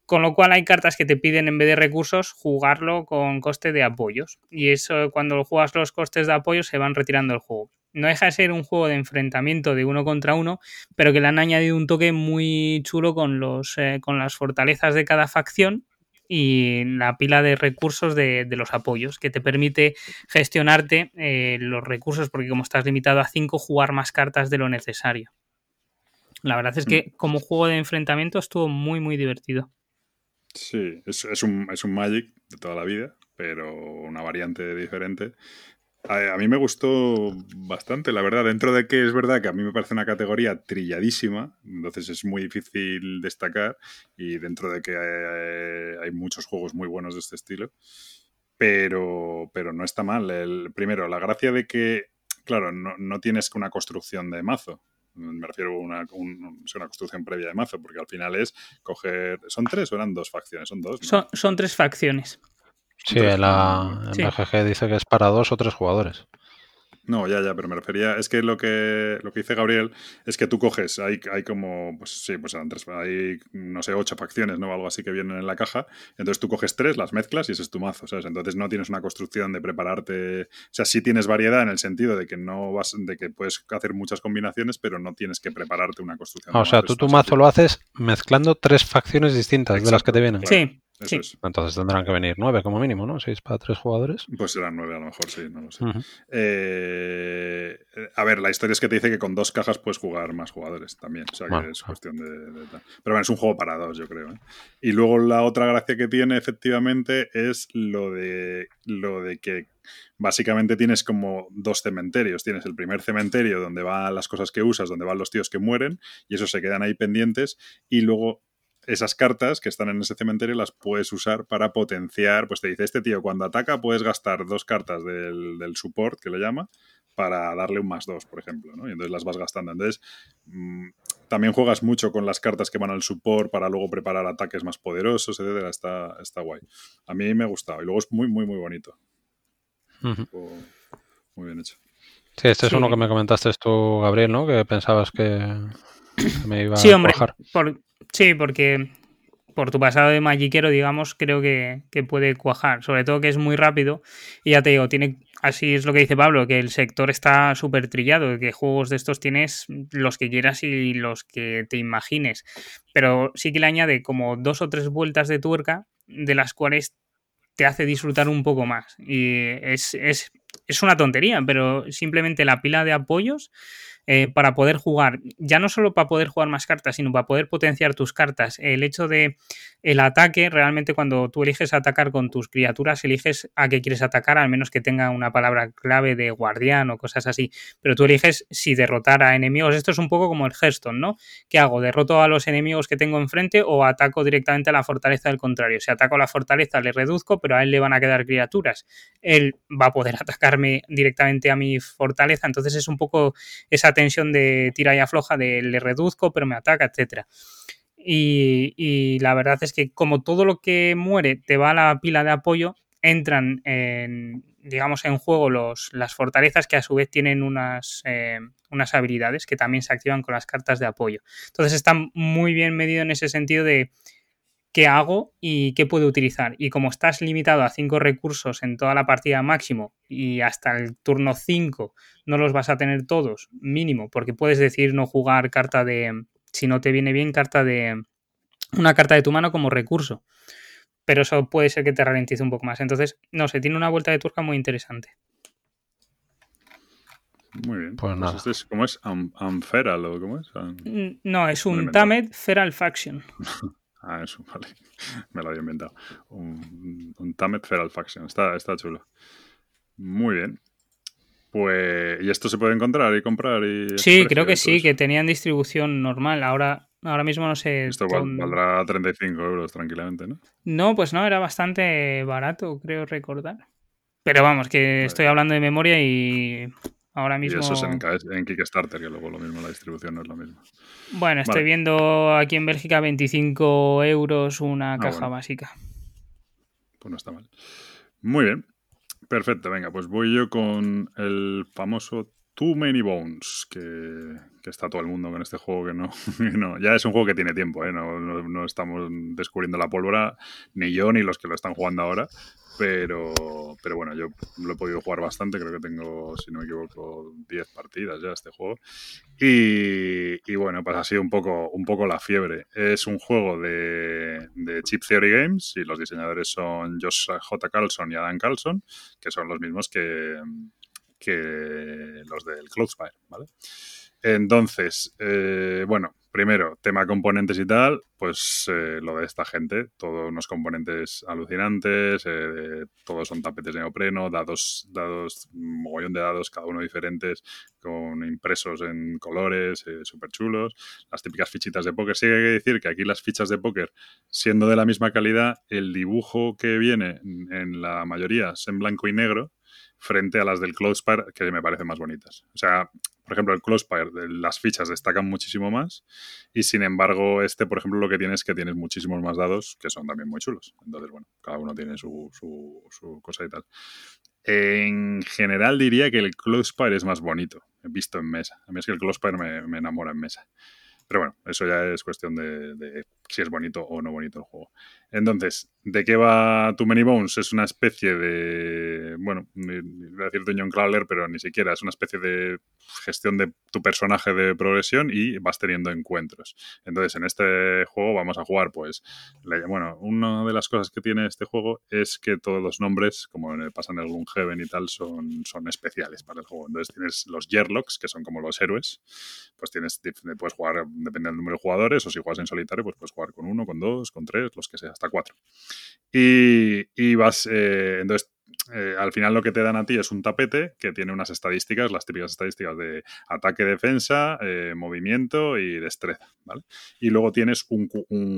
Con lo cual hay cartas que te piden en vez de recursos jugarlo con coste de apoyos. Y eso cuando juegas los costes de apoyos se van retirando el juego no deja de ser un juego de enfrentamiento de uno contra uno, pero que le han añadido un toque muy chulo con, los, eh, con las fortalezas de cada facción y la pila de recursos de, de los apoyos, que te permite gestionarte eh, los recursos, porque como estás limitado a 5, jugar más cartas de lo necesario. La verdad es que como juego de enfrentamiento estuvo muy, muy divertido. Sí, es, un, es un Magic de toda la vida, pero una variante diferente. A, mí me gustó bastante, la verdad, dentro de que es verdad que a mí me parece una categoría trilladísima, entonces es muy difícil destacar y dentro de que hay, hay muchos juegos muy buenos de este estilo, pero, pero no está mal. El, primero, la gracia de que, claro, no, no tienes una construcción de mazo, me refiero a una, un, una, construcción previa de mazo, porque al final es coger. ¿Son tres o eran dos facciones? Son dos. ¿no? Son, son, tres facciones. Sí, la en BGG dice que es para dos o tres jugadores. No, ya, ya, pero me refería, es que lo que lo que dice Gabriel es que tú coges, hay, hay como, pues sí, pues eran tres, hay, no sé, ocho facciones, ¿no? Algo así que vienen en la caja. Entonces tú coges tres, las mezclas y ese es tu mazo, ¿sabes? Entonces no tienes una construcción de prepararte. O sea, sí tienes variedad en el sentido de que no vas, de que puedes hacer muchas combinaciones, pero no tienes que prepararte una construcción. Ah, o sea, tú tu mazo lo haces mezclando tres facciones distintas Exacto, de las que te vienen. Claro. Sí. Eso sí. es. Entonces tendrán que venir nueve como mínimo, ¿no? Seis para tres jugadores. Pues serán nueve a lo mejor, sí, no lo sé. Uh -huh. eh, a ver, la historia es que te dice que con dos cajas puedes jugar más jugadores también. O sea, que Bueno, es cuestión de, de tal. Pero bueno, es un juego para dos, yo creo. ¿eh? Y luego la otra gracia que tiene, efectivamente, es lo de, lo de que básicamente tienes como dos cementerios. Tienes el primer cementerio donde van las cosas que usas, donde van los tíos que mueren, y esos se quedan ahí pendientes. Y luego esas cartas que están en ese cementerio las puedes usar para potenciar. Pues te dice, este tío cuando ataca puedes gastar dos cartas del, del support, que le llama, para darle un más dos, por ejemplo, ¿no? Y entonces las vas gastando. Entonces, mmm, también juegas mucho con las cartas que van al support para luego preparar ataques más poderosos, etcétera. Está, está guay. A mí me ha gustado. Y luego es muy, muy, muy bonito. Uh -huh. Muy bien hecho. Sí, este es Sí. uno que me comentaste tú, Gabriel, ¿no? Que pensabas que me iba Sí, a hombre. Por, sí, porque por tu pasado de magiquero, digamos, creo que, que puede cuajar. Sobre todo que es muy rápido. Y ya te digo, tiene. Así es lo que dice Pablo, que el sector está súper trillado, que juegos de estos tienes los que quieras y los que te imagines. Pero sí que le añade como dos o tres vueltas de tuerca, de las cuales te hace disfrutar un poco más. Y es, es, es una tontería, pero simplemente la pila de apoyos eh, para poder jugar, ya no solo para poder jugar más cartas, sino para poder potenciar tus cartas. El hecho de el ataque, realmente cuando tú eliges atacar con tus criaturas, eliges a qué quieres atacar, al menos que tenga una palabra clave de guardián o cosas así. Pero tú eliges si derrotar a enemigos. Esto es un poco como el Hearthstone, ¿no? ¿Qué hago? ¿Derroto a los enemigos que tengo enfrente o ataco directamente a la fortaleza del contrario? Si ataco a la fortaleza le reduzco, pero a él le van a quedar criaturas. Él va a poder atacarme directamente a mi fortaleza. Entonces es un poco esa tensión de tira y afloja de le reduzco, pero me ataca, etcétera. Y, la verdad es que como todo lo que muere te va a la pila de apoyo, entran en, digamos, en juego los, las fortalezas que a su vez tienen unas, eh, unas habilidades que también se activan con las cartas de apoyo. Entonces está muy bien medido en ese sentido de qué hago y qué puedo utilizar. Y como estás limitado a cinco recursos en toda la partida máximo y hasta el turno 5 no los vas a tener todos, mínimo, porque puedes decir no jugar carta de, si no te viene bien, carta de una carta de tu mano como recurso. Pero eso puede ser que te ralentice un poco más. Entonces, no sé, tiene una vuelta de turca muy interesante. Muy bien. Pues, pues este es, ¿Cómo es? ¿Amferal o cómo es? No, es un Tamed Feral Faction. ah, eso, vale. Me lo había inventado. Un, un Tamed Feral Faction. Está, está chulo. Muy bien. Pues, ¿y esto se puede encontrar y comprar? Y sí, creo que sí, que tenían distribución normal. Ahora, ahora mismo no sé. Esto valdrá 35 euros tranquilamente, ¿no? No, pues no, era bastante barato, creo recordar. Pero vamos, que estoy hablando de memoria y ahora mismo. Y eso es en, Kickstarter, que luego lo mismo, la distribución no es lo mismo. Bueno, estoy viendo aquí en Bélgica 25 euros una ah, caja básica. Pues no está mal. Muy bien. Perfecto, venga, pues voy yo con el famoso Too Many Bones, que, está todo el mundo con este juego que no, no, ya es un juego que tiene tiempo, ¿eh? no, no, estamos descubriendo la pólvora, ni yo ni los que lo están jugando ahora, pero, pero bueno, yo lo he podido jugar bastante, creo que tengo, si no me equivoco, 10 partidas ya este juego. Y, bueno, pues ha sido un poco, un poco la fiebre. Es un juego de, de Chip Theory Games y los diseñadores son Josh J. Carlson y Adam Carlson, que son los mismos que, que los del Cloudspire, ¿vale? Entonces, eh, bueno, primero, tema componentes y tal, pues eh, lo de esta gente, todos unos componentes alucinantes, eh, todos son tapetes de neopreno, dados, dados, mogollón de dados, cada uno diferentes, con impresos en colores, súper chulos, las típicas fichitas de póker. Sí que hay que decir que aquí las fichas de póker, siendo de la misma calidad, el dibujo que viene en la mayoría es en blanco y negro, frente a las del Cloudspire, que me parecen más bonitas. O sea, por ejemplo, el Cloudspire, las fichas destacan muchísimo más y sin embargo este, por ejemplo, lo que tienes es que tienes muchísimos más dados que son también muy chulos. Entonces, bueno, cada uno tiene su, su, cosa y tal. En general diría que el Cloudspire es más bonito, visto en mesa. A mí es que el Cloudspire me, me enamora en mesa. Pero bueno, eso ya es cuestión de, si es bonito o no bonito el juego. Entonces, ¿de qué va Too Many Bones? Es una especie de. Bueno, voy a decir Dungeon Crawler, pero ni siquiera. Es una especie de gestión de tu personaje de progresión y vas teniendo encuentros. Entonces, en este juego vamos a jugar, pues. Bueno, una de las cosas que tiene este juego es que todos los nombres, como pasa en el Gloomhaven y tal, son, son especiales para el juego. Entonces, tienes los Yerlocks, que son como los héroes. Pues tienes, puedes jugar, depende del número de jugadores, o si juegas en solitario, pues puedes jugar con uno, con dos, con tres, los que sea, hasta cuatro. Y, vas, eh, entonces, eh, al final lo que te dan a ti es un tapete que tiene unas estadísticas, las típicas estadísticas de ataque, defensa, eh, movimiento y destreza, ¿vale? Y luego tienes un,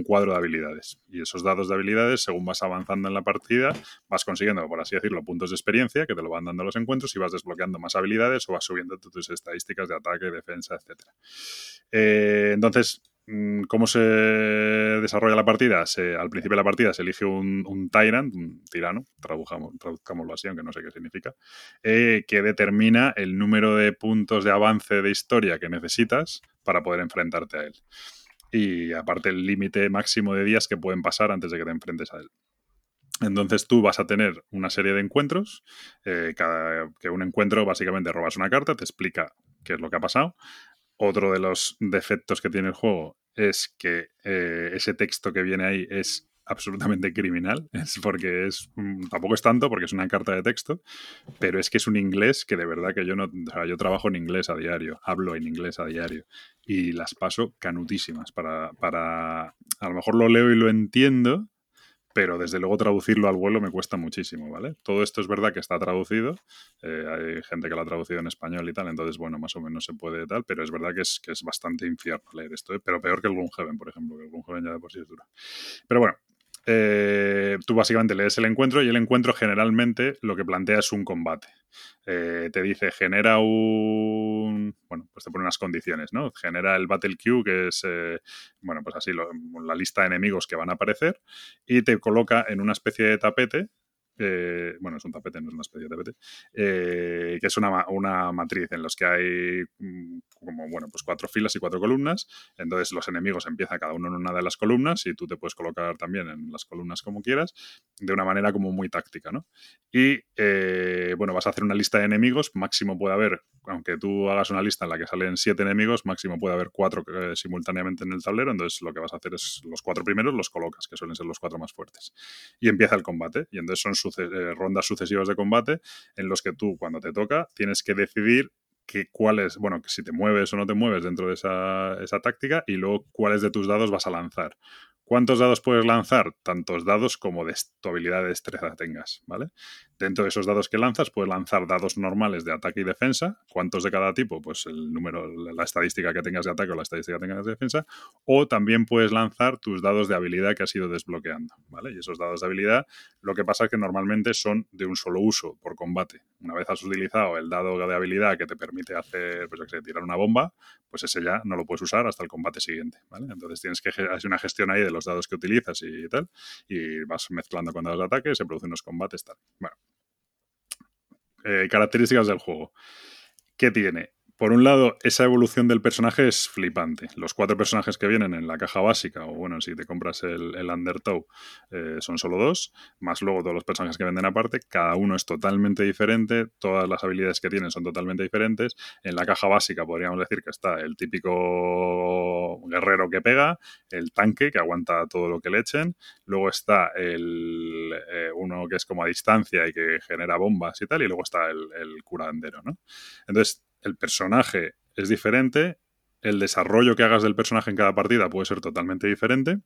cuadro de habilidades. Y esos dados de habilidades, según vas avanzando en la partida, vas consiguiendo, por así decirlo, puntos de experiencia que te lo van dando los encuentros y vas desbloqueando más habilidades o vas subiendo tus estadísticas de ataque, defensa, etc. entonces, ¿Cómo se desarrolla la partida? al principio de la partida se elige un, tyrant, un tirano, traduzcámoslo así, aunque no sé qué significa, eh, que determina el número de puntos de avance de historia que necesitas para poder enfrentarte a él. Y aparte el límite máximo de días que pueden pasar antes de que te enfrentes a él. Entonces tú vas a tener una serie de encuentros, eh, cada, que un encuentro básicamente robas una carta, te explica qué es lo que ha pasado, otro de los defectos que tiene el juego es que eh, ese texto que viene ahí es absolutamente criminal, es porque es, mm, tampoco es tanto porque es una carta de texto, pero es que es un inglés que de verdad que yo no, o sea, yo trabajo en inglés a diario, hablo en inglés a diario y las paso canutísimas para, para, a lo mejor lo leo y lo entiendo, pero desde luego traducirlo al vuelo me cuesta muchísimo, ¿vale? Todo esto es verdad que está traducido, eh, hay gente que lo ha traducido en español y tal, entonces, bueno, más o menos se puede tal, pero es verdad que es, que es bastante infierno leer esto, ¿eh? pero peor que el Gloomhaven, por ejemplo, que el Gloomhaven ya de por sí es duro. Pero bueno, eh, tú básicamente lees el encuentro y el encuentro generalmente lo que plantea es un combate. Eh, te dice, genera un... Bueno, pues te pone unas condiciones, ¿no? Genera el Battle Queue, que es, eh, bueno, pues así, la lista de enemigos que van a aparecer, y te coloca en una especie de tapete eh, bueno, es un tapete, no es una especie de tapete, eh, que es una, una, matriz en los que hay mm, como, bueno, pues cuatro filas y cuatro columnas. Entonces los enemigos empiezan cada uno en una de las columnas y tú te puedes colocar también en las columnas como quieras, de una manera como muy táctica, ¿no? Y, eh, bueno, vas a hacer una lista de enemigos, máximo puede haber, aunque tú hagas una lista en la que salen siete enemigos, máximo puede haber cuatro simultáneamente en el tablero, entonces lo que vas a hacer es los cuatro primeros los colocas, que suelen ser los cuatro más fuertes. Y empieza el combate, y entonces son sus eh, rondas sucesivas de combate en los que tú, cuando te toca, tienes que decidir que cuáles, bueno, que si te mueves o no te mueves dentro de esa, esa táctica y luego cuáles de tus dados vas a lanzar. ¿Cuántos dados puedes lanzar? Tantos dados como de tu habilidad de destreza tengas, ¿vale? Dentro de esos dados que lanzas, puedes lanzar dados normales de ataque y defensa. ¿Cuántos de cada tipo? Pues el número, la estadística que tengas de ataque o la estadística que tengas de defensa. O también puedes lanzar tus dados de habilidad que has ido desbloqueando, ¿vale? Y esos dados de habilidad, lo que pasa es que normalmente son de un solo uso por combate. Una vez has utilizado el dado de habilidad que te permite hacer, pues, tirar una bomba, pues ese ya no lo puedes usar hasta el combate siguiente, ¿vale? Entonces tienes que hacer una gestión ahí de los dados que utilizas y tal, y vas mezclando con dados de ataque, se producen unos combates, tal. Bueno. Eh, características del juego. ¿Qué tiene? Por un lado, esa evolución del personaje es flipante. Los cuatro personajes que vienen en la caja básica, o bueno, si te compras el, el Undertow, eh, son solo dos, más luego todos los personajes que venden aparte, cada uno es totalmente diferente, todas las habilidades que tienen son totalmente diferentes. En la caja básica podríamos decir que está el típico guerrero que pega, el tanque que aguanta todo lo que le echen, luego está el eh, uno que es como a distancia y que genera bombas y tal, y luego está el, el curandero, ¿no? Entonces, el personaje es diferente, el desarrollo que hagas del personaje en cada partida puede ser totalmente diferente.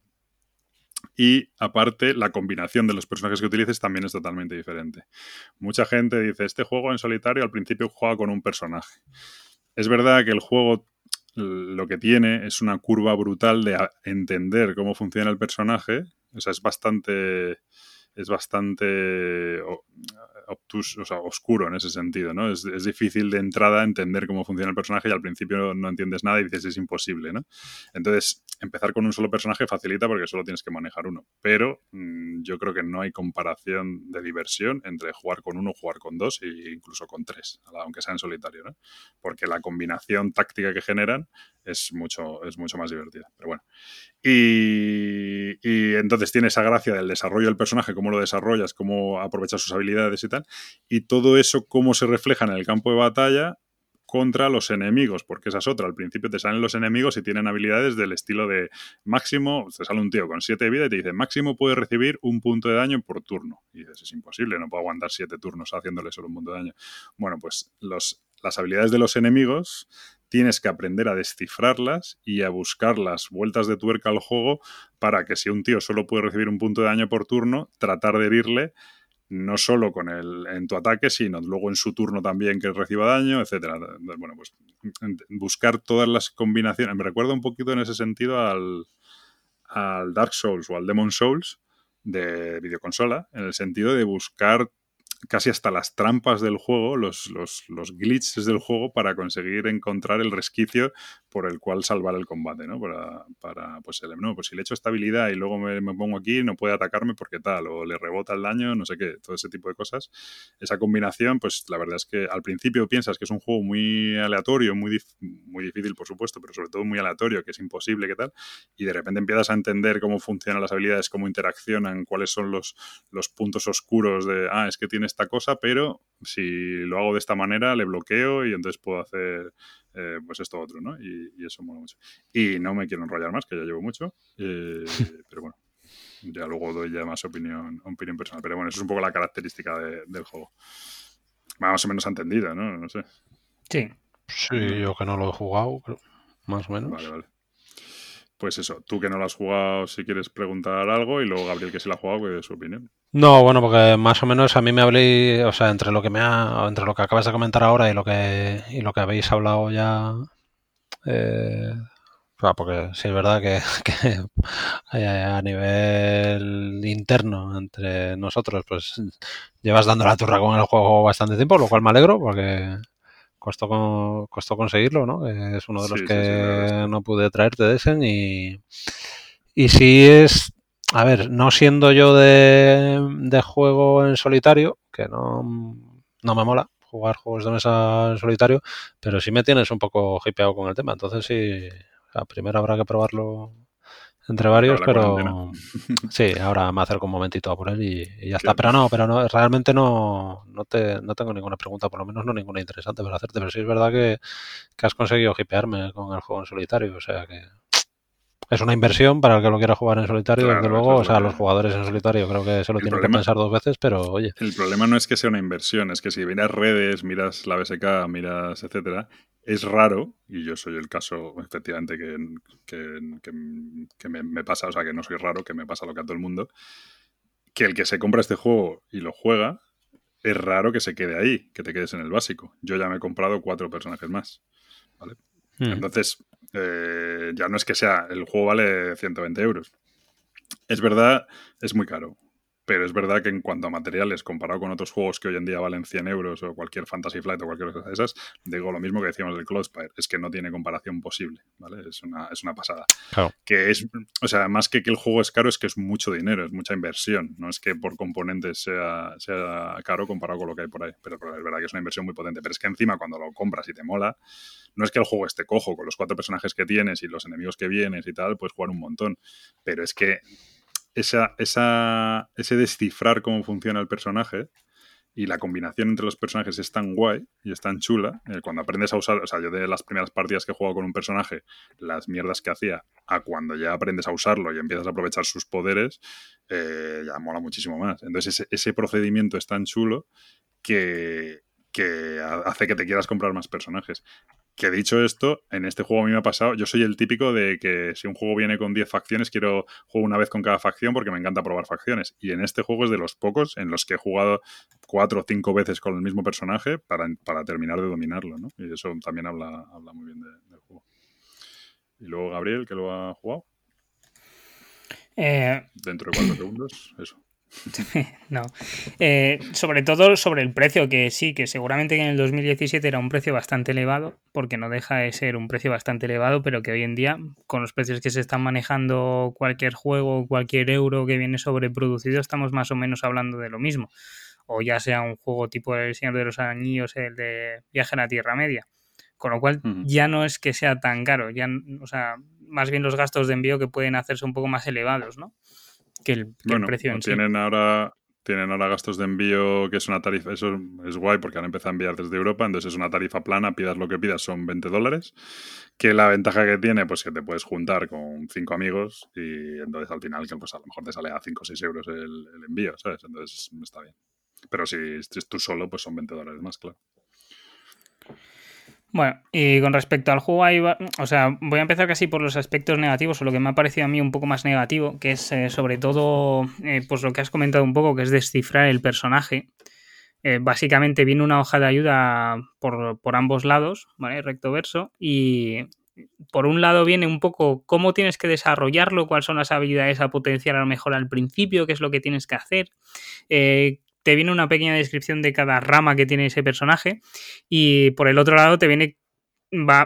Y aparte, la combinación de los personajes que utilices también es totalmente diferente. Mucha gente dice, este juego en solitario al principio juega con un personaje. Es verdad que el juego lo que tiene es una curva brutal de entender cómo funciona el personaje. O sea, es bastante es bastante obtus, o sea, oscuro en ese sentido, ¿no? Es, difícil de entrada entender cómo funciona el personaje y al principio no entiendes nada y dices es imposible, ¿no? Entonces, empezar con un solo personaje facilita porque solo tienes que manejar uno, pero mmm, yo creo que no hay comparación de diversión entre jugar con uno, jugar con dos e incluso con tres, aunque sea en solitario, ¿no? Porque la combinación táctica que generan es mucho, es mucho más divertida. Pero bueno. Y, y, entonces tiene esa gracia del desarrollo del personaje, cómo lo desarrollas, cómo aprovechas sus habilidades y Y todo eso, cómo se refleja en el campo de batalla contra los enemigos, porque esa es otra. Al principio te salen los enemigos y tienen habilidades del estilo de máximo, te sale un tío con 7 de vida y te dice máximo puede recibir un punto de daño por turno. Y dices, es imposible, no puedo aguantar 7 turnos haciéndole solo un punto de daño. Bueno, pues las habilidades de los enemigos tienes que aprender a descifrarlas y a buscar las vueltas de tuerca al juego para que si un tío solo puede recibir un punto de daño por turno, tratar de herirle no solo con el, en tu ataque, sino luego en su turno también que reciba daño, etcétera. Bueno, pues buscar todas las combinaciones. Me recuerda un poquito en ese sentido al, al Dark Souls o al Demon Souls de videoconsola, en el sentido de buscar casi hasta las trampas del juego, los, los, los, glitches del juego para conseguir encontrar el resquicio por el cual salvar el combate, ¿no? Para, para pues, el, no, pues si le echo esta habilidad y luego me, me, pongo aquí, no puede atacarme porque tal, o le rebota el daño, no sé qué, todo ese tipo de cosas. Esa combinación, pues la verdad es que al principio piensas que es un juego muy aleatorio, muy, muy difícil, por supuesto, pero sobre todo muy aleatorio, que es imposible, que tal, y de repente empiezas a entender cómo funcionan las habilidades, cómo interaccionan, cuáles son los, los puntos oscuros de, ah, es que tienes esta cosa, pero si lo hago de esta manera, le bloqueo y entonces puedo hacer eh, pues esto otro, ¿no? Y, y, eso mola mucho. Y no me quiero enrollar más, que ya llevo mucho, eh, pero bueno. Ya luego doy ya más opinión, opinión personal. Pero bueno, eso es un poco la característica del juego. Más o menos entendido, ¿no? No sé. Sí. Sí, yo que no lo he jugado, más o menos. Vale, vale. Pues eso, tú que no lo has jugado, si quieres preguntar algo, y luego Gabriel que sí lo ha jugado, que su opinión. No, bueno, porque más o menos a mí me hablé, o sea, entre lo que me ha, entre lo que acabas de comentar ahora y lo que, y lo que habéis hablado ya, eh, porque sí es verdad que, que, a nivel interno entre nosotros, pues llevas dando la turra con el juego bastante tiempo, lo cual me alegro porque costó, costó conseguirlo, ¿no? Es uno de los que no pude traerte de ese y, y si es, a ver, no siendo yo de, de juego en solitario, que no, no me mola jugar juegos de mesa en solitario, pero sí me tienes un poco hipeado con el tema, entonces sí, primero habrá que probarlo entre varios, pero sí, ahora me acerco un momentito a por él y, ya está. Pero no, pero no, realmente no, no, te, no tengo ninguna pregunta, por lo menos no ninguna interesante para hacerte, pero sí es verdad que, has conseguido hipearme con el juego en solitario, o sea que es una inversión para el que lo quiera jugar en solitario, desde luego, o sea, los jugadores en solitario creo que se lo tienen que pensar dos veces, pero oye. El problema no es que sea una inversión, es que si miras redes, miras la BSK, miras etcétera, es raro, y yo soy el caso, efectivamente, que, me, pasa, o sea, que no soy raro, que me pasa lo que a todo el mundo, que el que se compra este juego y lo juega, es raro que se quede ahí, que te quedes en el básico. Yo ya me he comprado cuatro personajes más, ¿vale? Hmm. Entonces, eh, ya no es que sea, el juego vale 120 euros. Es verdad, es muy caro. Pero es verdad que en cuanto a materiales, comparado con otros juegos que hoy en día valen 100 euros o cualquier Fantasy Flight o cualquier cosa de esas, digo lo mismo que decíamos del Cloudspire, es que no tiene comparación posible, ¿vale? Es una, es una pasada. Que es, o sea, más que que el juego es caro, es que es mucho dinero, es mucha inversión. No es que por componentes sea, sea caro comparado con lo que hay por ahí. Pero, pero es verdad que es una inversión muy potente. Pero es que encima cuando lo compras y te mola, no es que el juego esté cojo con los cuatro personajes que tienes y los enemigos que vienes y tal, puedes jugar un montón. Pero es que esa, esa, ese descifrar cómo funciona el personaje y la combinación entre los personajes es tan guay y es tan chula. Eh, cuando aprendes a usar, o sea, yo de las primeras partidas que he jugado con un personaje, las mierdas que hacía, a cuando ya aprendes a usarlo y empiezas a aprovechar sus poderes, eh, ya mola muchísimo más. Entonces ese, ese procedimiento es tan chulo que, que hace que te quieras comprar más personajes. Que dicho esto, en este juego a mí me ha pasado, yo soy el típico de que si un juego viene con 10 facciones, quiero jugar una vez con cada facción porque me encanta probar facciones. Y en este juego es de los pocos en los que he jugado cuatro o cinco veces con el mismo personaje para, terminar de dominarlo, ¿no? Y eso también habla, habla muy bien del juego. Y luego Gabriel, que lo ha jugado. Eh, Dentro de cuatro segundos, eso. no. Eh, sobre todo sobre el precio, que sí, que seguramente en el 2017 era un precio bastante elevado, porque no deja de ser un precio bastante elevado, pero que hoy en día, con los precios que se están manejando cualquier juego, cualquier euro que viene sobreproducido, estamos más o menos hablando de lo mismo. O ya sea un juego tipo El Señor de los Anillos, el de Viaje a la Tierra Media. Con lo cual ya no es que sea tan caro, ya, o sea, más bien los gastos de envío que pueden hacerse un poco más elevados, ¿no? Que el, precio en tienen ahora tienen ahora gastos de envío que es una tarifa, eso es guay porque han empezado a enviar desde Europa, entonces es una tarifa plana, pidas lo que pidas, son 20 dólares, que la ventaja que tiene, pues que te puedes juntar con cinco amigos y entonces al final, que pues a lo mejor te sale a 5 o 6 euros el, el, envío, ¿sabes? Entonces está bien. Pero si es tú solo, pues son 20 dólares más, claro. Bueno, y con respecto al juego, ahí o sea, voy a empezar casi por los aspectos negativos, o lo que me ha parecido a mí un poco más negativo, que es eh, sobre todo, eh, pues lo que has comentado un poco, que es descifrar el personaje. Eh, básicamente viene una hoja de ayuda por, por ambos lados, ¿vale? Recto verso, y por un lado viene un poco cómo tienes que desarrollarlo, cuáles son las habilidades a potenciar a lo mejor al principio, qué es lo que tienes que hacer, te viene una pequeña descripción de cada rama que tiene ese personaje y por el otro lado te viene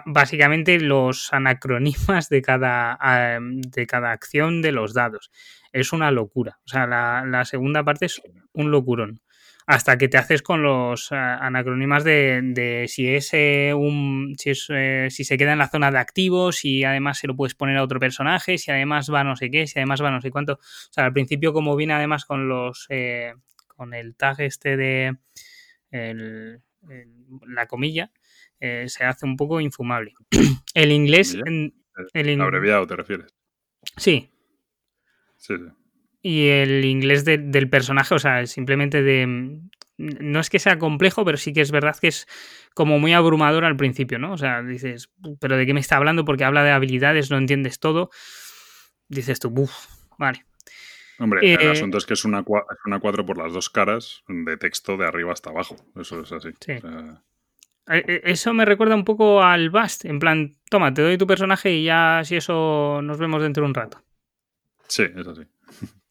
básicamente los anacronismas de cada, de cada acción de los dados. Es una locura. O sea, la, segunda parte es un locurón. Hasta que te haces con los anacronimas de, si es un. Si, es, eh, si se queda en la zona de activos, si además se lo puedes poner a otro personaje, si además va no sé qué, si además va no sé cuánto. O sea, al principio, como viene además con los. Eh, con el tag este de la comilla, eh, se hace un poco infumable. el inglés... el Abreviado, ¿te refieres? Sí. Sí, y el inglés del personaje, o sea, simplemente de... No es que sea complejo, pero sí que es verdad que es como muy abrumador al principio, ¿no? O sea, dices, pero ¿de qué me está hablando? Porque habla de habilidades, no entiendes todo. Dices tú, uff, vale. Hombre, el eh, asunto es que es una, es una 4 por las dos caras de texto de arriba hasta abajo. Eso es así. Sí. Eh, eh, eso me recuerda un poco al Bast, en plan, toma, te doy tu personaje y ya si eso nos vemos dentro de un rato. Sí, es así.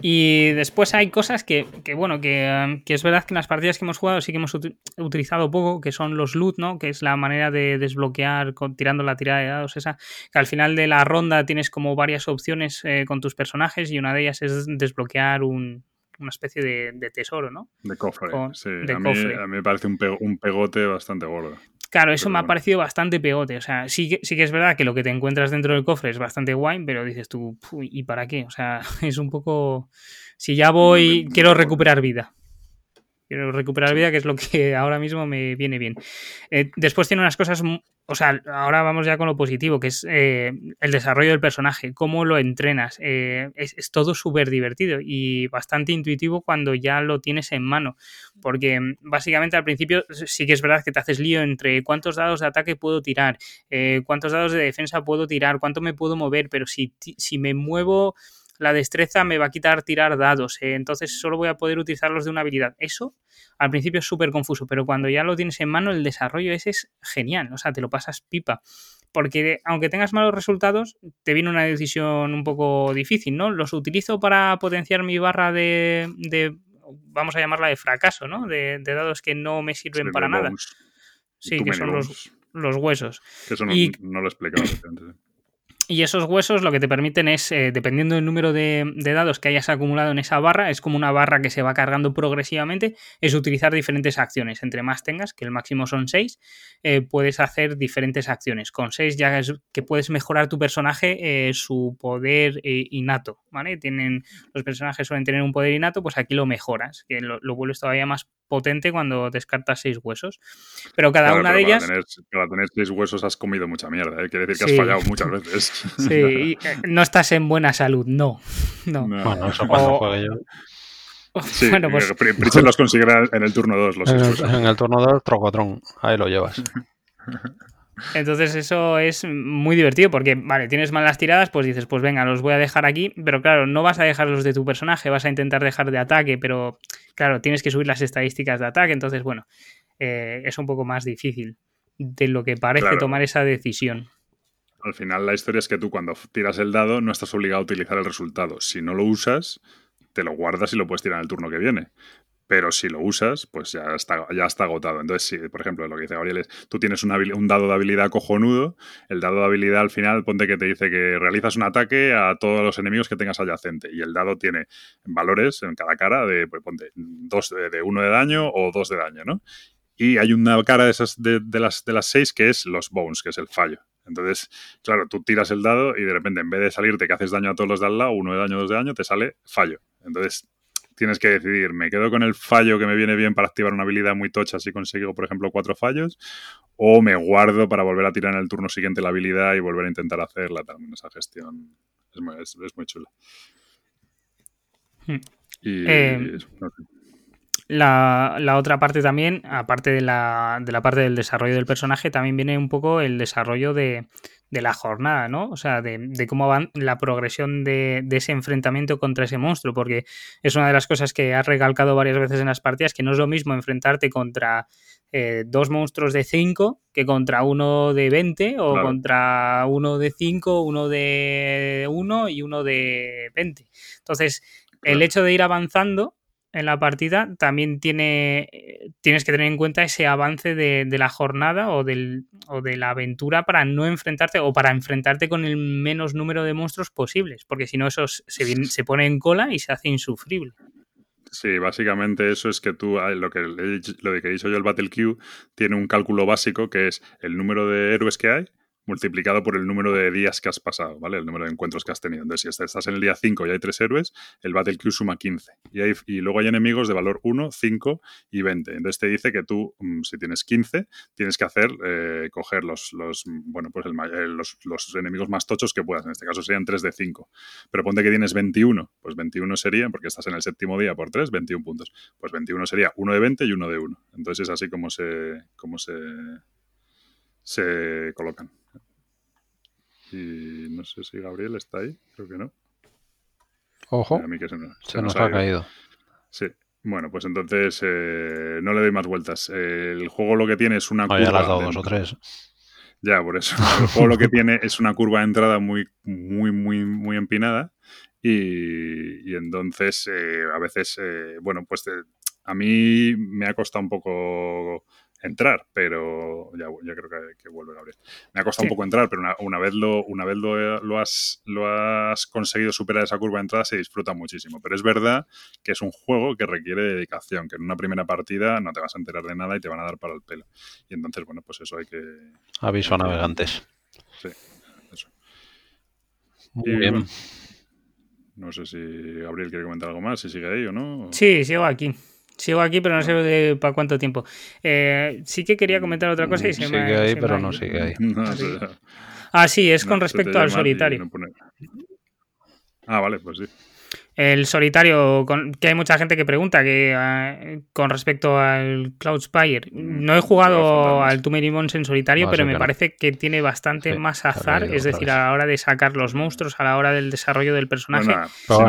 Y después hay cosas que, bueno, que, es verdad que en las partidas que hemos jugado sí que hemos utilizado poco, que son los loot, ¿no? Que es la manera de desbloquear tirando la tirada de dados esa, que al final de la ronda tienes como varias opciones eh, con tus personajes y una de ellas es desbloquear un, una especie de, tesoro, ¿no? De cofre. sí, a, Mí, a, mí, me parece un, un pegote bastante gordo. Claro, eso me ha parecido bastante pegote. O sea, sí que, sí que es verdad que lo que te encuentras dentro del cofre es bastante guay, pero dices tú, ¿y para qué? O sea, es un poco. Si ya voy, quiero recuperar vida. Quiero recuperar vida, que es lo que ahora mismo me viene bien. Eh, después tiene unas cosas, o sea, ahora vamos ya con lo positivo, que es eh, el desarrollo del personaje, cómo lo entrenas. Eh, es, todo súper divertido y bastante intuitivo cuando ya lo tienes en mano. Porque mm, básicamente al principio sí que es verdad que te haces lío entre cuántos dados de ataque puedo tirar, cuántos dados de defensa puedo tirar, cuánto me puedo mover, pero si, si me muevo la destreza me va a quitar tirar dados, eh, entonces solo voy a poder utilizarlos de una habilidad. Eso al principio es súper confuso, pero cuando ya lo tienes en mano, el desarrollo ese es genial, o sea, te lo pasas pipa. Porque aunque tengas malos resultados, te viene una decisión un poco difícil, ¿no? Los utilizo para potenciar mi barra de, vamos a llamarla de fracaso, ¿no? De, dados que no me sirven para nada. Sí, que son los, los, huesos. eso no, no lo he explicado antes. Y esos huesos lo que te permiten es, eh, dependiendo del número de, dados que hayas acumulado en esa barra, es como una barra que se va cargando progresivamente, es utilizar diferentes acciones. Entre más tengas, que el máximo son 6, eh, puedes hacer diferentes acciones. Con 6 ya es que puedes mejorar tu personaje eh, su poder innato, ¿vale? Tienen, los personajes suelen tener un poder innato, pues aquí lo mejoras, que lo vuelves todavía más potente cuando descartas seis huesos. Pero cada una de ellas. para tener seis huesos has comido mucha mierda, ¿eh? quiere decir que has fallado muchas veces. Sí, eh, no estás en buena salud, no. no. Bueno, eso cuando juegue yo. Sí, bueno, pues... Pritchard los conseguirá en el turno 2. Los en, el, en, el, turno 2, trocotrón. Ahí lo llevas. Entonces eso es muy divertido porque, vale, tienes malas tiradas, pues dices, pues venga, los voy a dejar aquí, pero claro, no vas a dejar los de tu personaje, vas a intentar dejar de ataque, pero claro, tienes que subir las estadísticas de ataque, entonces bueno, eh, es un poco más difícil de lo que parece tomar esa decisión. Al final la historia es que tú cuando tiras el dado no estás obligado a utilizar el resultado. Si no lo usas, te lo guardas y lo puedes tirar en el turno que viene pero si lo usas, pues ya está, ya está agotado. Entonces, si, por ejemplo, lo que dice Gabriel es, tú tienes un dado de habilidad cojonudo, el dado de habilidad al final ponte que te dice que realizas un ataque a todos los enemigos que tengas adyacente y el dado tiene valores en cada cara de, pues ponte, dos de, uno de daño o dos de daño, ¿no? Y hay una cara de, esas, de, las, de las seis que es los bones, que es el fallo. Entonces, claro, tú tiras el dado y de repente en vez de salirte que haces daño a todos los de al lado, uno de daño, dos de daño, te sale fallo. Entonces, tienes que decidir, ¿me quedo con el fallo que me viene bien para activar una habilidad muy tocha si consigo, por ejemplo, cuatro fallos? ¿O me guardo para volver a tirar en el turno siguiente la habilidad y volver a intentar hacerla? También esa gestión es muy, es, muy chula. Hmm. Y, eh, la, la, otra parte también, aparte de la, de la parte del desarrollo del personaje, también viene un poco el desarrollo de, de la jornada, ¿no? O sea, de, cómo va la progresión de, ese enfrentamiento contra ese monstruo, porque es una de las cosas que has recalcado varias veces en las partidas, que no es lo mismo enfrentarte contra eh, dos monstruos de 5 que contra uno de 20 o contra uno de 5, uno de 1 y uno de 20. Entonces, el hecho de ir avanzando en la partida, también tiene, tienes que tener en cuenta ese avance de, la jornada o, del, o de la aventura para no enfrentarte o para enfrentarte con el menos número de monstruos posibles, porque si no eso se, se pone en cola y se hace insufrible. Sí, básicamente eso es que tú, ah, lo que, lo que he dicho yo, el Battle Queue, tiene un cálculo básico que es el número de héroes que hay multiplicado por el número de días que has pasado, ¿vale? El número de encuentros que has tenido. Entonces, si estás en el día 5 y hay tres héroes, el Battle Queue suma 15. Y, hay, y luego hay enemigos de valor 1, 5 y 20. Entonces te dice que tú, mm, si tienes 15, tienes que hacer, eh, coger los, los, bueno, pues el, eh, los, los, enemigos más tochos que puedas. En este caso serían 3 de 5. Pero ponte que tienes 21. Pues 21 sería, porque estás en el séptimo día por 3, 21 puntos. Pues 21 sería 1 de 20 y 1 de 1. Entonces es así como se, como se colocan. Y no sé si Gabriel está ahí, creo que no. Ojo, a mí que se, nos, se nos, ha, caído. Sí. Bueno, pues entonces eh, no le doy más vueltas. el juego lo que tiene es una curva. Ya las dado dos o tres. Ya, por eso. El juego lo que tiene es una curva de entrada muy, muy, muy, muy empinada. Y, y entonces, eh, a veces, eh, bueno, pues a mí me ha costado un poco entrar, pero ya, ya creo que, vuelve Gabriel. Me ha costado un poco entrar, pero una, vez, lo, una vez lo, has, lo has conseguido superar esa curva de entrada, se disfruta muchísimo. Pero es verdad que es un juego que requiere dedicación, que en una primera partida no te vas a enterar de nada y te van a dar para el pelo. Y entonces, bueno, pues eso hay que... Aviso a navegantes. Sí, eso. Muy bien. no sé si Gabriel quiere comentar algo más, si sigue ahí o no. Sí, sigo aquí. Sigo aquí, pero no sé de, para cuánto tiempo. Eh, sí que quería comentar otra cosa y se sigue me ahí, pero no sigue ahí. ah, sí, es con respecto al solitario. Ah, vale, pues sí. El solitario, que hay mucha gente que pregunta que ah, con respecto al Cloud Spire. No he jugado al Too Many en solitario, pero me parece que tiene bastante más azar, es decir, a la hora de sacar los monstruos, a la hora del desarrollo del personaje.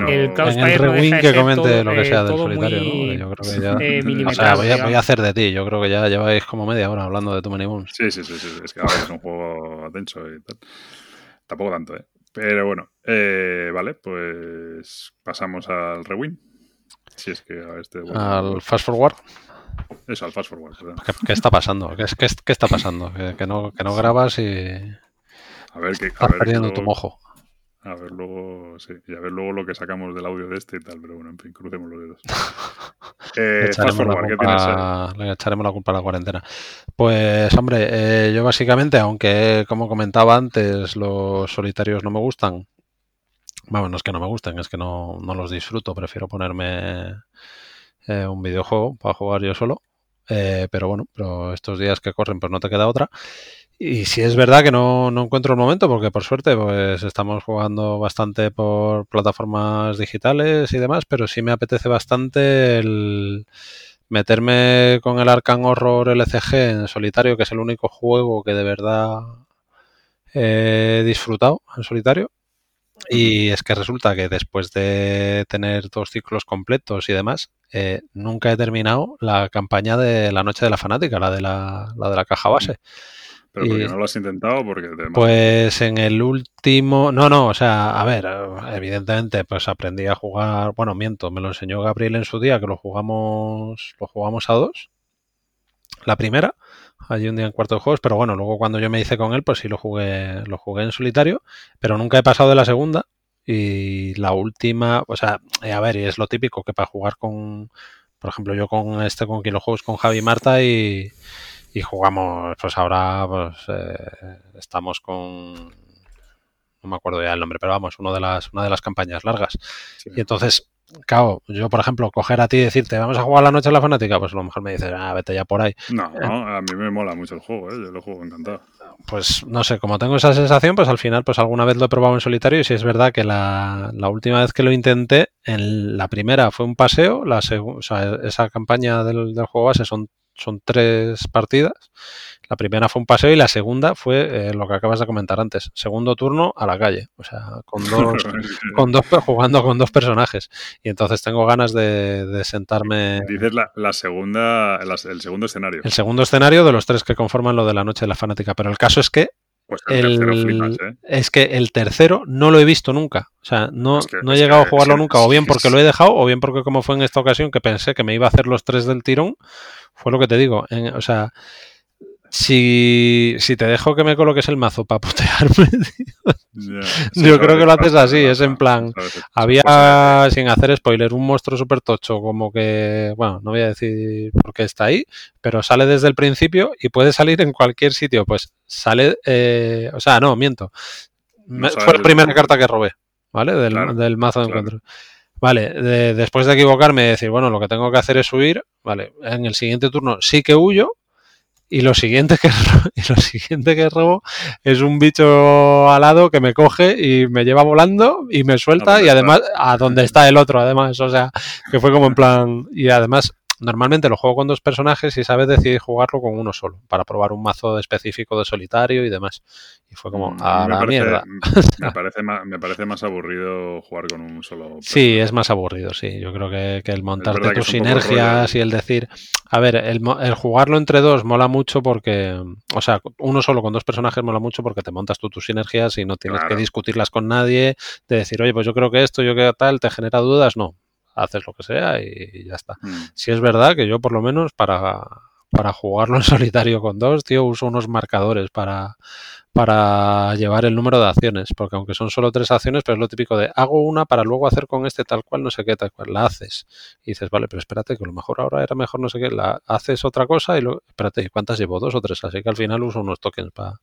el Cloud Spire no deja que comente lo que sea del solitario, Yo creo que ya... Eh, o sea, voy a, hacer de ti. Yo creo que ya lleváis como media hora hablando de Too Many Sí, sí, sí, sí. Es que ahora es un juego denso y tal. Tampoco tanto, ¿eh? Pero bueno, eh, vale, pues pasamos al rewind. Si es que a este. al fast forward. Eso, al fast forward. ¿Qué, está pasando? ¿Qué, qué, está pasando? Que, no, que no grabas y. A ver, que. Estás perdiendo tu mojo. A ver luego, sí, y a ver luego lo que sacamos del audio de este y tal, pero bueno, en fin, crucemos los dedos. Eh, le, echaremos le, echaremos la culpa a la cuarentena. Pues hombre, eh, yo básicamente, aunque como comentaba antes, los solitarios no me gustan, bueno, no es que no me gusten, es que no, no los disfruto, prefiero ponerme eh, un videojuego para jugar yo solo. pero bueno, pero estos días que corren, pues no te queda otra. Y si es verdad que no, no, encuentro el momento, porque por suerte pues estamos jugando bastante por plataformas digitales y demás, pero sí me apetece bastante el meterme con el Arkham Horror LCG en solitario, que es el único juego que de verdad he disfrutado en solitario. Y es que resulta que después de tener dos ciclos completos y demás, eh, nunca he terminado la campaña de la Noche de la Fanática, la de la, la de la caja base. ¿Pero porque no lo has intentado? Porque Pues en el último... No, no, o sea, a ver, evidentemente pues aprendí a jugar... Bueno, miento, me lo enseñó Gabriel en su día, que lo jugamos, lo jugamos a dos. La primera, allí un día en cuarto de juegos, pero bueno, luego cuando yo me hice con él, pues sí lo jugué, lo jugué en solitario, pero nunca he pasado de la segunda. Y la última, o sea, eh, a ver, y es lo típico que para jugar con, por ejemplo, yo con este, con quien lo juego es con Javi y Marta y, y jugamos, pues ahora pues, eh, estamos con, no me acuerdo ya el nombre, pero vamos, uno de las, una de las campañas largas. Y entonces, claro, yo por ejemplo, coger a ti y decirte, vamos a jugar la noche a la fanática, pues a lo mejor me dices, ah, vete ya por ahí. No, no, a mí me mola mucho el juego, ¿eh? yo lo juego encantado. Pues no sé, como tengo esa sensación, pues al final, pues alguna vez lo he probado en solitario y si es verdad que la, la última vez que lo intenté, en la primera fue un paseo, la o sea, esa campaña del, del juego base son son tres partidas. La primera fue un paseo y la segunda fue eh, lo que acabas de comentar antes. Segundo turno a la calle. O sea, con dos, con dos jugando con dos personajes. Y entonces tengo ganas de, sentarme. Dices la, segunda, el segundo escenario. El segundo escenario de los tres que conforman lo de la noche de la fanática. Pero el caso es que pues el, ¿eh? Es que el tercero no lo he visto nunca. O sea, no, no he llegado a jugarlo nunca. O bien porque lo he dejado, o bien porque como fue en esta ocasión que pensé que me iba a hacer los tres del tirón, fue lo que te digo. o sea, Si, si te dejo que me coloques el mazo para putearme, yo creo que lo haces así, es en plan, había, sin hacer spoiler, un monstruo súper tocho, como que, bueno, no voy a decir por qué está ahí, pero sale desde el principio y puede salir en cualquier sitio. Pues sale, eh, o sea, no, miento. No fue la primera carta que robé, ¿vale? Del, Claro, del mazo de claro. encuentro. Vale, de- después de equivocarme, decir, bueno, lo que tengo que hacer es huir, vale, en el siguiente turno sí que huyo, y lo siguiente que y lo siguiente que robo es un bicho alado que me coge y me lleva volando y me suelta y además a donde está el otro además o sea que fue como en plan y además normalmente lo juego con dos personajes y sabes decidir jugarlo con uno solo para probar un mazo específico de solitario y demás y fue como Mm, a la parece- mierda Me parece, más, me parece más aburrido jugar con un solo. Sí, personaje. es más aburrido, sí. Yo creo que, que el montarte tus sinergias y el decir, a ver, el, el jugarlo entre dos mola mucho porque, o sea, uno solo con dos personajes mola mucho porque te montas tú tus sinergias y no tienes Claro. que discutirlas con nadie, de decir, oye, pues yo creo que esto, yo que tal, te genera dudas, no. Haces lo que sea y ya está. Mm. Si es verdad que yo por lo menos para, para jugarlo en solitario con dos, tío, uso unos marcadores para, para llevar el número de acciones, porque aunque son solo tres acciones, pero es lo típico de hago una para luego hacer con este tal cual, no sé qué, tal cual, la haces. Y dices, vale, pero espérate, que a lo mejor ahora era mejor no sé qué, la haces otra cosa y luego, espérate, ¿y cuántas llevo? Dos o tres, así que al final uso unos tokens para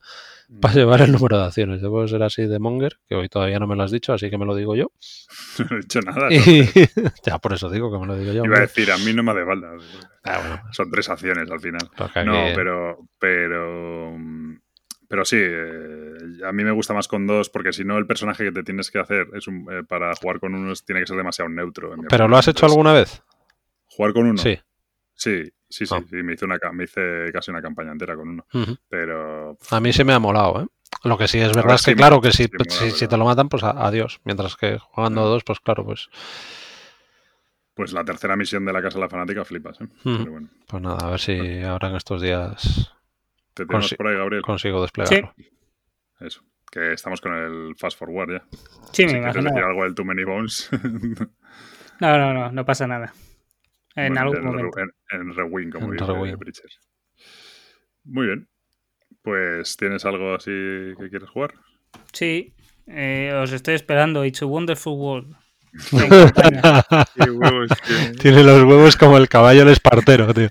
Mm. llevar el número de acciones. Debo ser así de Monger, que hoy todavía no me lo has dicho, así que me lo digo yo. No he hecho nada. Y ya por eso digo que me lo digo yo. Iba a decir, a mí no me hace falta. Ah, bueno, Son tres acciones al final. No, pero, pero, pero sí, eh, a mí me gusta más con dos porque si no el personaje que te tienes que hacer es un, eh, para jugar con uno tiene que ser demasiado neutro. en mi ¿Pero opinión. lo has hecho Entonces, alguna vez? Jugar con uno. Sí. Sí, sí, sí, Ah. sí, me hice una me hice casi una campaña entera con uno, pero A mí se me ha molado, ¿eh? Lo que sí es verdad ver, es que, sí, claro, que si, sí, mola, si, si te lo matan, pues adiós. Mientras que jugando a dos, pues claro, pues, pues la tercera misión de la casa de la fanática flipas, ¿eh? Ujú. Pero bueno, pues nada, a ver si ahora en estos días te tenemos Consi- por ahí, Gabriel. consigo desplegarlo. Eso, que estamos con el fast forward ya. Sí, me si quieres imagino. decir algo del Too Many Bones, No, no, no, no pasa nada. En Bueno, algún momento. En, en Rewind, como En dice Rewind. Bridger. Muy bien. Pues, ¿tienes algo así que quieres jugar? Sí, eh, os estoy esperando. It's a Wonderful World. Huevos Tiene los huevos como el caballo el espartero, tío.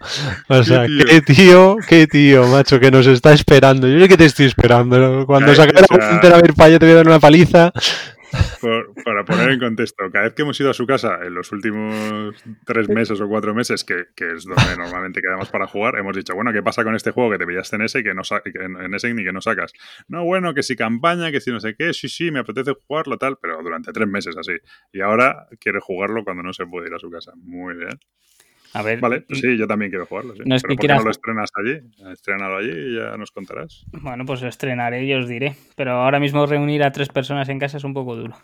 O sea, tío. qué tío, qué tío, macho, que nos está esperando. Yo sé que te estoy esperando. ¿no? Cuando saque la o sea- puntera a ver para allá te voy a dar una paliza. Para poner en contexto, cada vez que hemos ido a su casa en los últimos tres meses o cuatro meses, que, es donde normalmente quedamos para jugar, hemos dicho, bueno, ¿qué pasa con este juego que te pillaste en ese y que no ese ni que no sacas? No, bueno, que si campaña, que si no sé qué, sí, sí, me apetece jugarlo, tal, pero durante tres meses así. Y ahora quiere jugarlo cuando no se puede ir a su casa. Muy bien. A ver, Vale, pues sí, yo también quiero jugarlo. sí. No es pero que ¿por qué quiera no lo estrenas allí? Estrenalo allí y ya nos contarás. bueno, pues lo estrenaré y os diré. Pero ahora mismo reunir a tres personas en casa es un poco duro.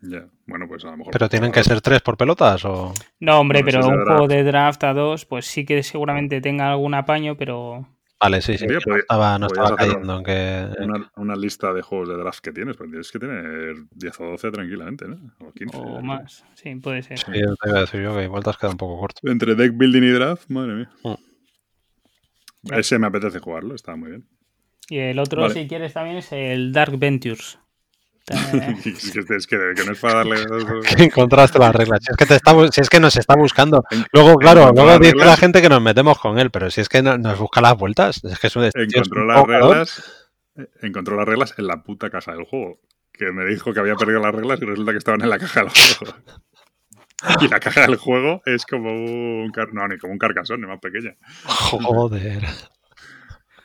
Ya, bueno, pues a lo mejor. Pero tienen que ser tres por pelotas o. No, hombre, Bueno, pero un juego de draft a dos, pues sí que seguramente tenga algún apaño, pero Vale, sí, sí. Que no podía- estaba, no estaba cayendo en que. Una, una lista de juegos de draft que tienes, pues tienes que tener 10 o 12 tranquilamente, ¿no? O 15. o más. Sí, puede ser. Sí, te iba a decir yo que igual te has quedado un poco corto. Entre deck building y draft, madre mía. Mm. Ese me apetece jugarlo, está muy bien. Y el otro, Vale. si quieres, también es el Dark Ventures. Es, que, es, que, que no es para darle. Encontraste las reglas. Si es que te está, si es que nos está buscando. Luego, claro, luego dice la gente que nos metemos con él, pero si es que no- nos busca las vueltas, es que es un encontró las reglas. eh, Encontró las reglas en la puta caja del juego. Que me dijo que había perdido las reglas y resulta que estaban en la caja del juego. Y la caja del juego es como un. car- No, ni como un carcasón, ni más pequeña. Joder.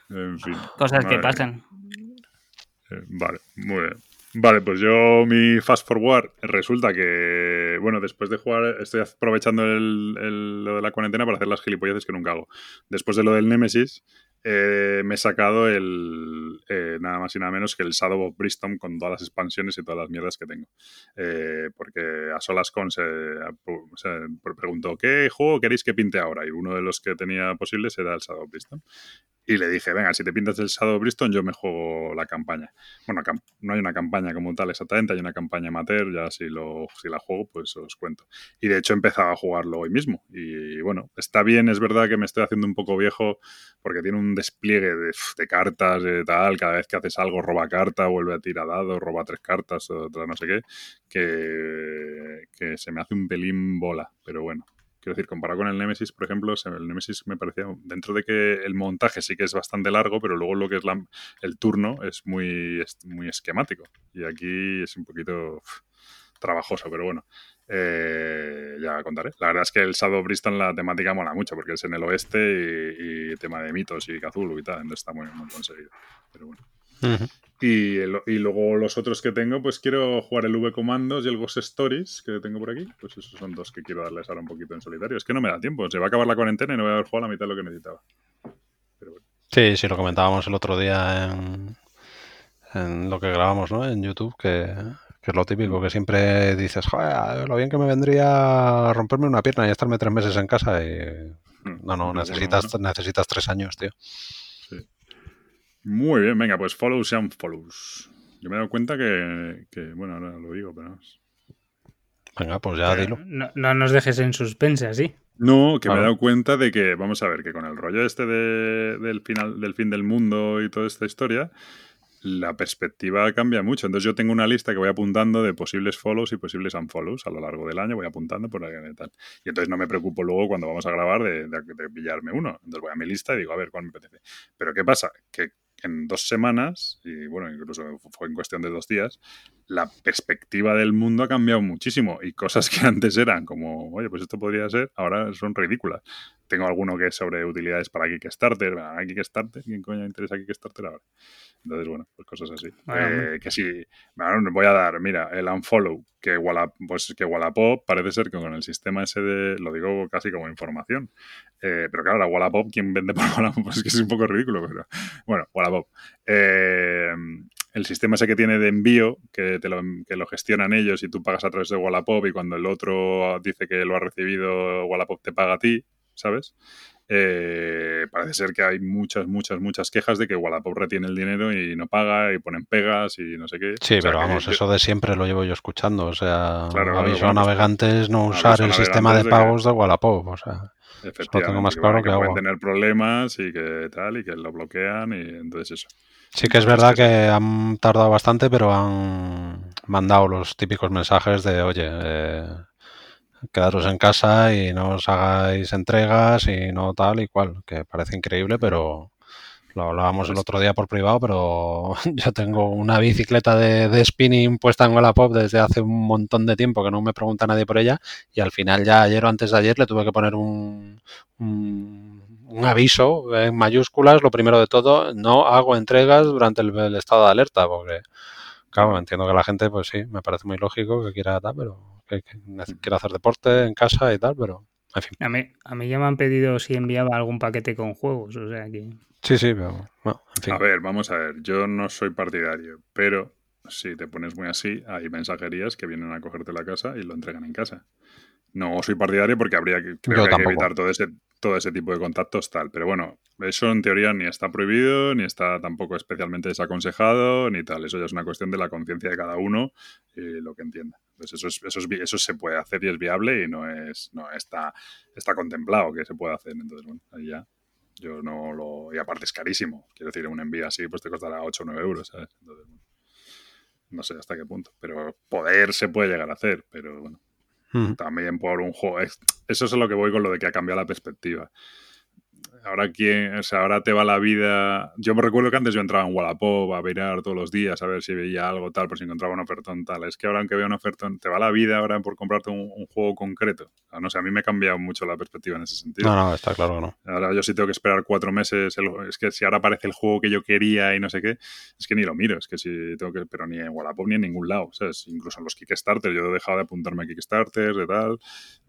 En fin. cosas que pasan. Eh, Vale, muy bien. Vale, pues yo mi fast forward resulta que, bueno, después de jugar, estoy aprovechando el, lo de la cuarentena para hacer las gilipolleces que nunca hago. Después de lo del Nemesis, eh, me he sacado el, eh, nada más y nada menos que el Shadow of Briston con todas las expansiones y todas las mierdas que tengo. Eh, porque a solas con se, se preguntó, ¿qué juego queréis que pinte ahora? Y uno de los que tenía posibles era el Shadow of Briston. Y le dije, venga, si te pintas el Shadow Bristol, yo me juego la campaña. Bueno, no hay una campaña como tal exactamente, hay una campaña amateur, ya si, lo, si la juego, pues os cuento. Y de hecho empezaba a jugarlo hoy mismo. Y bueno, está bien, es verdad que me estoy haciendo un poco viejo porque tiene un despliegue de, de cartas, de tal, cada vez que haces algo roba carta, vuelve a tirar dado, roba tres cartas, otra no sé qué, que, que se me hace un pelín bola. Pero bueno, Quiero decir, comparado con el Nemesis, por ejemplo, el Nemesis me parecía, dentro de que el montaje sí que es bastante largo, pero luego lo que es el turno es muy, muy esquemático. Y aquí es un poquito trabajoso, pero bueno. Eh, ya contaré. La verdad es que el Shadow Bristol la temática mola mucho porque es en el oeste y, tema de mitos y Cthulhu y tal, entonces está muy, muy conseguido. Pero bueno. Y, y, luego los otros que tengo, pues quiero jugar el V Commandos y el Ghost Stories que tengo por aquí. Pues esos son dos que quiero darles ahora un poquito en solitario. Es que no me da tiempo, se va a acabar la cuarentena y no voy a haber jugado la mitad de lo que necesitaba. Sí, sí, lo comentábamos el otro día en, lo que grabamos, ¿no? En YouTube, que, es lo típico, que siempre dices, joder, lo bien que me vendría romperme una pierna y estarme tres meses en casa y... Mm, no, no, necesitas, necesitas tres años, tío. Muy bien, venga, pues follows and follows. Yo me he dado cuenta que, bueno, ahora lo digo, pero... Venga, pues ya dilo. No, nos dejes en suspense así. No, que me he dado cuenta de que, vamos a ver, que con el rollo este del, final, del fin del mundo y toda esta historia, la perspectiva cambia mucho. Entonces yo tengo una lista que voy apuntando de posibles follows y posibles unfollows a lo largo del año, voy apuntando por ahí y tal. Y entonces no me preocupo luego cuando vamos a grabar de, de pillarme uno. Entonces voy a mi lista y digo, a ver, ¿cuál me apetece? Pero ¿qué pasa? Que en dos semanas, y bueno, incluso fue en cuestión de dos días, la perspectiva del mundo ha cambiado muchísimo y cosas que antes eran como, oye, pues esto podría ser, ahora son ridículas. Tengo alguno que es sobre utilidades para Kickstarter, ¿a Kickstarter? ¿Quién coño interesa Kickstarter ahora? Entonces, bueno, pues cosas así. Eh, que sí, bueno, voy a dar, mira, el unfollow, que, Wallapop, pues que Wallapop parece ser que con el sistema ese de, lo digo casi como información, eh, pero claro, Wallapop, ¿quién vende por Wallapop? Pues es que es un poco ridículo, pero bueno, Wallapop. Eh, el sistema ese que tiene de envío, que, te lo, que lo gestionan ellos y tú pagas a través de Wallapop y cuando el otro dice que lo ha recibido, Wallapop te paga a ti, ¿sabes? Eh, parece ser que hay muchas, muchas, muchas quejas de que Wallapop retiene el dinero y no paga y ponen pegas y no sé qué. Sí, pero vamos, eso de siempre lo llevo yo escuchando. O sea, aviso a navegantes no usar el sistema de pagos de, Wallapop. O sea, efectivamente, tengo más claro que, pueden tener problemas y que tal, y que lo bloquean y entonces eso. Sí que es verdad que han tardado bastante, pero han mandado los típicos mensajes de, oye, eh, quedaros en casa y no os hagáis entregas y no tal y cual, que parece increíble, pero lo hablábamos el otro día por privado, pero yo tengo una bicicleta de, spinning puesta en Wallapop desde hace un montón de tiempo que no me pregunta nadie por ella y al final ya ayer o antes de ayer le tuve que poner un, un, aviso en mayúsculas, lo primero de todo, no hago entregas durante el, estado de alerta, porque claro, entiendo que la gente, pues sí, me parece muy lógico que quiera tal, pero que, quiera hacer deporte en casa y tal, pero en fin. A mí, a mí ya me han pedido si enviaba algún paquete con juegos, o sea que... Sí, sí, pero en fin. A ver, vamos a ver, yo no soy partidario, pero si te pones muy así, hay mensajerías que vienen a cogerte la casa y lo entregan en casa. No soy partidario porque habría que, creo que, evitar todo ese, todo ese tipo de contactos tal. Pero bueno, eso en teoría ni está prohibido, ni está tampoco especialmente desaconsejado, ni tal. Eso ya es una cuestión de la conciencia de cada uno y lo que entienda. Entonces eso, eso, eso se puede hacer y es viable y no es no está, está contemplado que se puede hacer. Entonces, bueno, ahí ya. Yo no lo... Y aparte es carísimo. Quiero decir, un envío así pues te costará 8 o 9 euros, ¿sabes? Entonces, no sé hasta qué punto. Pero poder se puede llegar a hacer, pero bueno, también por un juego. Eso es lo que voy con lo de que ha cambiado la perspectiva ahora quién, o sea, ahora te va la vida. Yo me recuerdo que antes yo entraba en Wallapop a mirar todos los días a ver si veía algo tal, por si encontraba un ofertón tal. Es que ahora aunque vea un ofertón, te va la vida ahora por comprarte un, juego concreto. no sé, a mí me ha cambiado mucho la perspectiva en ese sentido. No, no, está claro no. Ahora yo sí tengo que esperar cuatro meses. es que si ahora aparece el juego que yo quería y no sé qué, es que ni lo miro. Es que si tengo que, pero ni en Wallapop ni en ningún lado. ¿sabes? Incluso en los Kickstarter, yo he dejado de apuntarme a Kickstarter, de tal.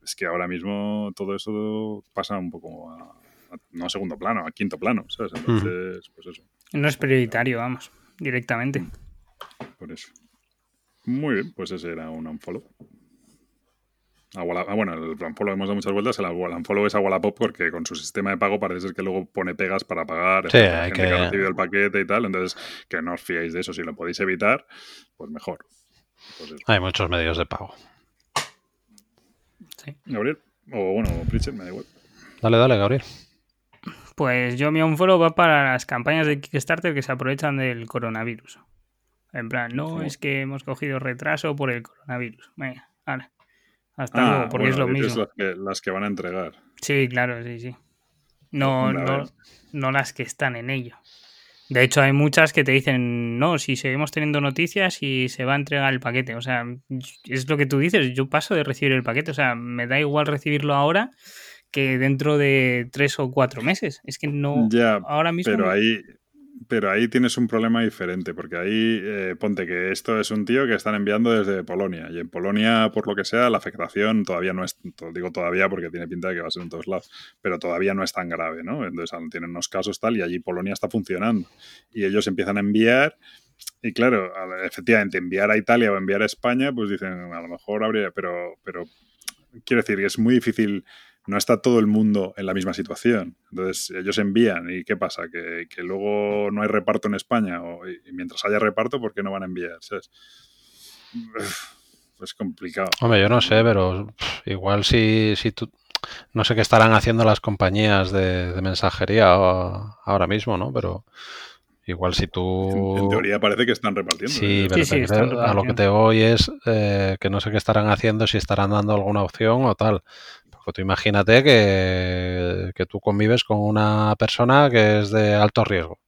Es que ahora mismo todo eso pasa un poco a no a segundo plano, a quinto plano, ¿sabes? Entonces, pues eso. No es prioritario, vamos, directamente. Mm. Por eso. Muy bien, pues ese era un unfollow. Ah, bueno, el Unfollow hemos dado muchas vueltas. El Unfollow es a Wallapop porque con su sistema de pago parece ser que luego pone pegas para pagar. Sí, hay gente que- ha recibido el paquete y tal. Entonces, que no os fiéis de eso. Si lo podéis evitar, pues mejor. Pues. Hay muchos medios de pago. Sí. Gabriel, o bueno, Pritchett, me da igual. Dale, dale, Gabriel. Pues yo mi unfollow va para las campañas de Kickstarter que se aprovechan del coronavirus. En plan, no, es que hemos cogido retraso por el coronavirus. Venga, vale. Hasta Ah, luego, porque bueno, es lo mismo. Las que, las que van a entregar. Sí, claro, sí, sí. No, no, no las que están en ello. De hecho, hay muchas que te dicen, no, si seguimos teniendo noticias y se va a entregar el paquete. O sea, es lo que tú dices, yo paso de recibir el paquete. O sea, me da igual recibirlo ahora que dentro de tres o cuatro meses. Es que no, Ya, ahora mismo... Pero me- ahí, pero ahí tienes un problema diferente, porque ahí eh, ponte que esto es un tío que están enviando desde Polonia, y en Polonia, por lo que sea, la afectación todavía no es, digo todavía porque tiene pinta de que va a ser en todos lados, pero todavía no es tan grave, ¿no? Entonces tienen unos casos tal, y allí Polonia está funcionando, y ellos empiezan a enviar. Y claro, efectivamente, enviar a Italia o enviar a España, pues dicen, a lo mejor habría, pero, pero quiero decir que es muy difícil, no está todo el mundo en la misma situación. Entonces ellos envían y ¿qué pasa? Que, que luego no hay reparto en España o, y mientras haya reparto, ¿por qué no van a enviar? ¿Sabes? Es complicado. Hombre, yo no sé, pero pff, igual si, si tú... No sé qué estarán haciendo las compañías de, de mensajería o- ahora mismo, ¿no? Pero igual si tú... En, en teoría parece que están repartiendo. Sí, ¿eh? pero sí, están a lo que te voy es eh, que no sé qué estarán haciendo, si estarán dando alguna opción o tal. Tú imagínate que, que tú convives con una persona que es de alto riesgo.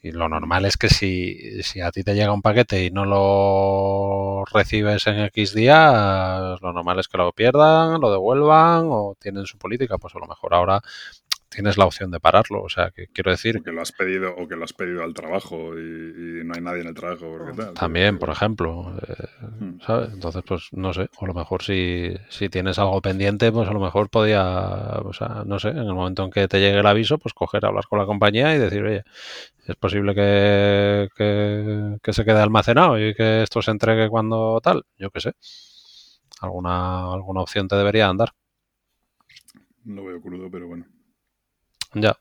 Y lo normal es que si, si a ti te llega un paquete y no lo recibes en X días, lo normal es que lo pierdan, lo devuelvan o tienen su política. Pues a lo mejor ahora tienes la opción de pararlo. O sea, que quiero decir, O que lo has pedido, o que lo has pedido al trabajo y, y no hay nadie en el trabajo. porque tal. también, por ejemplo, eh, Hmm. ¿sabes? Entonces, pues no sé, o a lo mejor si, si tienes algo pendiente, pues a lo mejor podía, o sea, no sé, en el momento en que te llegue el aviso, pues coger, hablar con la compañía y decir, oye, es posible que, que, que se quede almacenado y que esto se entregue cuando tal, yo qué sé. Alguna, alguna opción te debería andar. Lo veo crudo, pero bueno. Ya,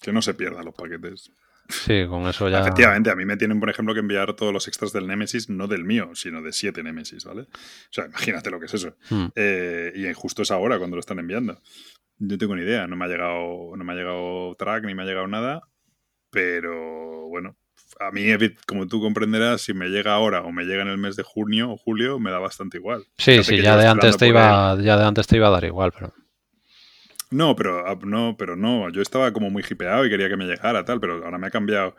Que no se pierdan los paquetes. sí, con eso ya. Efectivamente, a mí me tienen, por ejemplo, que enviar todos los extras del Nemesis, no del mío, sino de siete Nemesis, ¿vale? O sea, imagínate lo que es eso. Hmm. Eh, y justo es ahora cuando lo están enviando. No tengo ni idea, no me ha llegado, no me ha llegado track ni me ha llegado nada, pero bueno, a mí, como tú comprenderás, si me llega ahora o me llega en el mes de junio o julio, me da bastante igual. Sí, Fíjate sí, ya de antes te iba, ya de antes te iba a dar igual, pero. No, pero ah, no, pero no. Yo estaba como muy hipeado y quería que me llegara tal, pero ahora me ha cambiado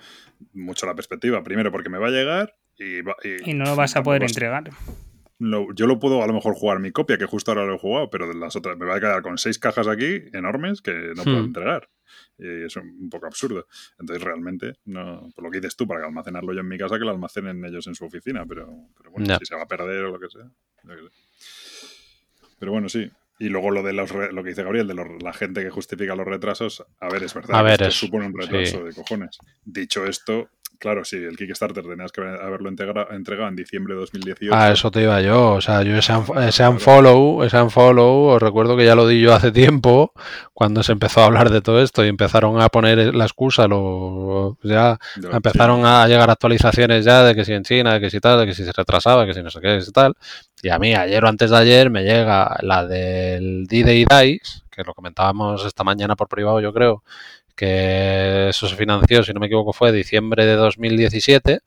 mucho la perspectiva. Primero porque me va a llegar y, va- Y no lo vas a poder entregar. lo- yo lo puedo a lo mejor jugar mi copia, que justo ahora lo he jugado, pero de las otras me va a quedar con seis cajas aquí enormes que no puedo Hmm. entregar. Y es un poco absurdo. Entonces, realmente, no, por lo que dices tú, para almacenarlo yo en mi casa, que lo almacenen ellos en su oficina. Pero, pero bueno, si se va a perder o lo que sea. Pero bueno, sí. Y luego lo de los re- lo que dice Gabriel, de los- la gente que justifica los retrasos. A ver, es verdad. A que ver, esto es- supone un retraso sí. de cojones. Dicho esto, claro, sí, el Kickstarter tenías que haberlo entregado en diciembre de 2018. Ah, eso te iba yo. O sea, yo ese, ese unfollow, ese unfollow, os recuerdo que ya lo di yo hace tiempo, cuando se empezó a hablar de todo esto y empezaron a poner la excusa, lo, ya de empezaron sí. a llegar actualizaciones ya de que si en China, de que si tal, de que si se retrasaba, que si no sé qué, que si tal. Y a mí, ayer o antes de ayer, me llega la del D-Day Dice, que lo comentábamos esta mañana por privado, yo creo, que eso se financió, si no me equivoco, fue diciembre de 2017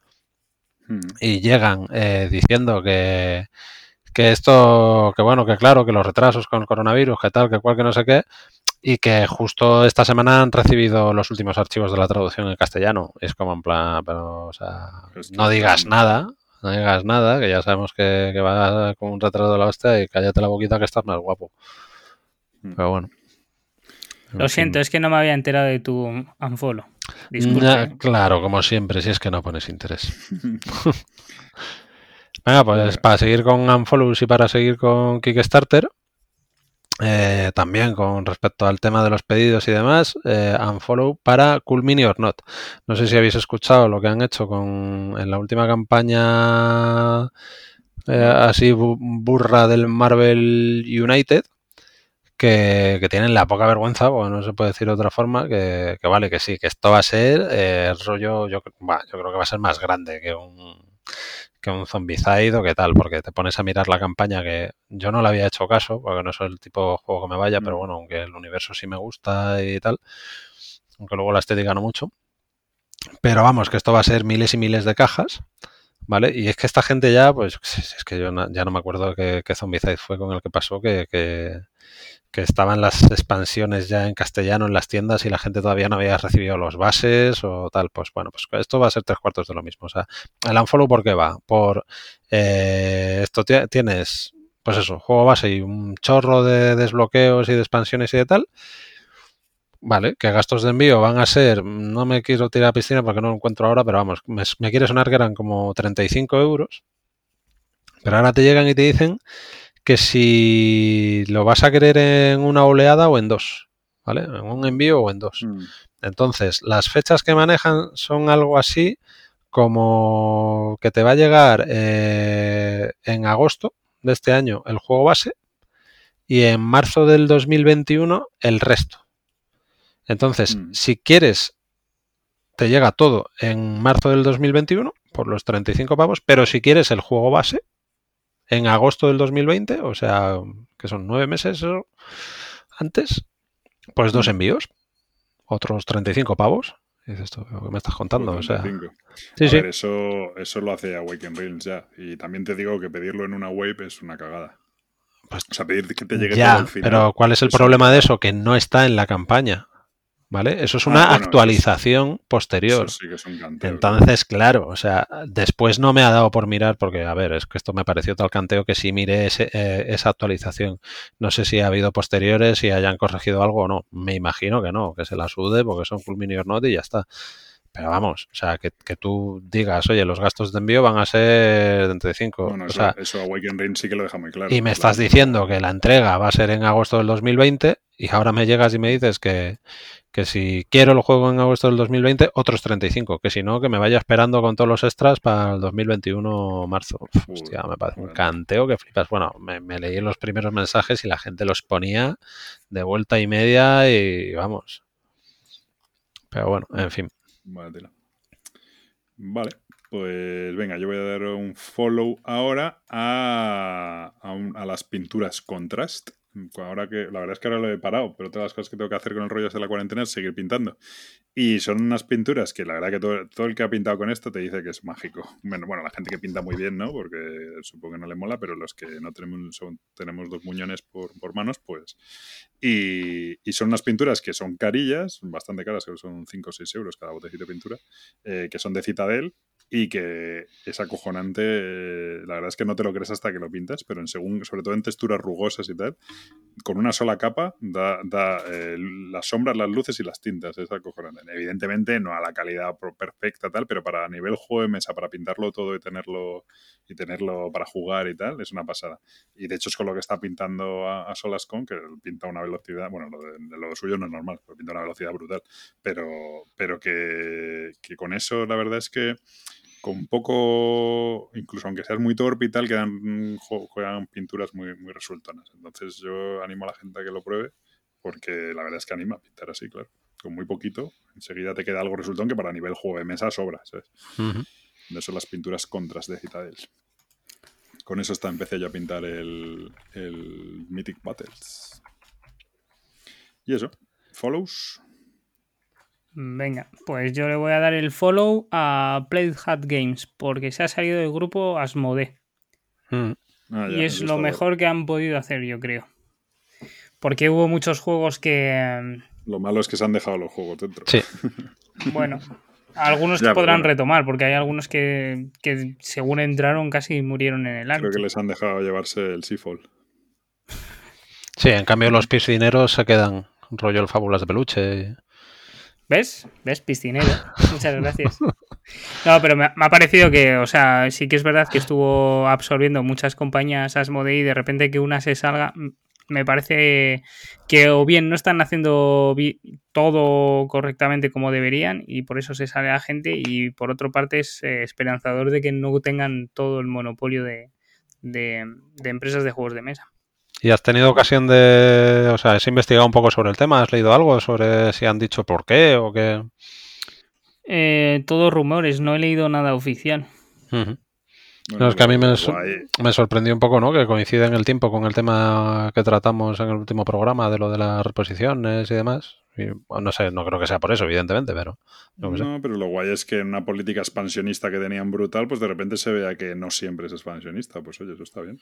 Mm. y llegan eh, diciendo que, que esto, que bueno, que claro, que los retrasos con el coronavirus, que tal, que cual, que no sé qué, y que justo esta semana han recibido los últimos archivos de la traducción en castellano. Es como en plan, pero, o sea, Esto no digas nada, no digas nada, que ya sabemos que, que va con un retraso de la hostia y cállate la boquita que estás más guapo. Mm. Pero bueno. Lo siento, es que no me había enterado de tu unfollow. Ya, claro, como siempre, si es que no pones interés. Venga, pues para seguir con Unfollows y para seguir con Kickstarter, eh, también con respecto al tema de los pedidos y demás, eh, Unfollow para Cool Mini or Not. No sé si habéis escuchado lo que han hecho con en la última campaña eh, así burra del Marvel United, que, tienen la poca vergüenza, porque no se puede decir de otra forma, que, vale, que sí, que esto va a ser eh, el rollo, yo, yo creo que va a ser más grande que un que un Zombicide o qué tal, porque te pones a mirar la campaña que yo no le había hecho caso, porque no soy el tipo de juego que me vaya, pero mm. bueno, aunque el universo sí me gusta y tal, aunque luego la estética no mucho. Pero vamos, que esto va a ser miles y miles de cajas, ¿vale? Y es que esta gente ya, pues es que yo ya no me acuerdo qué, qué Zombicide fue con el que pasó, que, que, que estaban las expansiones ya en castellano en las tiendas y la gente todavía no había recibido los bases o tal, pues bueno, pues esto va a ser tres cuartos de lo mismo. O sea, el Unfollow, ¿por qué va? Por eh, esto tienes, pues eso, juego base y un chorro de desbloqueos y de expansiones y de tal. Vale, que gastos de envío van a ser, no me quiero tirar a piscina porque no lo encuentro ahora, pero vamos, me, me quiere sonar que eran como 35 euros. Pero ahora te llegan y te dicen que si lo vas a querer en una oleada o en dos, ¿vale? En un envío o en dos. Mm. Entonces, las fechas que manejan son algo así como que te va a llegar eh, en agosto de este año el juego base y en marzo del 2021 el resto. Entonces, mm. si quieres, te llega todo en marzo del 2021 por los 35 pavos, pero si quieres el juego base, en agosto del 2020, o sea, que son nueve meses antes, pues dos envíos, otros 35 pavos. Es esto que me estás contando, o sea. Sí, sí. eso, eso lo hace Awaken Rails ya. Y también te digo que pedirlo en una web es una cagada. Pues, o sea, pedir que te llegue ya, todo final. Pero ¿cuál es el problema de eso? Que no está en la campaña. ¿Vale? Eso es ah, una actualización posterior. Entonces, claro, o sea, después no me ha dado por mirar, porque, a ver, es que esto me pareció tal canteo que sí mire eh, esa actualización. No sé si ha habido posteriores, si hayan corregido algo o no. Me imagino que no, que se la sude porque son full mini or y ya está. Pero vamos, o sea, que, tú digas, oye, los gastos de envío van a ser de 35. Bueno, o eso, sea, eso Awaken Ring sí que lo deja muy claro. Y me estás diciendo que la entrega va a ser en agosto del 2020 y ahora me llegas y me dices que, que si quiero el juego en agosto del 2020, otros 35, que si no, que me vaya esperando con todos los extras para el 2021 marzo. hostia, me parece un canteo que flipas. Bueno, me, leí los primeros mensajes y la gente los ponía de vuelta y media y vamos. Pero bueno, en fin. Vale, Vale, pues venga, yo voy a dar un follow ahora a, a las pinturas contrast Ahora que, la verdad es que ahora lo he parado, pero todas las cosas que tengo que hacer con el rollo de la cuarentena es seguir pintando. Y son unas pinturas que la verdad que todo, el que ha pintado con esto te dice que es mágico. Bueno, bueno, la gente que pinta muy bien, ¿no? Porque supongo que no le mola, pero los que no tenemos, tenemos dos muñones por, manos, pues. Y, son unas pinturas que son carillas, bastante caras, que son 5 o 6 euros cada botecito de pintura, eh, que son de Citadel y que es acojonante. Eh, la verdad es que no te lo crees hasta que lo pintas, pero en según, sobre todo en texturas rugosas y tal, con una sola capa da, da eh, las sombras, las luces y las tintas. Es acojonante. Evidentemente no a la calidad perfecta tal, pero para nivel juego de mesa, para pintarlo todo y tenerlo y tenerlo para jugar y tal, es una pasada. Y de hecho es con lo que está pintando a, a Solascon, que pinta una velocidad, bueno, lo, de, lo suyo no es normal, pero pinta una velocidad brutal, pero, pero que, que con eso la verdad es que con poco, incluso aunque seas muy torpe y tal, quedan, juegan pinturas muy, muy resultonas. Entonces yo animo a la gente a que lo pruebe, porque la verdad es que anima a pintar así, claro. Con muy poquito, enseguida te queda algo resultón que para nivel juego de mesa sobra, ¿sabes? De eso las pinturas contras de Citadel. Con eso está, empecé yo a pintar el, el Mythic Battles. Y eso, follows. Venga, pues yo le voy a dar el follow a Played Hat Games porque se ha salido del grupo Asmode. Mm. Ah, y es lo mejor que han podido hacer, yo creo. Porque hubo muchos juegos que. Em, lo malo es que se han dejado los juegos dentro. Sí. bueno, algunos que podrán retomar, porque hay algunos que, según entraron casi murieron en el acto. Creo que les han dejado llevarse el Seafall. Sí, en cambio los piscineros se quedan rollo el fábulas de peluche. ¿Ves? ¿Ves? Piscinero. Muchas gracias. No, pero me, ha parecido que, o sea, sí que es verdad que estuvo absorbiendo muchas compañías Asmodee y de repente que una se salga, me parece que o bien no están haciendo todo correctamente como deberían y por eso se sale la gente y por otra parte es eh, esperanzador de que no tengan todo el monopolio de, de, de empresas de juegos de mesa. ¿Y has tenido ocasión de, o sea, has investigado un poco sobre el tema? ¿Has leído algo sobre si han dicho por qué o qué? Eh, todos rumores, no he leído nada oficial. Ujú. Bueno, No, es que a mí me, sorprendió un poco, ¿no? Que coincide en el tiempo con el tema que tratamos en el último programa de lo de las reposiciones y demás. Y, bueno, no sé, no creo que sea por eso, evidentemente, pero. No, pero lo guay es que en una política expansionista que tenían brutal, pues de repente se vea que no siempre es expansionista. Pues oye, eso está bien.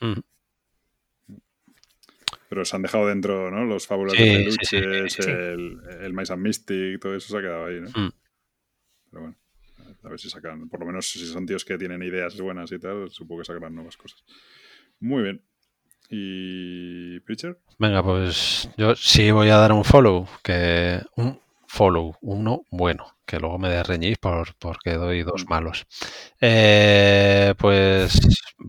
Pero se han dejado dentro, ¿no? Los fábulas Sí, de sí, peluches, sí. el, el Mice and Mystic, todo eso se ha quedado ahí, ¿no? Mm. Pero bueno, a ver si sacan, por lo menos si son tíos que tienen ideas buenas y tal, supongo que sacarán nuevas cosas. Muy bien. ¿Y Preacher? Venga, pues yo sí voy a dar un follow, que un follow, uno bueno, que luego me desreñís por, porque doy dos malos. Eh, pues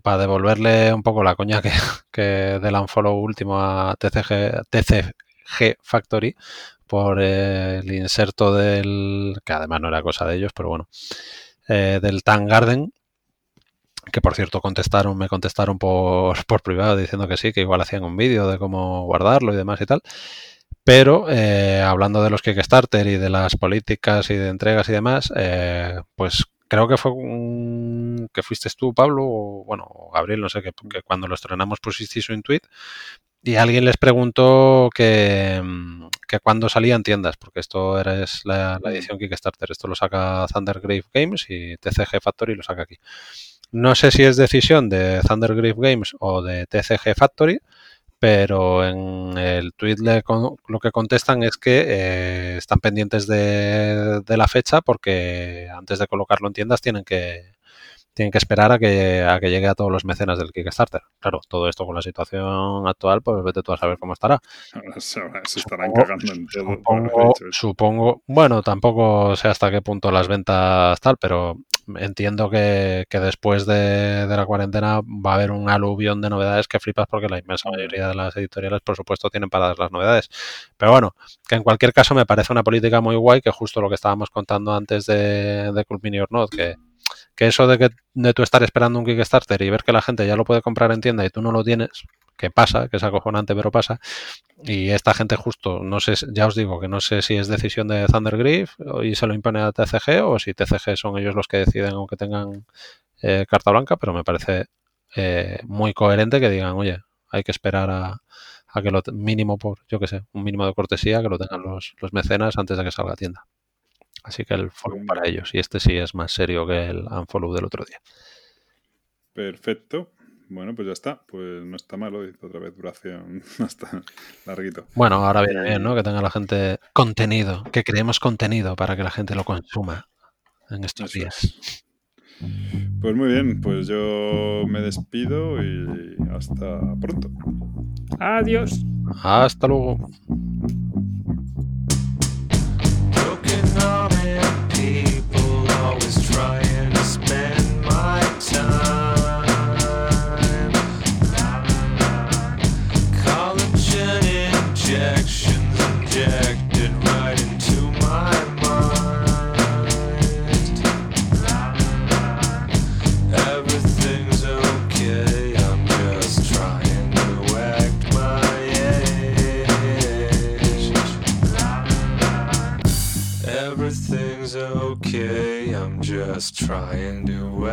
para devolverle un poco la coña que, que del unfollow último a TCG, TCG Factory por eh, el inserto del, que además no era cosa de ellos, pero bueno, eh, del Tan Garden, que por cierto contestaron, me contestaron por, por privado diciendo que sí, que igual hacían un vídeo de cómo guardarlo y demás y tal. Pero eh, hablando de los Kickstarter y de las políticas y de entregas y demás, eh, pues creo que fue un, que fuiste tú, Pablo, o bueno, Gabriel, no sé, que, que cuando lo estrenamos pusisteis un tweet y alguien les preguntó que, mm, que cuándo salía en tiendas, porque esto era, es la, la edición Kickstarter, esto lo saca Thundergrave Games y TCG Factory lo saca aquí. No sé si es decisión de Thundergrave Games o de TCG Factory, pero en el tweet le con- lo que contestan es que eh, están pendientes de, de la fecha porque antes de colocarlo en tiendas tienen que tienen que esperar a que, a que llegue a todos los mecenas del Kickstarter. Claro, todo esto con la situación actual, pues vete tú a saber cómo estará. Se, se estarán Supongo- cagando en todo. Supongo, supongo, bueno, tampoco sé hasta qué punto las ventas tal, pero entiendo que, que después de, de la cuarentena va a haber un aluvión de novedades que flipas porque la inmensa mayoría de las editoriales, por supuesto, tienen paradas las novedades. Pero bueno, que en cualquier caso me parece una política muy guay, que justo lo que estábamos contando antes de, de Club Mini or Not, que, que eso de que de tú estar esperando un Kickstarter y ver que la gente ya lo puede comprar en tienda y tú no lo tienes, que pasa, que es acojonante, pero pasa. Y esta gente justo, no sé, ya os digo que no sé si es decisión de Thundergriff y se lo impone a TCG o si TCG son ellos los que deciden aunque tengan eh, carta blanca, pero me parece eh, muy coherente que digan, oye, hay que esperar a, que lo mínimo por, yo que sé, un mínimo de cortesía que lo tengan los, los mecenas antes de que salga tienda. Así que el follow para ellos. Y este sí es más serio que el unfollow del otro día. Perfecto. Bueno, pues ya está. Pues no está malo. Dice otra vez duración. No está larguito. Bueno, ahora viene bien, ¿no? Que tenga la gente contenido, que creemos contenido para que la gente lo consuma en estos Eso días. es. Pues muy bien. Pues yo me despido y hasta pronto. Adiós. Hasta luego. right.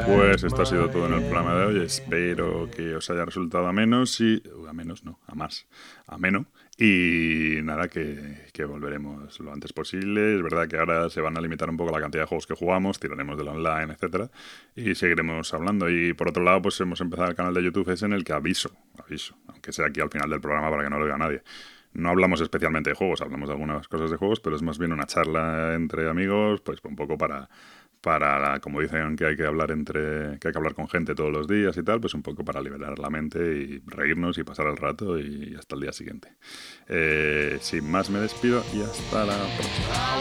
Pues esto ha sido todo en el programa de hoy. Espero que os haya resultado a menos y. A menos, no, a más. Ameno. Y nada, que, que volveremos lo antes posible. Es verdad que ahora se van a limitar un poco la cantidad de juegos que jugamos, tiraremos del online, etcétera, y seguiremos hablando. Y por otro lado, pues hemos empezado el canal de YouTube ese en el que aviso, aviso, aunque sea aquí al final del programa para que no lo vea nadie. No hablamos especialmente de juegos, hablamos de algunas cosas de juegos, pero es más bien una charla entre amigos, pues un poco para, para como dicen que hay que hablar entre, que hay que hablar con gente todos los días y tal, pues un poco para liberar la mente y reírnos y pasar el rato y hasta el día siguiente. Eh, sin más me despido y hasta la próxima.